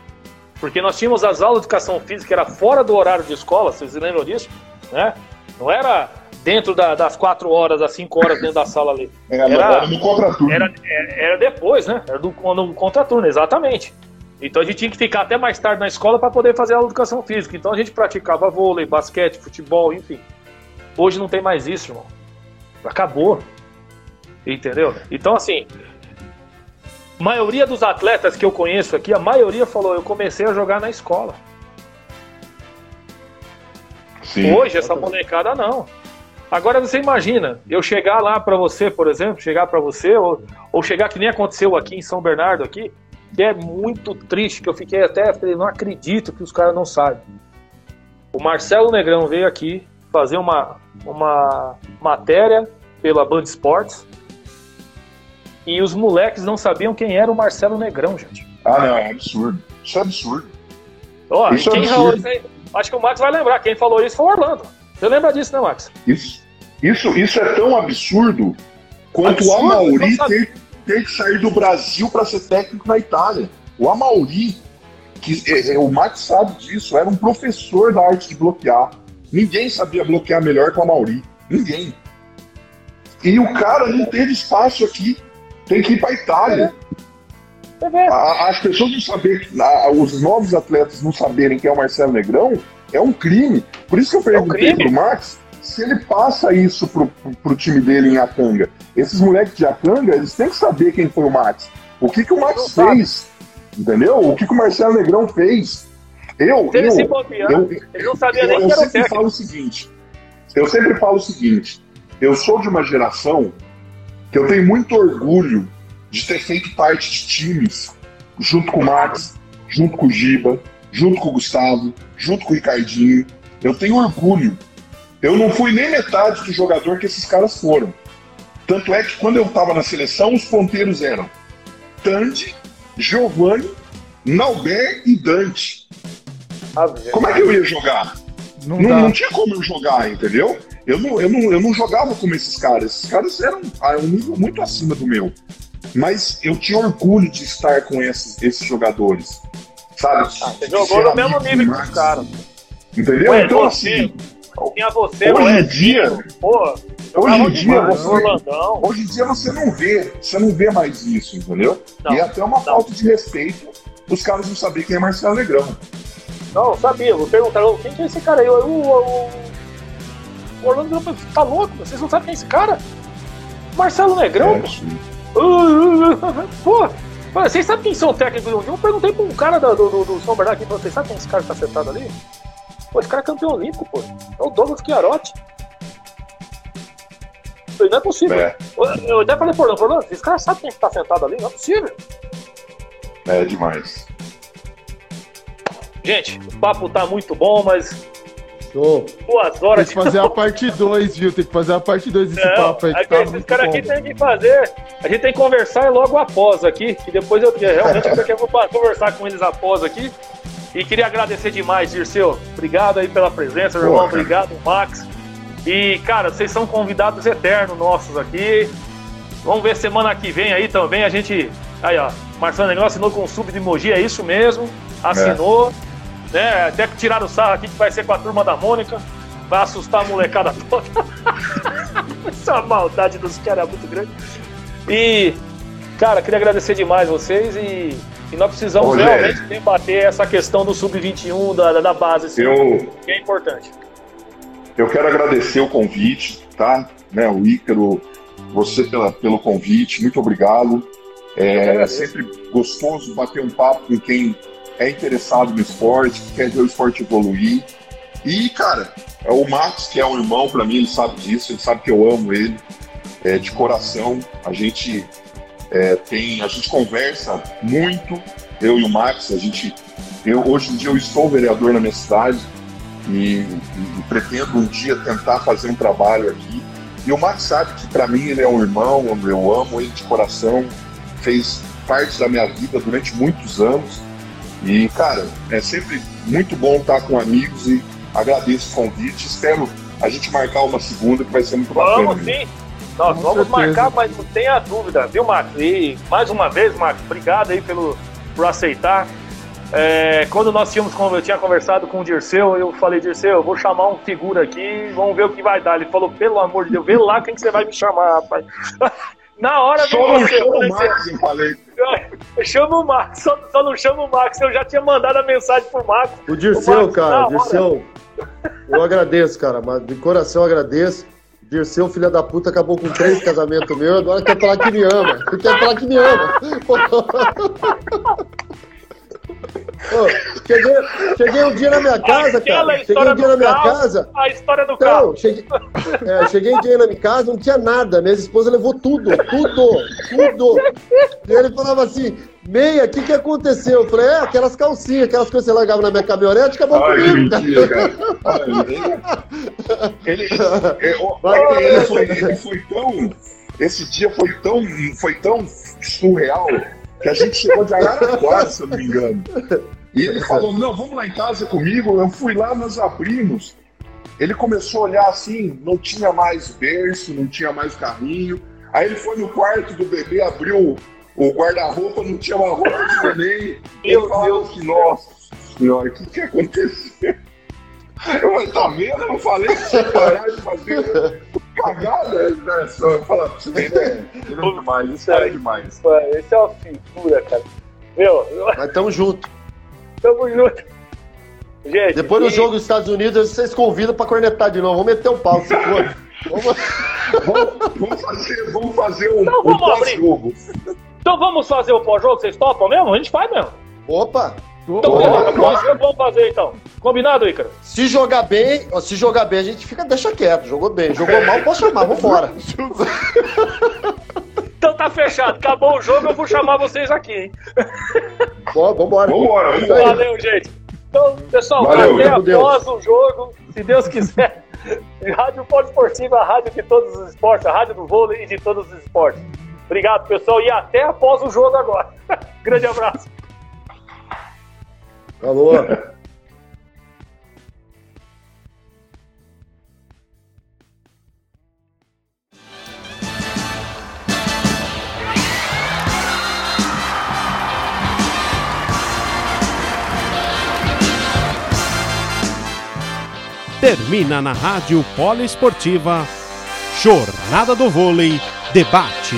Porque nós tínhamos as aulas de educação física, que era fora do horário de escola, vocês se lembram disso? Né? Não era dentro da- das quatro horas, às cinco horas dentro da sala ali. Era, Era- era no contraturno. Era, era depois, né? Era do, no contraturno, exatamente. Então a gente tinha que ficar até mais tarde na escola para poder fazer a educação física. Então a gente praticava vôlei, basquete, futebol, enfim. Hoje não tem mais isso, irmão. Acabou. Entendeu? Então, assim, maioria dos atletas que eu conheço aqui, a maioria falou: eu comecei a jogar na escola. Sim. Hoje, essa molecada não. Agora você imagina, eu chegar lá pra você, por exemplo, chegar pra você, ou, ou chegar que nem aconteceu aqui em São Bernardo, aqui, que é muito triste, que eu fiquei até, falei, não acredito que os caras não sabem. O Marcelo Negrão veio aqui fazer uma, uma matéria pela Band Esportes e os moleques não sabiam quem era o Marcelo Negrão, gente. Ah, não, é absurdo. Isso é absurdo. Ó, Isso é quem absurdo. falou acho que o Max vai lembrar, quem falou isso foi o Orlando. Você lembra disso, né, Max? Isso, isso, isso é tão absurdo quanto o Absurdo, Amauri não sabe- ter, ter que sair do Brasil para ser técnico na Itália. O Amauri, que é, é, o Max sabe disso, era um professor da arte de bloquear. Ninguém sabia bloquear melhor que o Amauri. Ninguém. E o cara não teve espaço aqui. Tem que ir para Itália. A- As pessoas não saberem, os novos atletas não saberem quem é o Marcelo Negrão é um crime. Por isso que eu perguntei crime. pro Max se ele passa isso pro, pro, time dele em Acanga. Esses moleques de Acanga, eles têm que saber quem foi o Max. O que, que o Max fez? Entendeu? O que, que o Marcelo Negrão fez? Eu, Se ele eu, se bobear, eu, ele não sabia eu, nem eu que era sempre falo o seguinte. Eu sempre falo o seguinte. Eu sou de uma geração que eu tenho muito orgulho de ter feito parte de times junto com o Max, junto com o Giba, junto com o Gustavo, junto com o Ricardinho. Eu tenho orgulho. Eu não fui nem metade do jogador que esses caras foram. Tanto é que quando eu estava na seleção, os ponteiros eram Tandy, Giovanni, Nauber e Dante. Como é que eu ia jogar? Não, Não, não tinha como eu jogar, entendeu? Eu não, eu, não, eu não jogava como esses caras. Esses caras eram a um nível muito acima do meu. Mas eu tinha orgulho de estar com esses, esses jogadores. Sabe? Ah, você jogou no mesmo nível que os caras. Entendeu? Ué, então, assim, Tinha você, Hoje em dia- pô. Hoje em dia, você- hoje em dia você não vê, você não vê mais isso, entendeu? Não, e é até uma falta de respeito os caras não saberem quem é Marcelo Negrão. Não, sabia. Vou perguntar, quem que é esse cara aí? O, Orlando mim, tá louco? Vocês não sabem quem é esse cara? Marcelo Negrão? É. Pô, olha, vocês sabem quem são os técnicos do? Eu perguntei pra um cara do, do, do, São Bernardo aqui, vocês sabem quem é esse cara que tá sentado ali? Pô, esse cara é campeão olímpico, pô. É o Douglas Chiarotti. Não é possível. É, Eu, eu até falei Orlando, Orlando, esse cara sabe quem é que tá sentado ali? Não é possível. é demais. Gente, o papo tá muito bom, mas Show. duas Tem horas que fazer a parte 2, viu? Tem que fazer a parte 2 desse Não, papo aí, que tá esses caras aqui tem que fazer. A gente tem que conversar logo após aqui, que depois eu realmente eu [LAUGHS] quero conversar com eles após aqui. E queria agradecer demais, Dirceu. Obrigado aí pela presença, meu Pô, irmão. cara. Obrigado, Max. E, cara, vocês são convidados eternos nossos aqui. Vamos ver semana que vem aí também. A gente. Aí, ó. Marcelo Negão assinou com o Sub de Mogi, é isso mesmo. Assinou. Né? Até que tiraram o sarro aqui que vai ser com a turma da Mônica. Vai assustar a molecada [LAUGHS] toda. [LAUGHS] Essa maldade dos caras é muito grande. E, cara, queria agradecer demais vocês e, e nós precisamos realmente debater essa questão do Sub-21, da, da base, assim, Eu, que é importante. Eu quero agradecer o convite, tá? Né, o Ícaro, você pela, pelo convite, muito obrigado. É agradeço. sempre gostoso bater um papo com quem é interessado no esporte, que quer ver o esporte evoluir. E, cara, é o Max, que é um irmão para mim, ele sabe disso, ele sabe que eu amo ele, é, de coração. A gente é, tem, a gente conversa muito, eu e o Max, a gente. Eu, hoje em dia eu estou vereador na minha cidade e, e pretendo um dia tentar fazer um trabalho aqui. E o Max sabe que para mim ele é um irmão, eu amo ele de coração, fez parte da minha vida durante muitos anos. E, cara, é sempre muito bom estar com amigos e agradeço o convite. Espero a gente marcar uma segunda que vai ser muito bacana. Vamos sim. Nós Com vamos certeza. marcar, mas não tenha dúvida, viu, Max? E mais uma vez, Max, obrigado aí pelo, por aceitar. É, quando nós tínhamos, eu tinha conversado com o Dirceu, eu falei, Dirceu, eu vou chamar um figura aqui, vamos ver o que vai dar. Ele falou, pelo amor de Deus, vê lá quem que você vai me chamar, rapaz. [LAUGHS] Na hora Só vem não você, eu chama o Max, eu falei. eu chamo o Max, só, só não chamo o Max, eu já tinha mandado a mensagem pro Max. O Dirceu, Marcos, na cara. Dirceu, eu agradeço, cara, mas de coração eu agradeço. Dirceu, filha da puta, acabou com três casamentos meus, agora quer falar que me ama. Quer falar que me ama. [LAUGHS] Ô, cheguei, cheguei um dia na minha casa, Aquela cara. Cheguei um dia na minha carro. casa. A história do carro. Então, cheguei, é, cheguei um dia na minha casa, não tinha nada. Minha esposa levou tudo, tudo, tudo. E ele falava assim: meia, o que, que aconteceu? Eu falei: é, aquelas calcinhas, aquelas coisas que você largava na minha caminhonete, acabou Ai, que comigo. cara. mentira, cara. Olha, Ele, ele, é, Vai, ele foi, ele foi tão. Esse dia foi tão, foi tão surreal que a gente chegou de Araraquara, se eu não me engano. E ele falou: Não, vamos lá em casa comigo. Eu fui lá, nós abrimos. Ele começou a olhar assim, não tinha mais berço, não tinha mais carrinho. Aí ele foi no quarto do bebê, abriu o guarda-roupa, não tinha uma roupa de neném. [LAUGHS] Meu falou assim, nossa senhora, o que, que aconteceu? [LAUGHS] Eu falei, tá vendo? Eu não falei que tinha parar de fazer. cagada, né? Só falar pra você, né? Ele é demais, isso cara é demais. Mano, Esse é uma figura, cara. Meu, Mas tamo junto. tamo junto. Gente, Depois do e- jogo dos Estados Unidos, vocês convidam pra cornetar de novo. Vamos meter o pau, se for. Vamos- [LAUGHS] Vamos, vamos fazer, vamos fazer um, Então um pós-jogo. Então vamos fazer o pós-jogo, vocês topam mesmo? A gente faz mesmo. Opa! Então, beleza, pós-jogo vamos fazer então. Combinado, Ícaro? Se jogar bem, se jogar bem, a gente fica, deixa quieto. Jogou bem. Jogou mal, pode chamar, vambora. [LAUGHS] Então tá fechado. Acabou o jogo, eu vou chamar vocês aqui, hein? Bom, vambora. Vambora, vambora. Valeu, gente. Então, pessoal, Valeu, até meu Deus. após o jogo, se Deus quiser. [LAUGHS] Rádio Poliesportiva, a rádio de todos os esportes, a rádio do vôlei e de todos os esportes. Obrigado, pessoal, e até após o jogo agora. [LAUGHS] Grande abraço. Alô? Termina na Rádio Poliesportiva Jornada do Vôlei Debate.